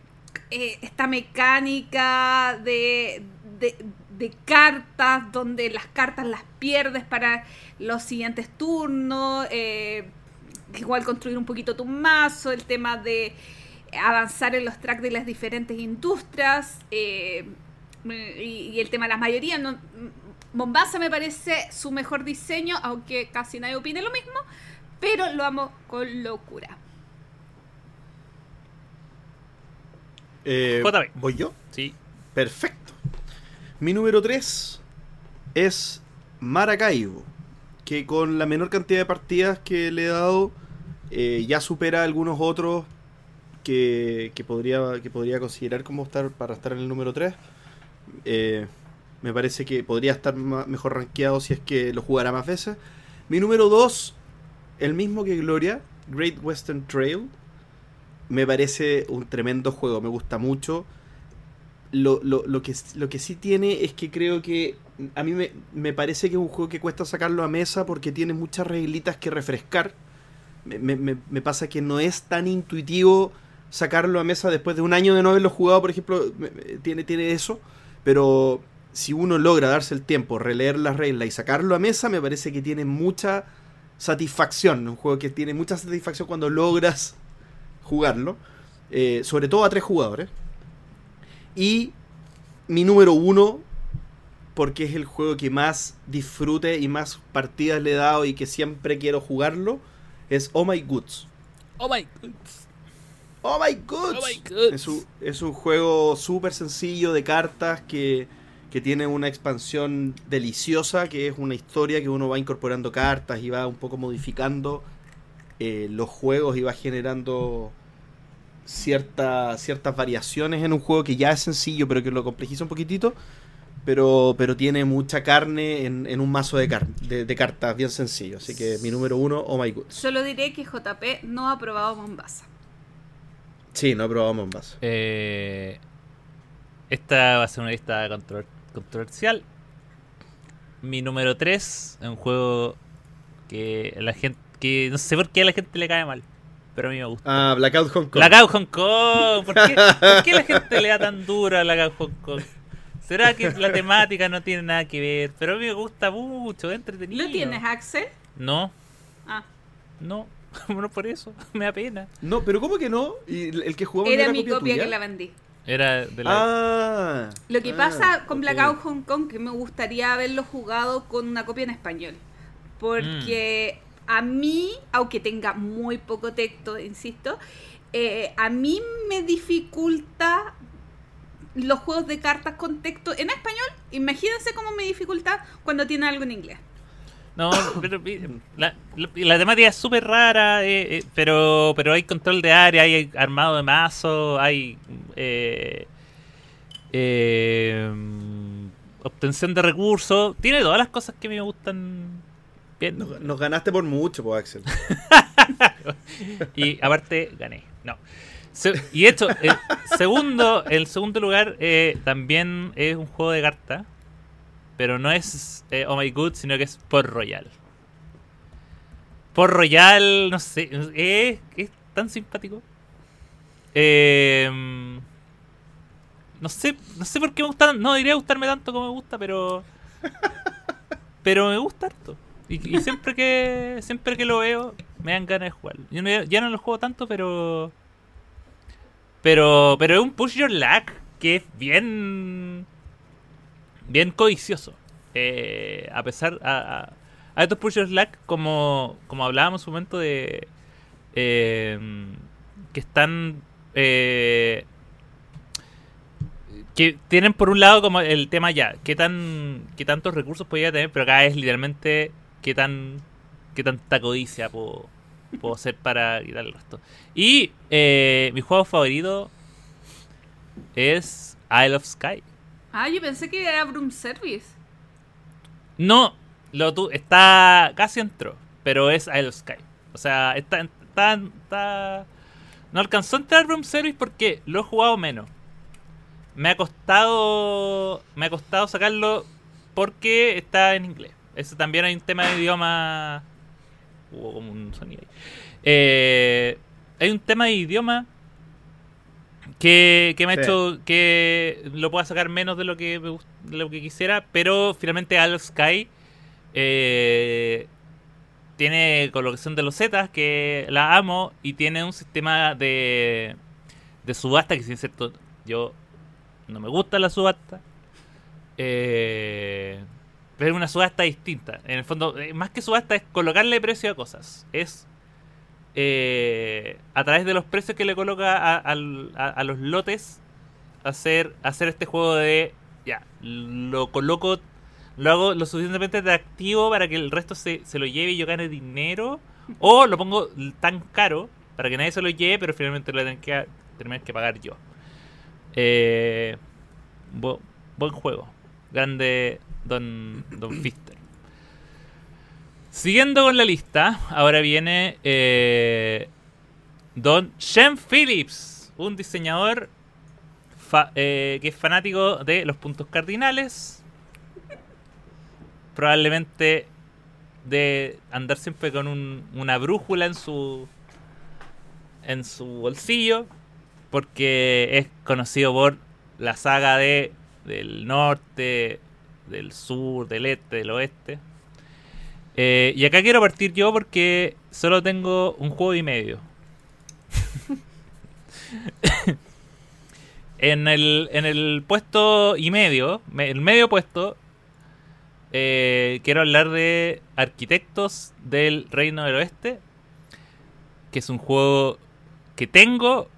eh, esta mecánica de, de, cartas, donde las cartas las pierdes para los siguientes turnos, igual construir un poquito tu mazo, el tema de avanzar en los tracks de las diferentes industrias, eh, y, y el tema de las mayorías, no, Mombasa me parece su mejor diseño, aunque casi nadie opine lo mismo, pero lo amo con locura. Eh. ¿Voy yo? Sí. Perfecto. Mi número 3 es Maracaibo, que con la menor cantidad de partidas que le he dado eh, ya supera a algunos otros que, que podría, que podría considerar como estar para estar en el número 3. Eh, me parece que podría estar ma- mejor rankeado si es que lo jugara más veces. Mi número 2, el mismo que Gloria, Great Western Trail. Me parece un tremendo juego, me gusta mucho. Lo, lo- que, lo que sí tiene es que creo que a mí me, me parece que es un juego que cuesta sacarlo a mesa porque tiene muchas reglitas que refrescar. Me- me- me pasa que no es tan intuitivo sacarlo a mesa después de un año de no haberlo jugado, por ejemplo, tiene, tiene eso. Pero si uno logra darse el tiempo, releer las reglas y sacarlo a mesa, me parece que tiene mucha satisfacción. Un juego que tiene mucha satisfacción cuando logras jugarlo. eh, sobre todo a tres jugadores. Y mi número uno, porque es el juego que más disfrute y más partidas le he dado y que siempre quiero jugarlo, es Oh My Goods. Oh my god. Oh My Goods. Oh. Es un, es un juego súper sencillo de cartas que, que tiene una expansión deliciosa, que es una historia que uno va incorporando cartas y va un poco modificando eh, los juegos y va generando cierta- ciertas variaciones en un juego que ya es sencillo pero que lo complejiza un poquitito. pero, pero tiene mucha carne en, en un mazo de, car- de, de cartas bien sencillo. Así que mi número uno, Oh My Goods. Solo diré que JP no ha probado Mombasa. Sí, no he probado Mombasa. Eh, esta va a ser una lista contro- controversial. Mi número 3 es un juego que la gente que no sé por qué a la gente le cae mal, pero a mí me gusta. Ah, Blackout Hong Kong. Blackout Hong Kong. ¿Por qué, por qué la gente le da tan duro a Blackout Hong Kong? ¿Será que la temática no tiene nada que ver? Pero a mí me gusta mucho, es entretenido. ¿Lo tienes, Axel? No, Ah, no, no por eso, me da pena. No, pero ¿cómo que no? ¿Y el que jugamos no era era mi copia tuya? que la vendí. Era de la... Ah. Lo que ah, pasa con ok. Blackout Hong Kong que me gustaría haberlo jugado con una copia en español. Porque Mm. a mí, aunque tenga muy poco texto, insisto, eh, a mí me dificulta los juegos de cartas con texto en español. Imagínense cómo me dificulta cuando tiene algo en inglés. No, pero la, la- la temática es súper rara, eh, eh, pero pero hay control de área, hay armado de mazo, hay eh, eh, obtención de recursos, tiene todas las cosas que me gustan bien. Nos, nos ganaste por mucho, pues, Axel. Y aparte gané. No. Se- y el segundo, el segundo lugar eh, también es un juego de cartas. Pero no es eh, Oh My Good, sino que es Port Royal. Port Royal, no sé, es, es tan simpático. Eh, no sé, no sé por qué me gusta, no debería gustarme tanto como me gusta, pero pero me gusta harto. Y, y siempre que siempre que lo veo me dan ganas de jugarlo. Yo no- ya no lo juego tanto, pero pero pero es un push your luck que es bien bien codicioso. Eh, a pesar a, estos push luck como como hablábamos su momento de eh, que están eh, que tienen por un lado como el tema ya, qué tan qué tantos recursos podría tener, pero acá es literalmente qué tan qué tanta codicia puedo, puedo hacer para quitar el resto. Y eh, mi juego favorito es Isle of Sky. Ah, yo pensé que era Broom Service. No, lo tu, está casi entró, pero es Isle of Sky. O sea, está, está, está- no alcanzó a entrar Room Service porque lo he jugado menos. Me ha costado me ha costado sacarlo porque está en inglés. Eso también hay un tema de idioma. Hubo como un sonido ahí. Eh, hay un tema de idioma que, que me ha hecho que lo pueda sacar menos de lo que de lo que quisiera, pero finalmente of Sky eh, tiene colocación de los Zetas, que la amo, y tiene un sistema de, de subasta, que si es cierto, yo no me gusta la subasta. Eh, pero es una subasta distinta. En el fondo, eh, más que subasta es colocarle precio a cosas. Es eh, a través de los precios que le coloca a, los lotes, hacer, hacer este juego de, ya, lo coloco, lo hago lo suficientemente atractivo para que el resto se, se lo lleve y yo gane dinero, o lo pongo tan caro para que nadie se lo lleve, pero finalmente lo tengo que tener que pagar yo. Eh, bu- buen juego. Grande Don, Don Fister. Siguiendo con la lista, ahora viene eh, Don Shem Phillips, un diseñador eh, que es fanático de los puntos cardinales. Probablemente de andar siempre con un- una brújula en su en su bolsillo porque es conocido por la saga de del norte, del sur, del este, del oeste. Eh, y acá quiero partir yo porque solo tengo un juego y medio. en, el, en el puesto y medio, me- el medio puesto, eh, quiero hablar de Arquitectos del Reino del Oeste, que es un juego que tengo,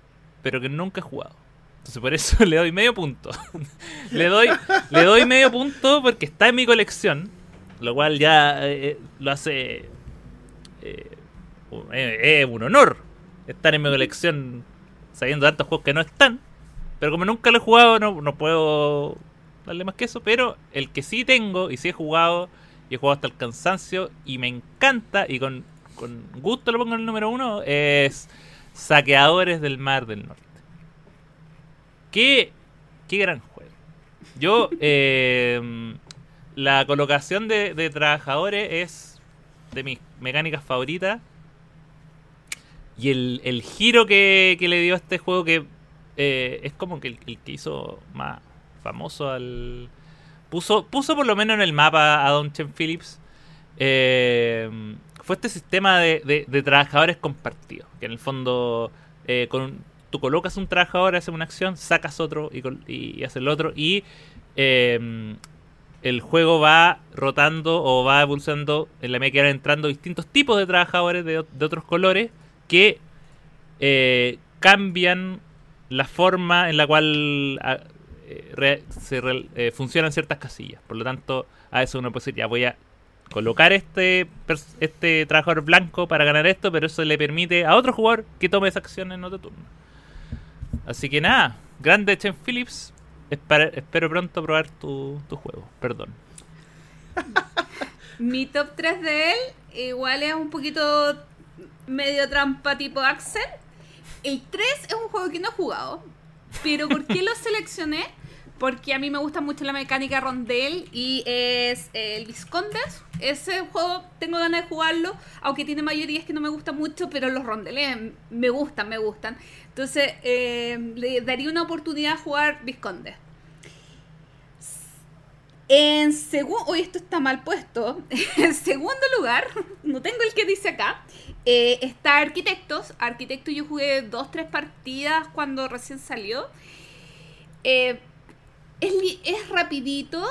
pero que nunca he jugado. Entonces por eso le doy medio punto. le doy le doy medio punto porque está en mi colección, lo cual ya eh, lo hace eh, un- eh, es un honor estar en mi colección sabiendo tantos juegos que no están. Pero como nunca lo he jugado, no, no puedo darle más que eso, pero el que sí tengo y sí he jugado, y he jugado hasta el cansancio, y me encanta, y con, con gusto lo pongo en el número uno, es Saqueadores del Mar del Norte. Qué, qué gran juego. Yo, eh, la colocación de, de trabajadores es de mis mecánicas favoritas. Y el, el giro que, que le dio a este juego que eh, es como que el, que hizo más famoso al... Puso, puso por lo menos en el mapa a Don Chen Phillips. eh, fue este sistema de, de- trabajadores compartidos. Que en el fondo eh, con tú colocas un trabajador, hace una acción, sacas otro y, col- y, hace el otro. Y eh, el juego va rotando o va evolucionando en la medida que van entrando distintos tipos de trabajadores de, otros colores que eh, cambian la forma en la cual a- eh, se eh, funcionan ciertas casillas. Por lo tanto, a veces uno puede decir, ya voy a colocar este, este trabajador blanco para ganar esto, pero eso le permite a otro jugador que tome esa acción en otro turno. Así que nada, grande Chen Phillips. Espero, pronto probar tu, juego. Perdón. Mi top 3 de él igual es un poquito medio trampa tipo Axel. El 3 es un juego que no he jugado. Pero ¿por qué lo seleccioné? Porque a mí me gusta mucho la mecánica rondel y es el Viscondes. Ese juego tengo ganas de jugarlo, aunque tiene mayorías que no me gustan mucho, pero los rondeles me gustan, me gustan. Entonces eh, le daría una oportunidad a jugar Viscondes. En segundo, hoy esto está mal puesto. En segundo lugar, no tengo el que dice acá, eh, está Arquitectos. Arquitectos yo jugué dos, tres partidas cuando recién salió. Eh, es, es rapidito,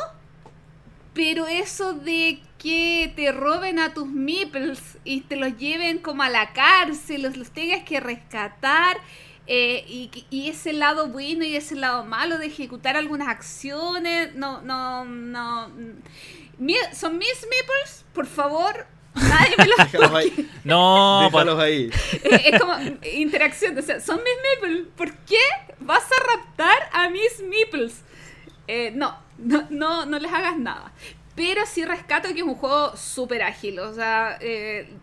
pero eso de que te roben a tus meeples y te los lleven como a la cárcel, los, los tengas que rescatar, eh, y, ese lado bueno y ese lado malo de ejecutar algunas acciones, no, no, no. ¿Son mis meeples? Por favor, nadie me los Déjalos ahí. No, Déjalos ahí. Eh, es como interacción, o sea, son mis meeples. ¿Por qué vas a raptar a mis meeples? Eh, no, no, no, no les hagas nada. Pero sí rescato que es un juego súper ágil. O sea, eh,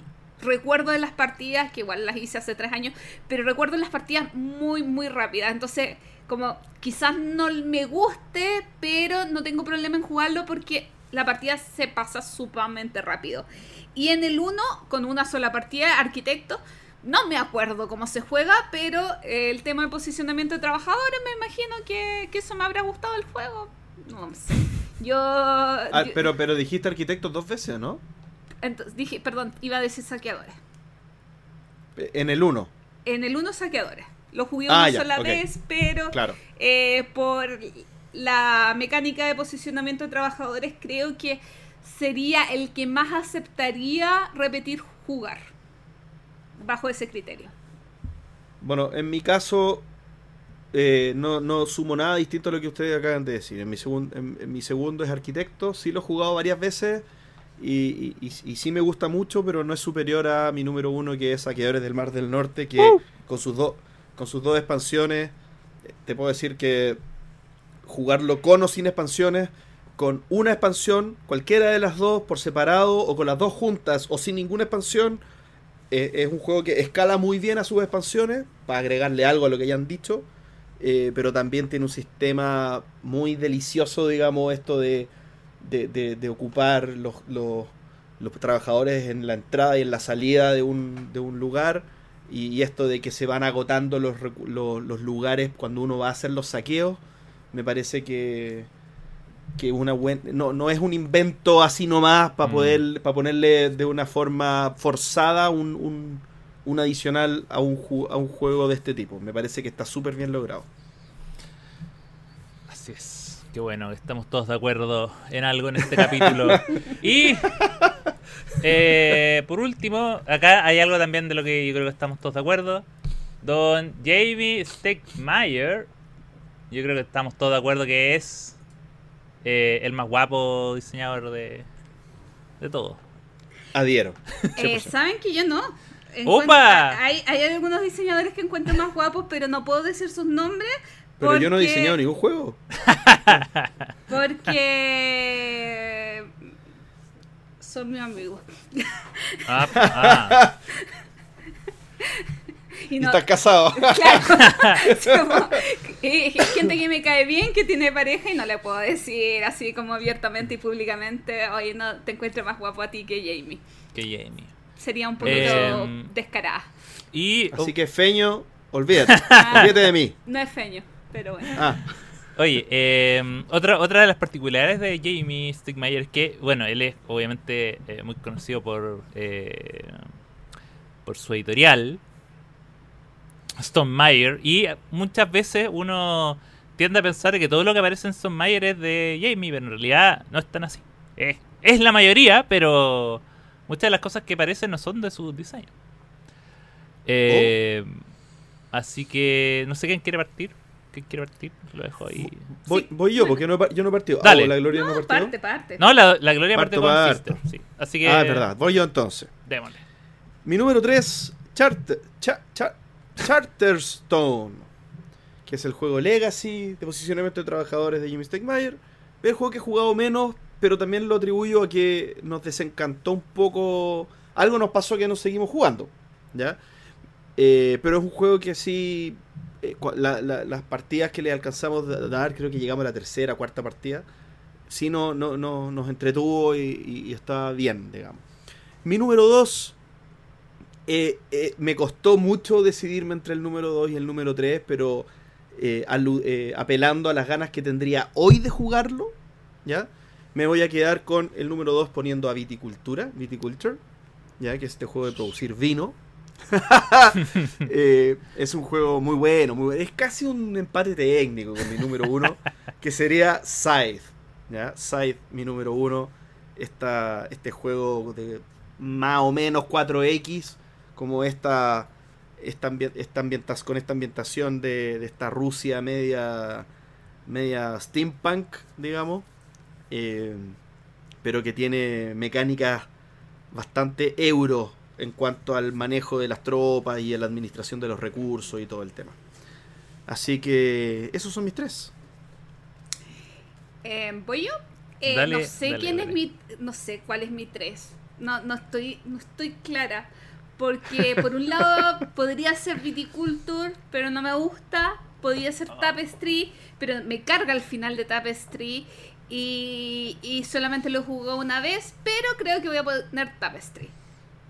recuerdo de las partidas, que igual las hice hace tres años, pero recuerdo las partidas muy, muy rápidas. Entonces, como quizás no me guste, pero no tengo problema en jugarlo porque la partida se pasa sumamente rápido. Y en el 1, con una sola partida, arquitecto, no me acuerdo cómo se juega, pero el tema de posicionamiento de trabajadores, me imagino que, que eso me habrá gustado el juego. No sé. Yo. Ah, yo- pero, pero dijiste arquitecto dos veces, ¿no? Entonces, dije, perdón, iba a decir saqueadores. En el 1, En el 1 saqueadores. Lo jugué Ah, una ya, sola vez, pero claro. eh, por la mecánica de posicionamiento de trabajadores, creo que sería el que más aceptaría repetir jugar. Bajo ese criterio. Bueno, en mi caso, eh, no, no sumo nada distinto a lo que ustedes acaban de decir. En mi, segun- en, en mi segundo es arquitecto, sí lo he jugado varias veces y, y, y- sí me gusta mucho, pero no es superior a mi número uno que es Saqueadores del Mar del Norte, que con, sus dos con sus dos expansiones, te puedo decir que jugarlo con o sin expansiones, con una expansión, cualquiera de las dos por separado o con las dos juntas o sin ninguna expansión, eh, es un juego que escala muy bien a sus expansiones, para agregarle algo a lo que ya han dicho, eh, pero también tiene un sistema muy delicioso, digamos, esto de, de, de- de ocupar los, los, los trabajadores en la entrada y en la salida de un, de un lugar, y, y esto de que se van agotando los, los, los lugares cuando uno va a hacer los saqueos, me parece que, que una buen, no, no es un invento así nomás para Mm. poder para ponerle de una forma forzada un, un, un adicional a un, a un juego de este tipo. Me parece que está súper bien logrado. Qué bueno, estamos todos de acuerdo en algo en este capítulo. y eh, por último, acá hay algo también de lo que yo creo que estamos todos de acuerdo. Don Jamie Steckmeyer, yo creo que estamos todos de acuerdo que es eh, el más guapo diseñador de, de todo. Adhiero. Eh, 100%. Saben que yo no. ¡Opa! Hay, hay algunos diseñadores que encuentro más guapos, pero no puedo decir sus nombres Pero yo no he diseñado ningún juego. Porque son mis amigos. Ah, ah. Y Y no, estás casado. Claro. Gente que me cae bien, que tiene pareja y no le puedo decir así como abiertamente y públicamente, oye, no te encuentro más guapo a ti que Jamie. Que Jamie. Sería un poquito Em, descarada. Y, Así que Feño, olvídate. Olvídate de mí. No es feño, pero bueno. Ah, oye, eh, otra, otra de las particularidades de Jamie Stigmeyer es que, bueno, él es obviamente eh, muy conocido por, eh, por su editorial, Stone Meyer, y muchas veces uno tiende a pensar que todo lo que aparece en Stone Meyer es de Jamie, pero en realidad no es tan así. Es, es la mayoría, pero muchas de las cosas que aparecen no son de su diseño. Eh, Así que no sé quién quiere partir. ¿Quién quiere partir? Lo dejo ahí. voy, voy yo, porque no he, par- yo no he partido. Dale. Ah, ¿o la Gloria no, No, partió. parte, parte. No, la, la Gloria parte con parto. Sister. Sí. Así que. Ah, es verdad. Voy yo entonces. Démosle. Mi número 3, Charter, Cha- Cha- Charterstone, que es el juego Legacy de posicionamiento de trabajadores de Jimmy Stegmaier. El juego que he jugado menos, pero también lo atribuyo a que nos desencantó un poco. Algo nos pasó que no seguimos jugando, ¿ya? Eh, pero es un juego que sí. Eh, la- la- las partidas que le alcanzamos a dar, creo que llegamos a la tercera, cuarta partida. Sí, no, no, no- nos entretuvo y, está bien, digamos. Mi número 2 eh, eh, me costó mucho decidirme entre el número 2 y el número 3, pero apelando a las ganas que tendría hoy de jugarlo, ¿ya? Me voy a quedar con el número 2 poniendo a Viticultura, Viticulture, ¿ya? Que es este juego de producir vino. Eh, es un juego muy bueno. Es casi un empate técnico con mi número 1, que sería Scythe, ¿ya? Scythe, mi número 1. Esta, este juego de más o menos 4X, como esta, esta, con esta ambientación de, de esta Rusia media, media steampunk, digamos, eh, pero que tiene mecánicas bastante euro en cuanto al manejo de las tropas y a la administración de los recursos y todo el tema. Así que esos son mis tres. Eh, ¿Voy yo? Eh, Dale, no sé dale, quién dale. es mi. No sé cuál es mi 3. No, no, estoy, no estoy clara. Porque por un lado podría ser Viticulture, pero no me gusta. Podría ser Ah. Tapestry, pero me carga el final de Tapestry. Y, y solamente lo jugó una vez, pero creo que voy a poner Tapestry.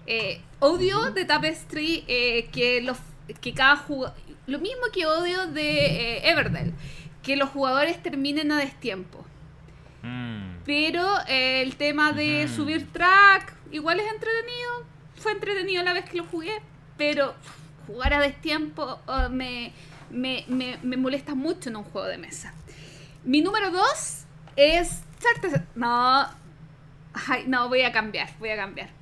Eh, odio de Tapestry eh, que, los, que cada jugador. Lo mismo que odio de eh, Everdell, que los jugadores terminen a destiempo. Mm. Pero eh, el tema de subir track, igual es entretenido. Fue entretenido la vez que lo jugué, pero jugar a destiempo oh, me, me, me, me molesta mucho en un juego de mesa. Mi número 2 es. No. Ay, no, voy a cambiar, voy a cambiar.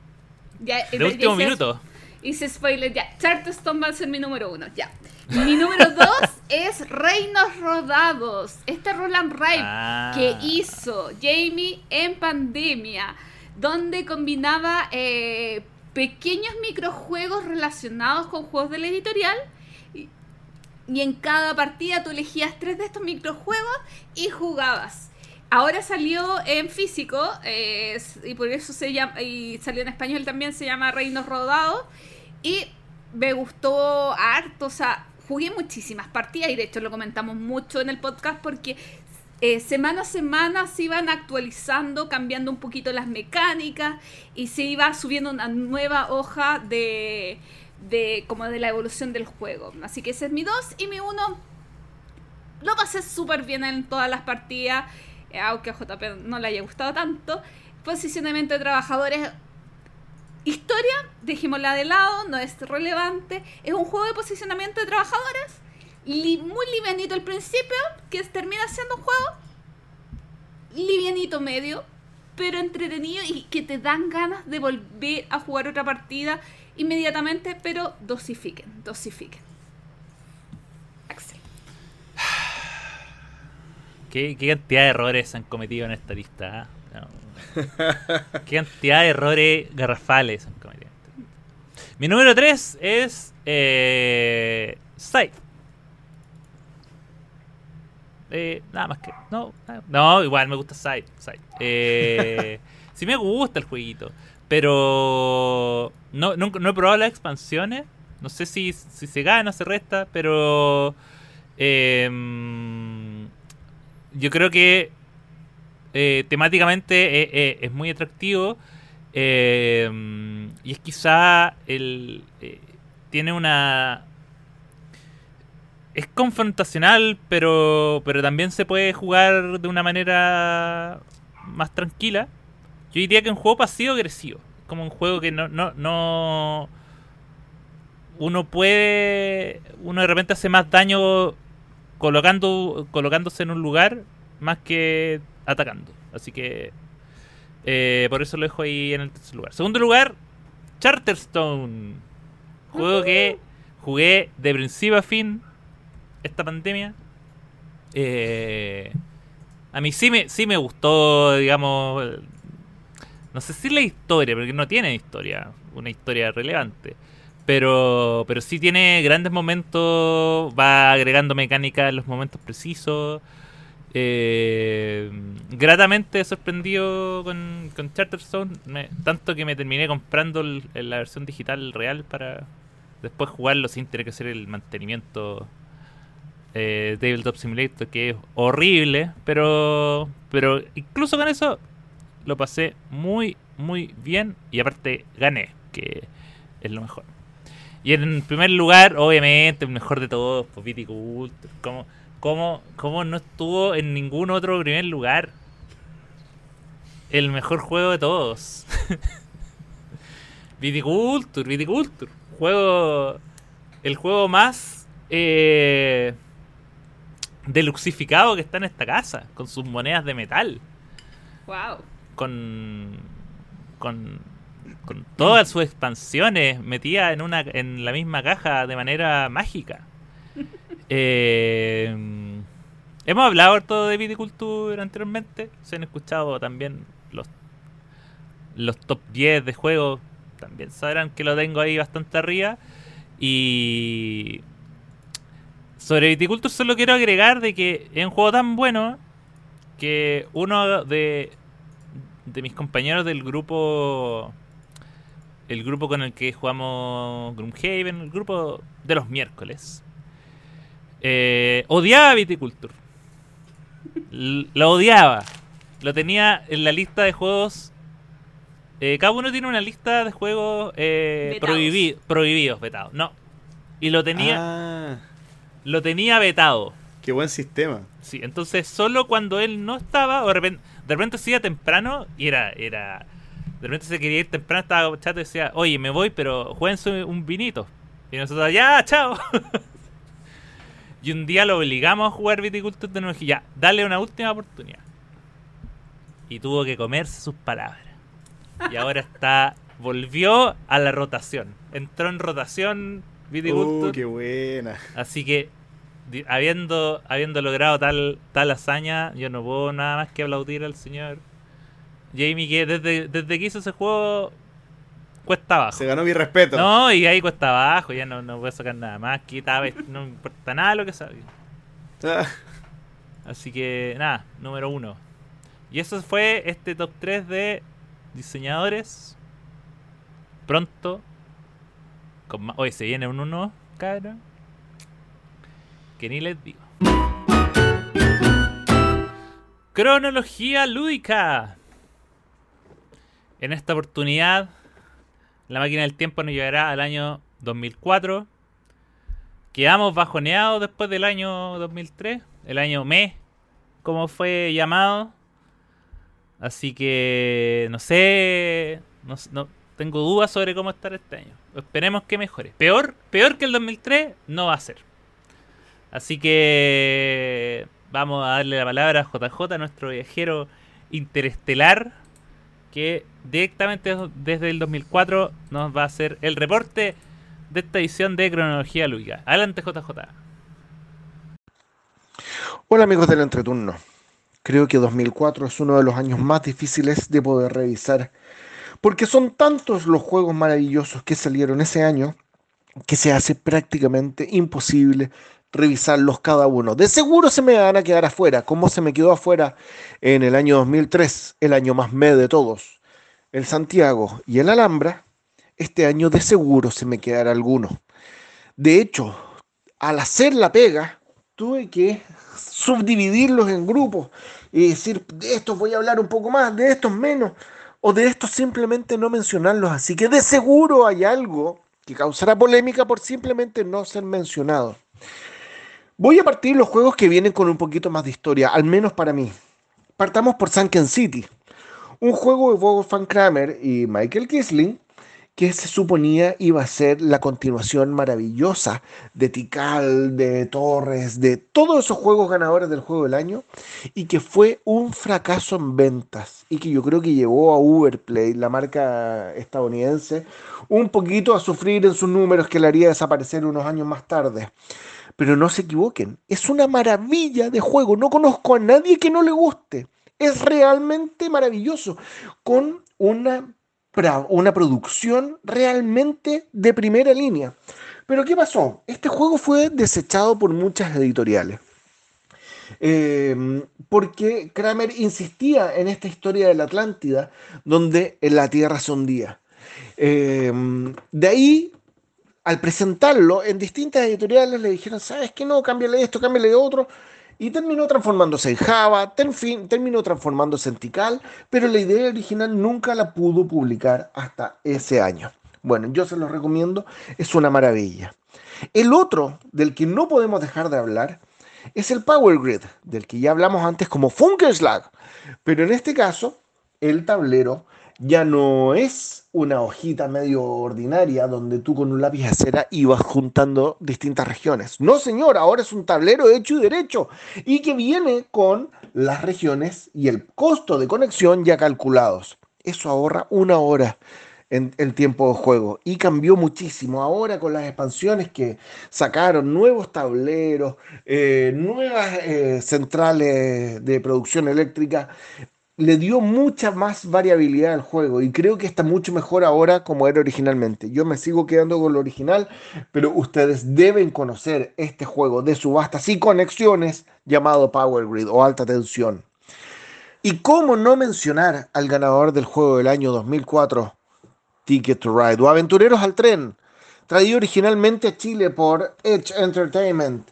Ya, De ya último hice- minuto. Hice spoiler ya. Charterstone va a ser mi número uno, ya. Mi número dos es Reinos Rodados. Este Roland Ripe Ah. que hizo Jamie en pandemia, donde combinaba eh, pequeños microjuegos relacionados con juegos de la editorial. Y, y en cada partida tú elegías tres de estos microjuegos y jugabas. Ahora salió en físico eh, y por eso se llama y salió en español también se llama Reinos Rodados y me gustó harto, o sea, jugué muchísimas partidas y de hecho lo comentamos mucho en el podcast porque eh, semana a semana se iban actualizando, cambiando un poquito las mecánicas y se iba subiendo una nueva hoja de, de como de la evolución del juego. Así que ese es mi 2 y mi 1 lo pasé súper bien en todas las partidas, aunque a JP no le haya gustado tanto. Posicionamiento de trabajadores. Historia, dejémosla de lado, no es relevante. Es un juego de posicionamiento de trabajadores. muy livianito al principio, que termina siendo un juego livianito medio, pero entretenido y que te dan ganas de volver a jugar otra partida inmediatamente, pero dosifiquen, dosifiquen. Axel. ¿Qué, qué cantidad de errores se han cometido en esta lista? ah? No. ¿Qué cantidad de errores garrafales han cometido? Mi número 3 es eh. Eh, nada más que. No, no, igual me gusta Side. Side. Eh, sí me gusta el jueguito. Pero no, no, he probado las expansiones. No sé si, si se gana o se resta, pero em, yo creo que eh, temáticamente eh, eh, es muy atractivo. Y es quizá el... tiene una... Es confrontacional, pero, pero también se puede jugar de una manera más tranquila. Yo diría que un juego pasivo-agresivo. Como un juego que no, no, no. Uno puede. Uno de repente hace más daño colocando, colocándose en un lugar más que atacando. Así que. Eh, por eso lo dejo ahí en el tercer lugar. Segundo lugar, Charterstone. Juego que jugué de principio a fin esta pandemia. Eh, a mí sí me, sí me gustó, digamos, no sé si la historia, porque no tiene historia, una historia relevante. Pero, pero sí tiene grandes momentos, va agregando mecánica en los momentos precisos. Eh, gratamente sorprendido con, con Charterstone, tanto que me terminé comprando la versión digital real para después jugarlo sin tener que hacer el mantenimiento eh, Tabletop Simulator, que es horrible, pero, pero incluso con eso lo pasé muy, muy bien y aparte gané, que es lo mejor. Y en primer lugar, obviamente, el mejor de todos, pues Viticulture. ¿Cómo, cómo, cómo no estuvo en ningún otro primer lugar? El mejor juego de todos. Viticulture, Viticulture. Juego. El juego más. Eh, deluxificado que está en esta casa. Con sus monedas de metal. Wow con, con, con todas sus expansiones metidas en, una, en la misma caja de manera mágica. Eh, hemos hablado todo de viticultura anteriormente. Se han escuchado también los, los top 10 de juegos. También sabrán que lo tengo ahí bastante arriba. Y sobre Viticulture solo quiero agregar de que es un juego tan bueno que uno de de mis compañeros del grupo el grupo con el que jugamos Gloomhaven, el grupo de los miércoles, eh, odiaba Viticulture. lo odiaba. Lo tenía en la lista de juegos. Eh, cada uno tiene una lista de juegos eh, prohibidos, vetados. No. Y lo tenía. Ah. Lo tenía vetado. Qué buen sistema. Sí, entonces solo cuando él no estaba, o de repente de repente se iba temprano y era, era. De repente se quería ir temprano, estaba chato y decía, oye, me voy, pero jueguense un vinito. Y nosotros, ya, chao. y un día lo obligamos a jugar Viticulture de nuevo y ya, dale una última oportunidad. Y tuvo que comerse sus palabras. Y ahora está. Volvió a la rotación. Entró en rotación Viticulture. Uh, qué buena. Así que habiendo, habiendo logrado tal, tal hazaña, yo no puedo nada más que aplaudir al señor Jamie que desde, desde que hizo ese juego cuesta abajo. Se ganó mi respeto. No, y ahí cuesta abajo, ya no, no puedo sacar nada más. no importa nada lo que sabe. Ah. Así que nada, número uno. Y eso fue este top 3 de diseñadores. Pronto. Con Hoy se viene un uno, cara que ni les digo. Cronología lúdica. En esta oportunidad, la máquina del tiempo nos llevará al año 2004. Quedamos bajoneados después del año 2003, el año me, como fue llamado. Así que no sé, no, tengo dudas sobre cómo estar este año. Esperemos que mejore. Peor, peor que el 2003 no va a ser. Así que vamos a darle la palabra a JJ, nuestro viajero interestelar, que directamente desde el 2004 nos va a hacer el reporte de esta edición de Cronología Lúdica. Adelante, JJ. Hola amigos del entreturno. Creo que 2004 es uno de los años más difíciles de poder revisar, porque son tantos los juegos maravillosos que salieron ese año que se hace prácticamente imposible revisarlos cada uno. De seguro se me van a quedar afuera, como se me quedó afuera en el año 2003, el año más me de todos. El Santiago y el Alhambra, este año de seguro se me quedará alguno. De hecho, al hacer la pega, tuve que subdividirlos en grupos y decir, de estos voy a hablar un poco más, de estos menos, o de estos simplemente no mencionarlos. Así que de seguro hay algo que causará polémica por simplemente no ser mencionado. Voy a partir los juegos que vienen con un poquito más de historia, al menos para mí. Partamos por Sunken City, un juego de Wolfgang Kramer y Michael Kisling que se suponía iba a ser la continuación maravillosa de Tikal, de Torres, de todos esos juegos ganadores del juego del año, y que fue un fracaso en ventas, y que yo creo que llevó a Uberplay, la marca estadounidense, un poquito a sufrir en sus números que le haría desaparecer unos años más tarde. Pero no se equivoquen, es una maravilla de juego, no conozco a nadie que no le guste. Es realmente maravilloso, con una una producción realmente de primera línea. Pero ¿qué pasó? Este juego fue desechado por muchas editoriales. Em, porque Kramer insistía en esta historia de la Atlántida, donde la Tierra se hundía. Em, de ahí, al presentarlo en distintas editoriales, le dijeron, ¿sabes qué no? Cámbiale esto, cámbiale otro y terminó transformándose en Java, terminó transformándose en Tikal, pero la idea original nunca la pudo publicar hasta ese año. Bueno, yo se lo recomiendo, es una maravilla. El otro del que no podemos dejar de hablar es el Power Grid, del que ya hablamos antes como Funkerslag, pero en este caso el tablero ya no es una hojita medio ordinaria donde tú con un lápiz de cera ibas juntando distintas regiones. No, señor, ahora es un tablero hecho y derecho y que viene con las regiones y el costo de conexión ya calculados. Eso ahorra una hora en el tiempo de juego y cambió muchísimo. Ahora con las expansiones que sacaron, nuevos tableros, eh, nuevas eh, centrales de producción eléctrica, le dio mucha más variabilidad al juego y creo que está mucho mejor ahora como era originalmente. Yo me sigo quedando con lo original, pero ustedes deben conocer este juego de subastas y conexiones llamado Power Grid o alta tensión. Y cómo no mencionar al ganador del juego del año 2004, Ticket to Ride o Aventureros al Tren, traído originalmente a Chile por Edge Entertainment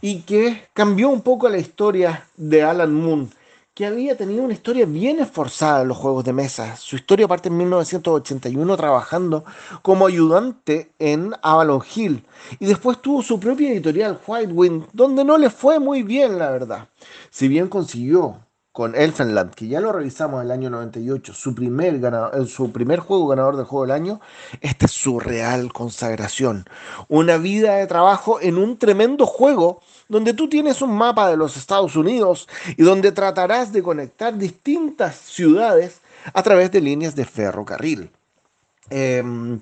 y que cambió un poco la historia de Alan Moon que había tenido una historia bien esforzada en los juegos de mesa. Su historia parte en 1981 trabajando como ayudante en Avalon Hill y después tuvo su propia editorial White Wind, donde no le fue muy bien, la verdad. Si bien consiguió con Elfenland, que ya lo revisamos en el año 98, su primer, ganador, su primer juego ganador del juego del año, esta es su real consagración. Una vida de trabajo en un tremendo juego donde tú tienes un mapa de los Estados Unidos y donde tratarás de conectar distintas ciudades a través de líneas de ferrocarril. Em,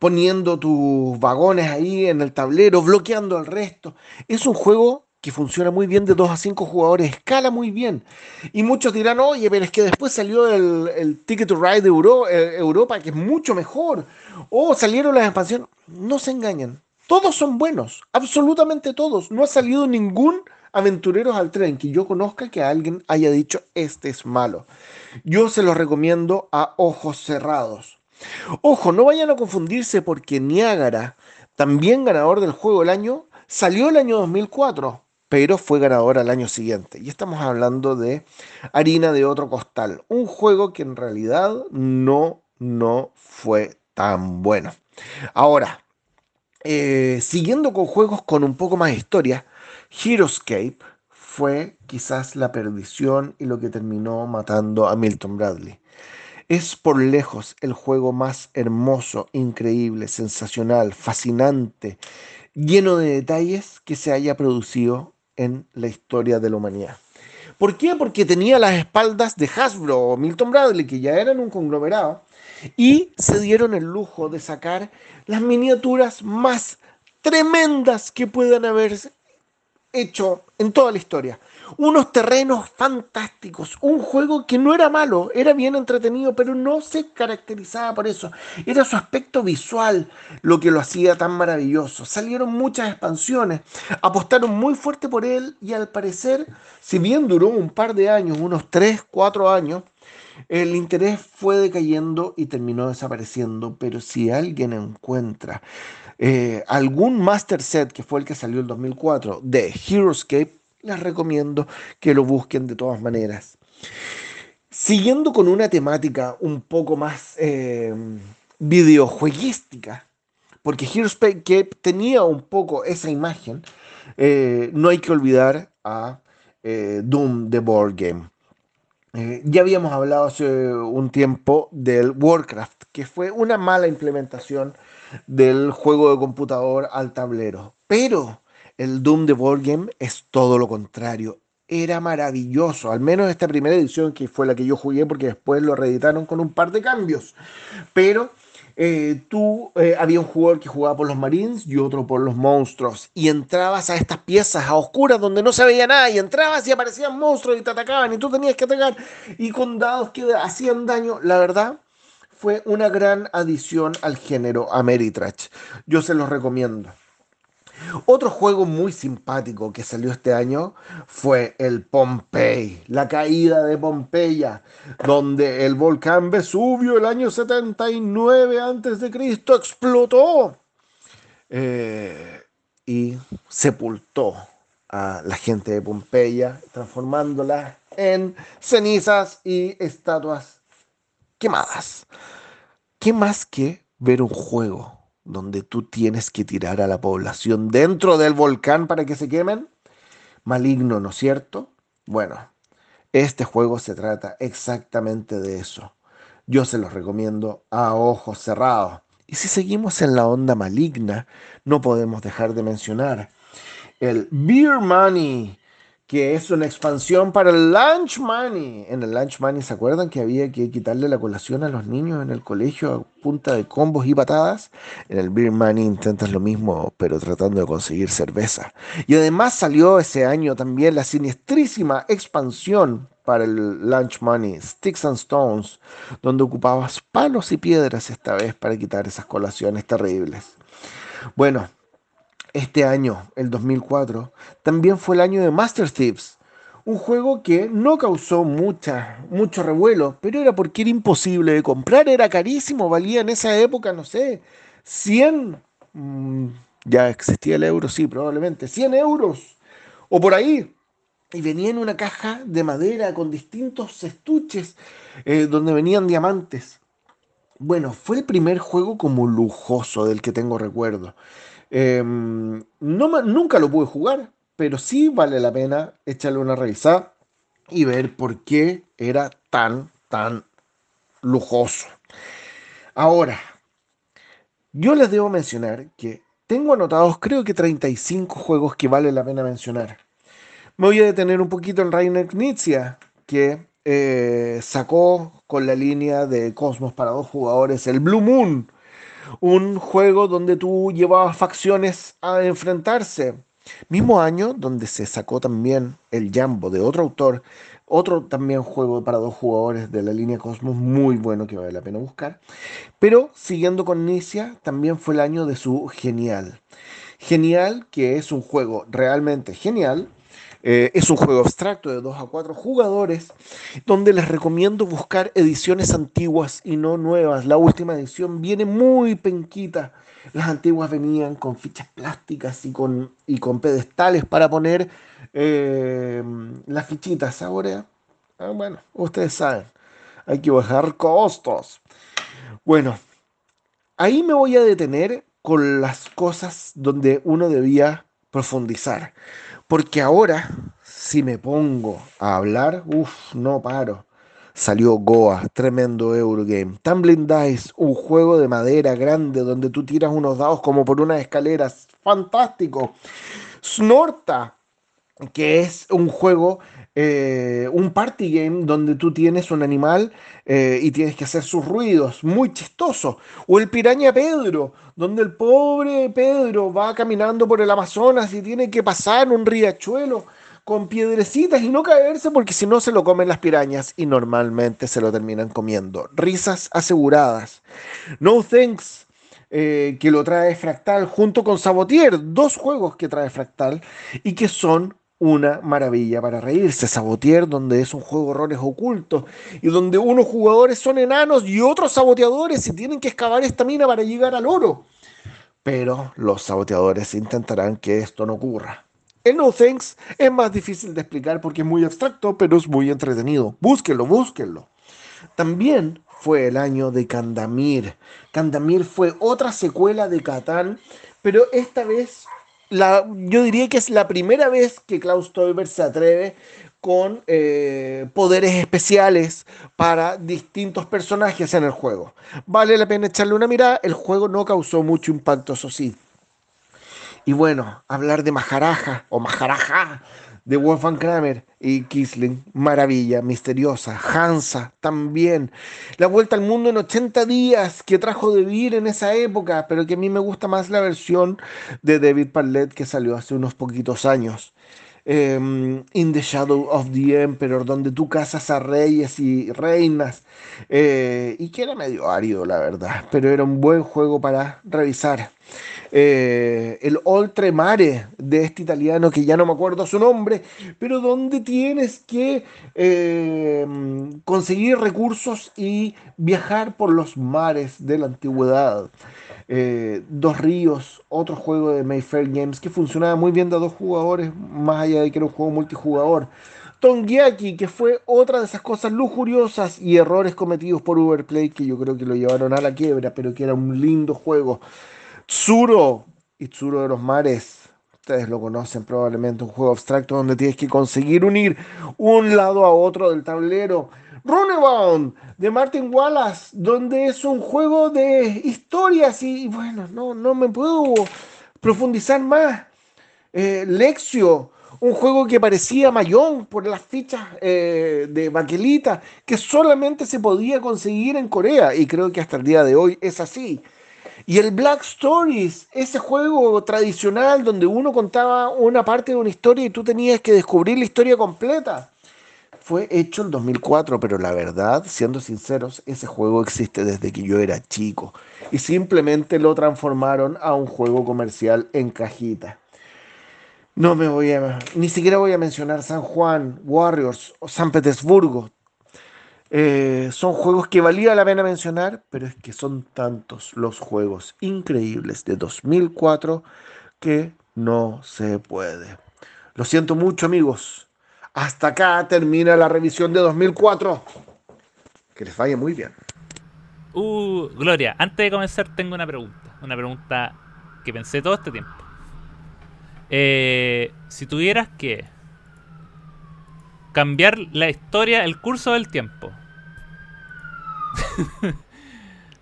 poniendo tus vagones ahí en el tablero, bloqueando el resto. Es un juego que funciona muy bien de 2 a 5 jugadores, escala muy bien. Y muchos dirán, oye, pero es que después salió el, Ticket to Ride de eh, Europa, que es mucho mejor. O salieron las expansiones. No se engañan. Todos son buenos, absolutamente todos. No ha salido ningún aventureros al tren que yo conozca que alguien haya dicho este es malo. Yo se los recomiendo a ojos cerrados. Ojo, no vayan a confundirse porque Niágara, también ganador del juego del año, salió el año 2004, pero fue ganador al año siguiente. Y estamos hablando de Harina de otro costal, un juego que en realidad no, no fue tan bueno. Ahora, eh, siguiendo con juegos con un poco más de historia, Heroescape fue quizás la perdición y lo que terminó matando a Milton Bradley. Es por lejos el juego más hermoso, increíble, sensacional, fascinante, lleno de detalles que se haya producido en la historia de la humanidad. ¿Por qué? Porque tenía las espaldas de Hasbro o Milton Bradley, que ya eran un conglomerado, y se dieron el lujo de sacar las miniaturas más tremendas que puedan haber hecho en toda la historia. Unos terrenos fantásticos, un juego que no era malo, era bien entretenido, pero no se caracterizaba por eso. Era su aspecto visual lo que lo hacía tan maravilloso. Salieron muchas expansiones, apostaron muy fuerte por él y al parecer, si bien duró un par de años, unos 3, 4 años, el interés fue decayendo y terminó desapareciendo, pero si alguien encuentra eh, algún master set que fue el que salió en 2004 de Heroescape, les recomiendo que lo busquen de todas maneras. Siguiendo con una temática un poco más eh, videojueguística, porque Heroescape tenía un poco esa imagen, eh, no hay que olvidar a Doom The Board Game. Eh, ya habíamos hablado hace un tiempo del Warcraft, que fue una mala implementación del juego de computador al tablero. Pero el Doom de Board Game es todo lo contrario. Era maravilloso, al menos esta primera edición que fue la que yo jugué porque después lo reeditaron con un par de cambios. Pero eh, tú eh, había un jugador que jugaba por los Marines y otro por los monstruos. Y entrabas a estas piezas a oscuras donde no se veía nada. Y entrabas y aparecían monstruos y te atacaban y tú tenías que atacar. Y con dados que hacían daño. La verdad, fue una gran adición al género Ameritrash. Yo se los recomiendo. Otro juego muy simpático que salió este año fue el Pompey, la caída de Pompeya, donde el volcán Vesubio el año 79 a.C. explotó eh, y sepultó a la gente de Pompeya, transformándola en cenizas y estatuas quemadas. ¿Qué más que ver un juego donde tú tienes que tirar a la población dentro del volcán para que se quemen? Maligno, ¿no es cierto? Bueno, este juego se trata exactamente de eso. Yo se los recomiendo a ojos cerrados. Y si seguimos en la onda maligna, no podemos dejar de mencionar el Beer Money, que es una expansión para el Lunch Money. En el Lunch Money, ¿se acuerdan que había que quitarle la colación a los niños en el colegio a punta de combos y patadas? En el Beer Money intentas lo mismo, pero tratando de conseguir cerveza. Y además salió ese año también la siniestrísima expansión para el Lunch Money, Sticks and Stones, donde ocupabas palos y piedras esta vez para quitar esas colaciones terribles. Bueno, este año, el 2004, también fue el año de Master Thieves, un juego que no causó mucha, mucho revuelo, pero era porque era imposible de comprar, era carísimo, valía en esa época, no sé, 100, mm, ya existía el euro, sí, probablemente, 100 euros, o por ahí, y venía en una caja de madera con distintos estuches eh, donde venían diamantes. Bueno, fue el primer juego como lujoso del que tengo recuerdo. Em, no, nunca lo pude jugar, pero sí vale la pena echarle una revisada y ver por qué era tan, tan lujoso. Ahora, yo les debo mencionar que tengo anotados creo que 35 juegos que vale la pena mencionar. Me voy a detener un poquito en Rainer Knizia, que eh, sacó con la línea de Cosmos para dos jugadores el Blue Moon, un juego donde tú llevabas facciones a enfrentarse. Mismo año donde se sacó también el Jambo de otro autor, otro también juego para dos jugadores de la línea Cosmos muy bueno que vale la pena buscar. Pero siguiendo con Nicia, también fue el año de su Genial. Genial, que es un juego realmente genial, eh, es un juego abstracto de 2 a 4 jugadores, donde les recomiendo buscar ediciones antiguas y no nuevas. La última edición viene muy penquita. Las antiguas venían con fichas plásticas y con, y con pedestales para poner eh, las fichitas. Ahora, ah, bueno, ustedes saben, hay que bajar costos. Bueno, ahí me voy a detener con las cosas donde uno debía profundizar. Porque ahora, si me pongo a hablar, uff, no paro. Salió Goa, tremendo Eurogame. Tumbling Dice, un juego de madera grande donde tú tiras unos dados como por unas escaleras. Fantástico. Snorta, que es un juego eh, un party game donde tú tienes un animal eh, y tienes que hacer sus ruidos, muy chistoso. O el Piraña Pedro, donde el pobre Pedro va caminando por el Amazonas y tiene que pasar un riachuelo con piedrecitas y no caerse porque si no se lo comen las pirañas y normalmente se lo terminan comiendo. Risas aseguradas. No Thanks, eh, que lo trae Fractal junto con Sabotier, dos juegos que trae Fractal y que son una maravilla para reírse. Sabotier, donde es un juego de roles ocultos y donde unos jugadores son enanos y otros saboteadores y tienen que excavar esta mina para llegar al oro. Pero los saboteadores intentarán que esto no ocurra. El No Thanks es más difícil de explicar porque es muy abstracto, pero es muy entretenido. Búsquenlo, búsquenlo. También fue el año de Candamir. Candamir fue otra secuela de Catán, pero esta vez yo diría que es la primera vez que Klaus Teuber se atreve con eh, poderes especiales para distintos personajes en el juego. Vale la pena echarle una mirada, el juego no causó mucho impacto, eso sí. Y bueno, hablar de Maharaja o Maharaja de Wolfgang Kramer y Kisling, maravilla, misteriosa. Hansa, también. La vuelta al mundo en 80 días que trajo de vivir en esa época, pero que a mí me gusta más la versión de David Parlett que salió hace unos poquitos años. Em, in the Shadow of the Emperor, donde tú cazas a reyes y reinas, eh, y que era medio árido, la verdad, pero era un buen juego para revisar. Eh, el Oltremare de este italiano que ya no me acuerdo su nombre, pero donde tienes que eh, conseguir recursos y viajar por los mares de la antigüedad. Eh, dos Ríos, otro juego de Mayfair Games que funcionaba muy bien de dos jugadores, más allá de que era un juego multijugador. Tongyaki, que fue otra de esas cosas lujuriosas y errores cometidos por Uberplay que yo creo que lo llevaron a la quiebra, pero que era un lindo juego. Tsuro, y Tsuro de los Mares, ustedes lo conocen probablemente, un juego abstracto donde tienes que conseguir unir un lado a otro del tablero. Runebound de Martin Wallace, donde es un juego de historias y bueno, no, no me puedo profundizar más. Eh, Lexio, un juego que parecía mayón por las fichas eh, de baquelita, que solamente se podía conseguir en Corea y creo que hasta el día de hoy es así. Y el Black Stories, ese juego tradicional donde uno contaba una parte de una historia y tú tenías que descubrir la historia completa. Fue hecho en 2004, pero la verdad, siendo sinceros, ese juego existe desde que yo era chico. Y simplemente lo transformaron a un juego comercial en cajita. No me voy a... Ni siquiera voy a mencionar San Juan, Warriors o San Petersburgo. Eh, son juegos que valía la pena mencionar, pero es que son tantos los juegos increíbles de 2004 que no se puede. Lo siento mucho amigos. Hasta acá termina la revisión de 2004. Que les vaya muy bien. Uh, Gloria, antes de comenzar tengo una pregunta. Una pregunta que pensé todo este tiempo. Eh, si tuvieras que cambiar la historia, el curso del tiempo.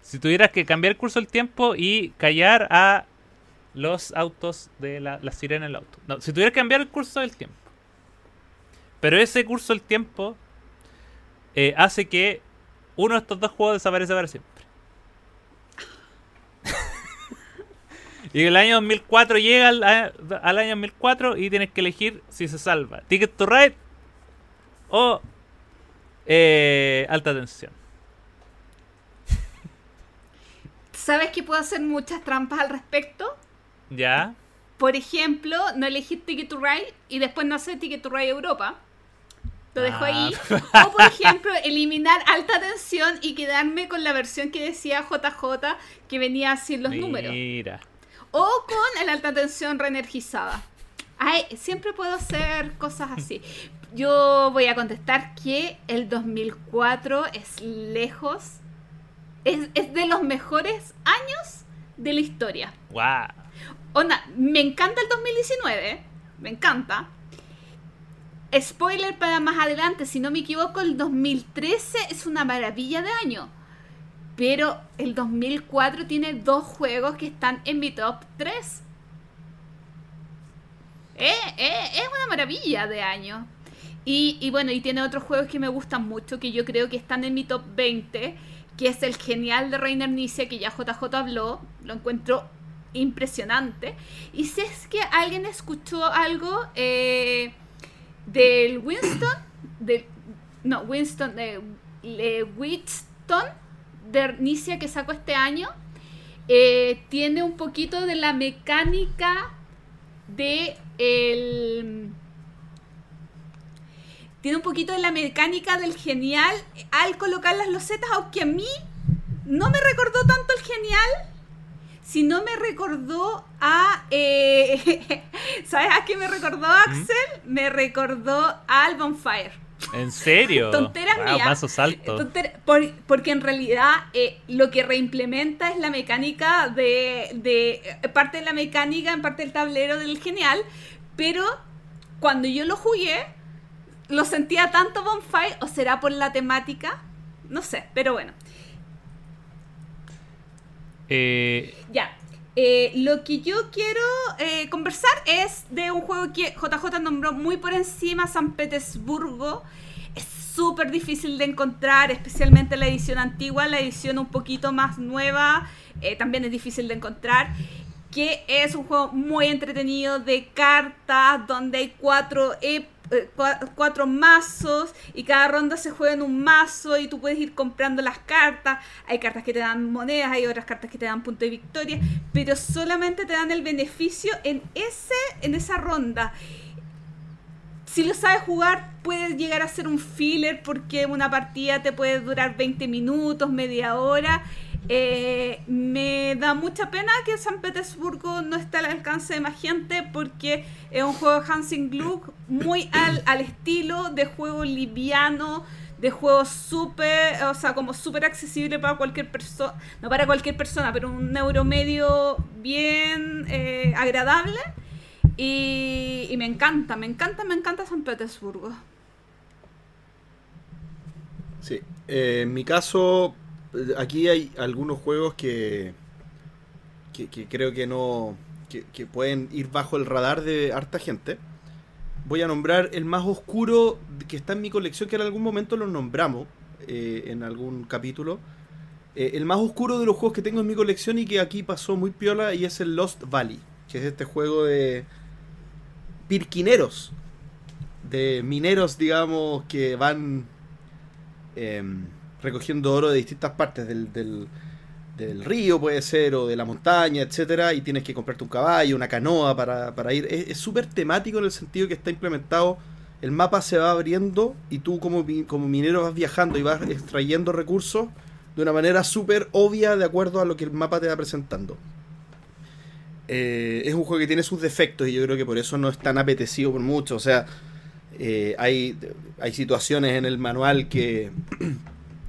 si tuvieras que cambiar el curso del tiempo y callar a los autos de la, la sirena del auto. No, si tuvieras que cambiar el curso del tiempo. Pero ese curso del tiempo eh, hace que uno de estos dos juegos desaparezca para siempre. y el año 2004 llega al, al, año 2004 y tienes que elegir si se salva. Ticket to Ride o eh, alta tensión. ¿Sabes que puedo hacer muchas trampas al respecto? Ya. Por ejemplo, no elegir Ticket to Ride y después no hacer Ticket to Ride Europa. Lo dejo ahí. Ah. O, por ejemplo, eliminar alta tensión y quedarme con la versión que decía JJ que venía sin los Mira. números. O con el alta tensión reenergizada. Ay, siempre puedo hacer cosas así. Yo voy a contestar que el 2004 es lejos, es, es de los mejores años de la historia. Wow. Onda, me encanta el 2019, me encanta. Spoiler para más adelante, si no me equivoco, el 2013 es una maravilla de año. Pero el 2004 tiene dos juegos que están en mi top 3. Eh, eh, es una maravilla de año. Y, bueno, y tiene otros juegos que me gustan mucho, que yo creo que están en mi top 20, que es el genial de Reiner Nice, que ya JJ habló, lo encuentro impresionante. Y si es que alguien escuchó algo eh, del Winston, de, no, Winston, de, de Winston, de Nicia que sacó este año, eh, tiene un poquito de la mecánica de el tiene un poquito de la mecánica del genial al colocar las losetas, aunque a mí no me recordó tanto el genial, sino me recordó a... Eh, ¿Sabes a qué me recordó Axel? Me recordó a Bonfire. ¿En serio? Tonteras wow, mías. Paso salto. Tonter- por- porque en realidad eh, lo que reimplementa es la mecánica de, de eh, parte de la mecánica en parte del tablero del genial, pero cuando yo lo jugué lo sentía tanto Bonfire o será por la temática, no sé, pero bueno. Eh, Ya. Eh, lo que yo quiero eh, conversar es de un juego que JJ nombró muy por encima, San Petersburgo. Es súper difícil de encontrar, especialmente la edición antigua, la edición un poquito más nueva, también es difícil de encontrar. Que es un juego muy entretenido de cartas, donde hay cuatro cuatro mazos y cada ronda se juega en un mazo y tú puedes ir comprando las cartas. Hay cartas que te dan monedas, hay otras cartas que te dan punto de victoria, pero solamente te dan el beneficio en ese en esa ronda. Si lo sabes jugar, puede llegar a ser un filler porque una partida te puede durar 20 minutos, media hora. Eh, me da mucha pena que San Petersburgo no esté al alcance de más gente porque es un juego de Hansing Gluck muy al, estilo de juego liviano, de juego súper, o sea, como súper accesible para cualquier persona, no para cualquier persona, pero un euro medio bien eh, agradable. Y, me encanta, me encanta, me encanta San Petersburgo. Sí, eh, en mi caso, aquí hay algunos juegos que, que, creo que no, que, pueden ir bajo el radar de harta gente. Voy a nombrar el más oscuro que está en mi colección, que en algún momento lo nombramos eh, en algún capítulo. Eh, el más oscuro de los juegos que tengo en mi colección y que aquí pasó muy piola y es el Lost Valley, que es este juego de pirquineros, de mineros, digamos, que van em, recogiendo oro de distintas partes del, del, río, puede ser, o de la montaña, etcétera, y tienes que comprarte un caballo, una canoa para, para ir. Es súper temático en el sentido que está implementado. El mapa se va abriendo y tú como, como minero vas viajando y vas extrayendo recursos de una manera súper obvia de acuerdo a lo que el mapa te va presentando. Eh, es un juego que tiene sus defectos y yo creo que por eso no es tan apetecido por mucho. O sea, eh, hay, hay situaciones en el manual que,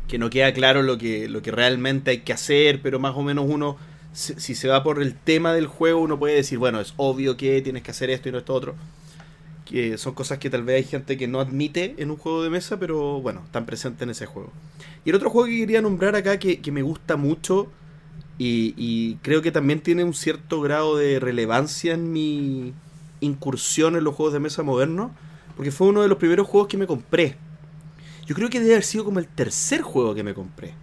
que no queda claro lo que, lo que realmente hay que hacer, pero más o menos uno, si, se va por el tema del juego, uno puede decir, bueno, es obvio que tienes que hacer esto y no esto otro. Que son cosas que tal vez hay gente que no admite en un juego de mesa, pero bueno, están presentes en ese juego. Y el otro juego que quería nombrar acá que, que me gusta mucho y, y creo que también tiene un cierto grado de relevancia en mi incursión en los juegos de mesa modernos, porque fue uno de los primeros juegos que me compré. Yo creo que debe haber sido como el tercer juego que me compré.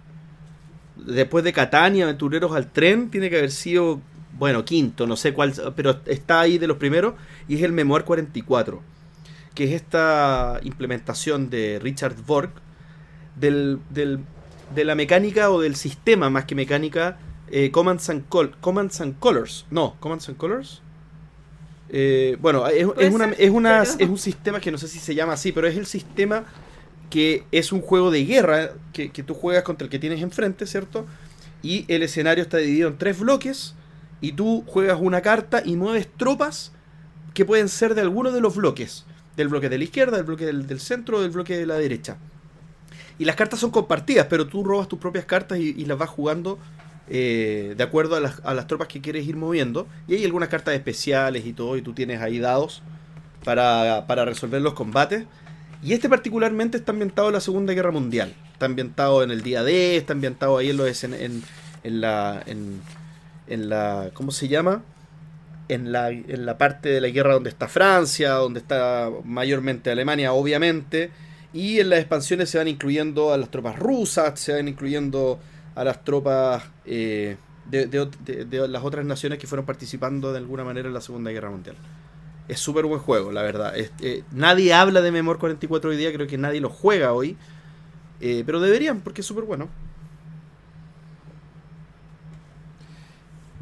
Después de Catán y Aventureros al Tren, tiene que haber sido, bueno, quinto, no sé cuál, pero está ahí de los primeros, y es el Memoir 44, que es esta implementación de Richard Borg del, del- de la mecánica o del sistema más que mecánica eh, Commands, and Col- Commands and Colors. No, Commands and Colors. Eh, bueno, es, una, es, una- es un sistema que no sé si se llama así, pero es el sistema que es un juego de guerra que, que tú juegas contra el que tienes enfrente, ¿cierto? Y el escenario está dividido en tres bloques y tú juegas una carta y mueves tropas que pueden ser de alguno de los bloques. Del bloque de la izquierda, del bloque del, centro del bloque de la derecha. Y las cartas son compartidas, pero tú robas tus propias cartas y, y las vas jugando eh, de acuerdo a las, a las tropas que quieres ir moviendo. Y hay algunas cartas especiales y todo, y tú tienes ahí dados para, para resolver los combates. Y este particularmente está ambientado en la Segunda Guerra Mundial. Está ambientado en el día D, está ambientado ahí en, los, en, en la... En, en la ¿Cómo se llama? en la, en la parte de la guerra donde está Francia, donde está mayormente Alemania, obviamente. Y en las expansiones se van incluyendo a las tropas rusas, se van incluyendo a las tropas eh, de las otras naciones que fueron participando de alguna manera en la Segunda Guerra Mundial. Es súper buen juego, la verdad. Eh, nadie habla de Memor 44 hoy día, creo que nadie lo juega hoy. Eh, pero deberían, porque es súper bueno.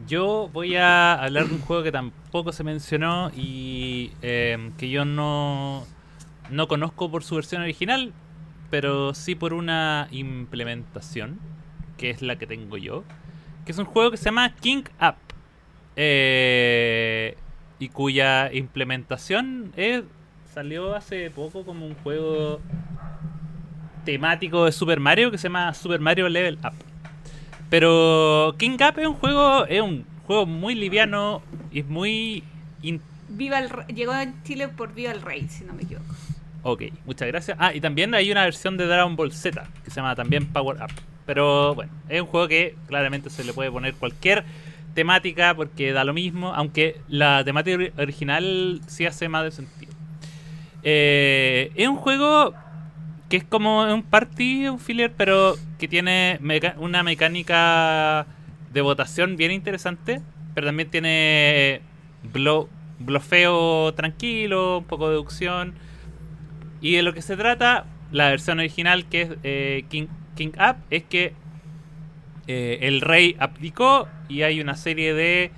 Yo voy a hablar de un juego que tampoco se mencionó y eh, que yo no, no conozco por su versión original, pero sí por una implementación, que es la que tengo yo, que es un juego que se llama King Up, eh, y cuya implementación es, salió hace poco como un juego temático de Super Mario que se llama Super Mario Level Up. Pero King Up es un juego, es un juego muy liviano y muy Viva el Re- llegó a Chile por Viva el Rey, si no me equivoco. Ok, muchas gracias. Ah, y también hay una versión de Dragon Ball Z que se llama también Power Up. Pero bueno, es un juego que claramente se le puede poner cualquier temática porque da lo mismo, aunque la temática ori- original sí hace más de sentido. Eh, es un juego que es como un party, un filler, pero que tiene una mecánica de votación bien interesante, pero también tiene blo- blofeo tranquilo, un poco de deducción. Y de lo que se trata, la versión original que es eh, King, King Up, es que eh, el rey abdicó y hay una serie de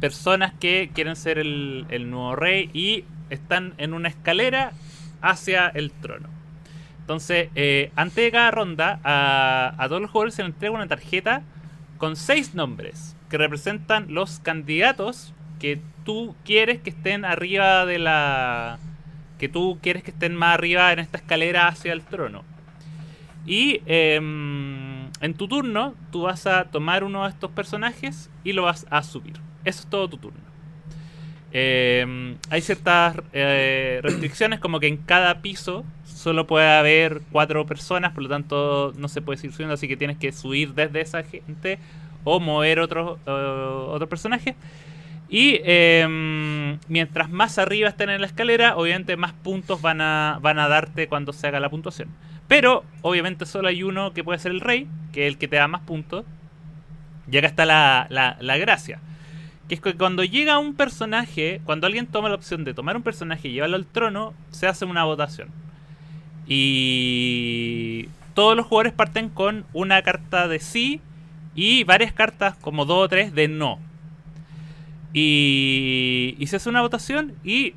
personas que quieren ser el, nuevo rey y están en una escalera hacia el trono. Entonces, eh, antes de cada ronda, a, a todos los jugadores se les entrega una tarjeta con seis nombres que representan los candidatos que tú quieres que estén arriba de la. que tú quieres que estén más arriba en esta escalera hacia el trono. Y em, en tu turno, tú vas a tomar uno de estos personajes y lo vas a subir. Eso es todo tu turno. Em, hay ciertas eh, restricciones, como que en cada piso solo puede haber cuatro personas, por lo tanto no se puede seguir subiendo, así que tienes que subir desde esa gente o mover otro, eh, otro personaje. Y mientras más arriba estén en la escalera, obviamente más puntos van a, van a darte cuando se haga la puntuación. Pero obviamente solo hay uno que puede ser el rey, que es el que te da más puntos. Y acá está la, la, gracia. Que es que cuando llega un personaje, cuando alguien toma la opción de tomar un personaje y llevarlo al trono, se hace una votación. Y todos los jugadores parten con una carta de sí y varias cartas, como dos o tres, de no. Y, y se hace una votación y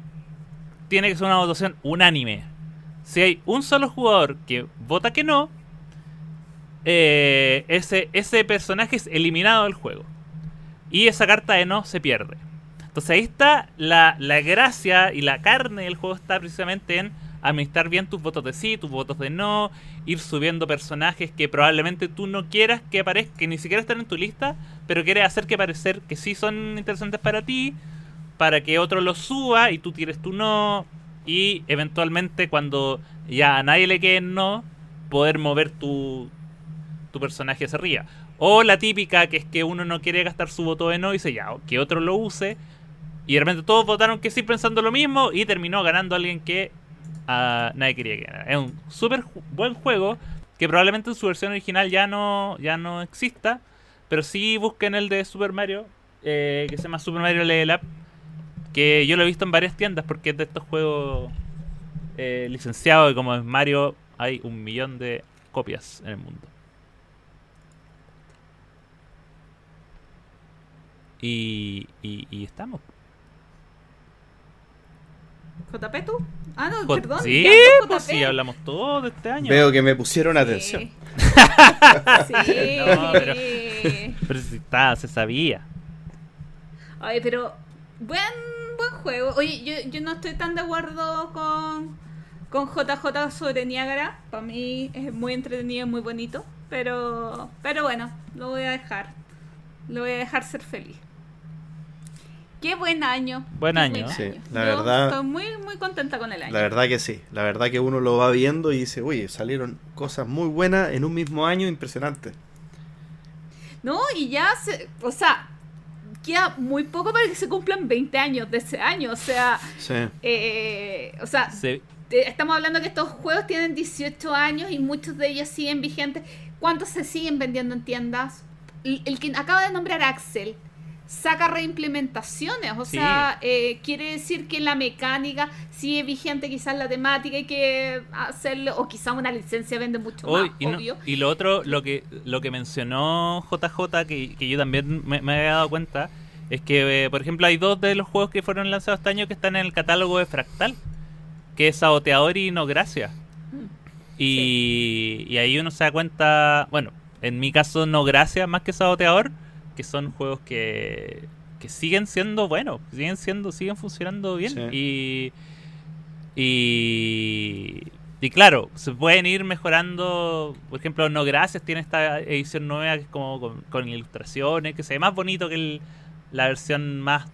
tiene que ser una votación unánime. Si hay un solo jugador que vota que no, eh, ese, ese personaje es eliminado del juego. Y esa carta de no se pierde. Entonces ahí está la, la gracia y la carne del juego está precisamente en administrar bien tus votos de sí, tus votos de no, ir subiendo personajes que probablemente tú no quieras que aparezcan, que ni siquiera están en tu lista, pero quieres hacer que parecer que sí son interesantes para ti, para que otro los suba y tú tires tu no, y eventualmente cuando ya a nadie le quede no, poder mover tu, tu personaje hacia arriba. O la típica que es que uno no quiere gastar su voto de no y dice ya, que otro lo use. Y de repente todos votaron que sí pensando lo mismo y terminó ganando alguien que nadie quería que. Es un súper buen juego que probablemente en su versión original ya no, ya no exista. Pero sí busquen el de Super Mario, eh, que se llama Super Mario Level Up. Que yo lo he visto en varias tiendas porque es de estos juegos eh, licenciados y como es Mario hay un millón de copias en el mundo. Y, y, y estamos. ¿JP tú? Ah, no, perdón. sí, pues sí, hablamos todo de este año. Veo que me pusieron atención. Sí. No, pero- Pero si está, se sabía. Oye, pero buen, buen juego. Oye, yo, yo no estoy tan de acuerdo con, con JJ sobre Niágara. Para mí es muy entretenido y muy bonito. Pero, pero bueno, lo voy a dejar. Lo voy a dejar ser feliz. Qué buen año. Buen qué año. Sí, la Yo verdad- Estoy muy, muy contenta con el año. La verdad que sí, la verdad que uno lo va viendo y dice, uy, salieron cosas muy buenas en un mismo año, impresionante. No, y ya se, o sea, queda muy poco para que se cumplan 20 años de ese año. O sea, Sí. eh, o sea, Se- estamos hablando que estos juegos tienen 18 años y muchos de ellos siguen vigentes. ¿Cuántos se siguen vendiendo en tiendas? El, el que acaba de nombrar Axel saca reimplementaciones, o Sí. sea, eh, quiere decir que la mecánica sigue vigente, quizás la temática hay que hacerlo, o quizás una licencia vende mucho Hoy, más, y, no- y lo otro, lo que, lo que mencionó JJ, que, que yo también me, me había dado cuenta, es que, eh, por ejemplo, hay dos de los juegos que fueron lanzados este año que están en el catálogo de Fractal, que es Saboteador y No Gracia. Mm. Y, y ahí uno se da cuenta, bueno, en mi caso No Gracia más que Saboteador, que son juegos que, que siguen siendo buenos, siguen siendo, siguen funcionando bien. Y, y, y claro, se pueden ir mejorando. Por ejemplo, No Gracias tiene esta edición nueva que es como con, con ilustraciones, que se ve más bonito que el- la versión más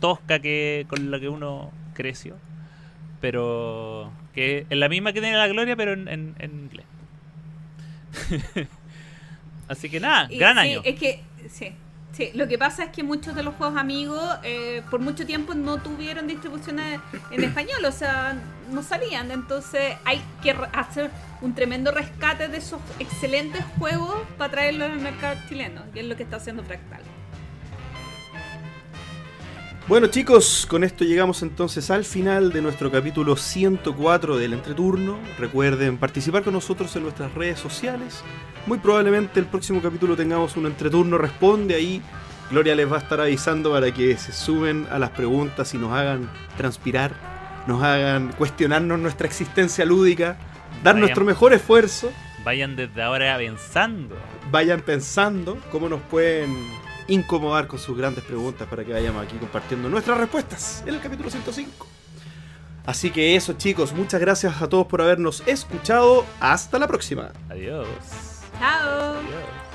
tosca que con la que uno creció. Pero que es la misma que tiene la gloria, pero en, en- en inglés. Así que nada, Y gran sí, año. Es que, sí, sí, lo que pasa es que muchos de los juegos amigos eh, por mucho tiempo no tuvieron distribuciones en español, o sea, no salían. Entonces hay que hacer un tremendo rescate de esos excelentes juegos para traerlos al mercado chileno, que es lo que está haciendo Fractal. Bueno chicos, con esto llegamos entonces al final de nuestro capítulo 104 del entreturno. Recuerden participar con nosotros en nuestras redes sociales. Muy probablemente el próximo capítulo tengamos un entreturno responde ahí. Gloria les va a estar avisando para que se sumen a las preguntas y nos hagan transpirar, nos hagan cuestionarnos nuestra existencia lúdica, dar Vayan. nuestro mejor esfuerzo. Vayan desde ahora pensando. Vayan pensando cómo nos pueden incomodar con sus grandes preguntas para que vayamos aquí compartiendo nuestras respuestas en el capítulo 105. Así que eso chicos, muchas gracias a todos por habernos escuchado. Hasta la próxima. Adiós. ¡Chao! Adiós.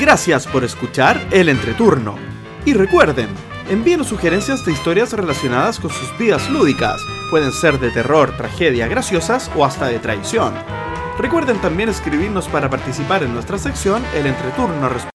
Gracias por escuchar el entreturno. Y recuerden, envíenos sugerencias de historias relacionadas con sus vidas lúdicas. Pueden ser de terror, tragedia, graciosas o hasta de traición. Recuerden también escribirnos para participar en nuestra sección El entreturno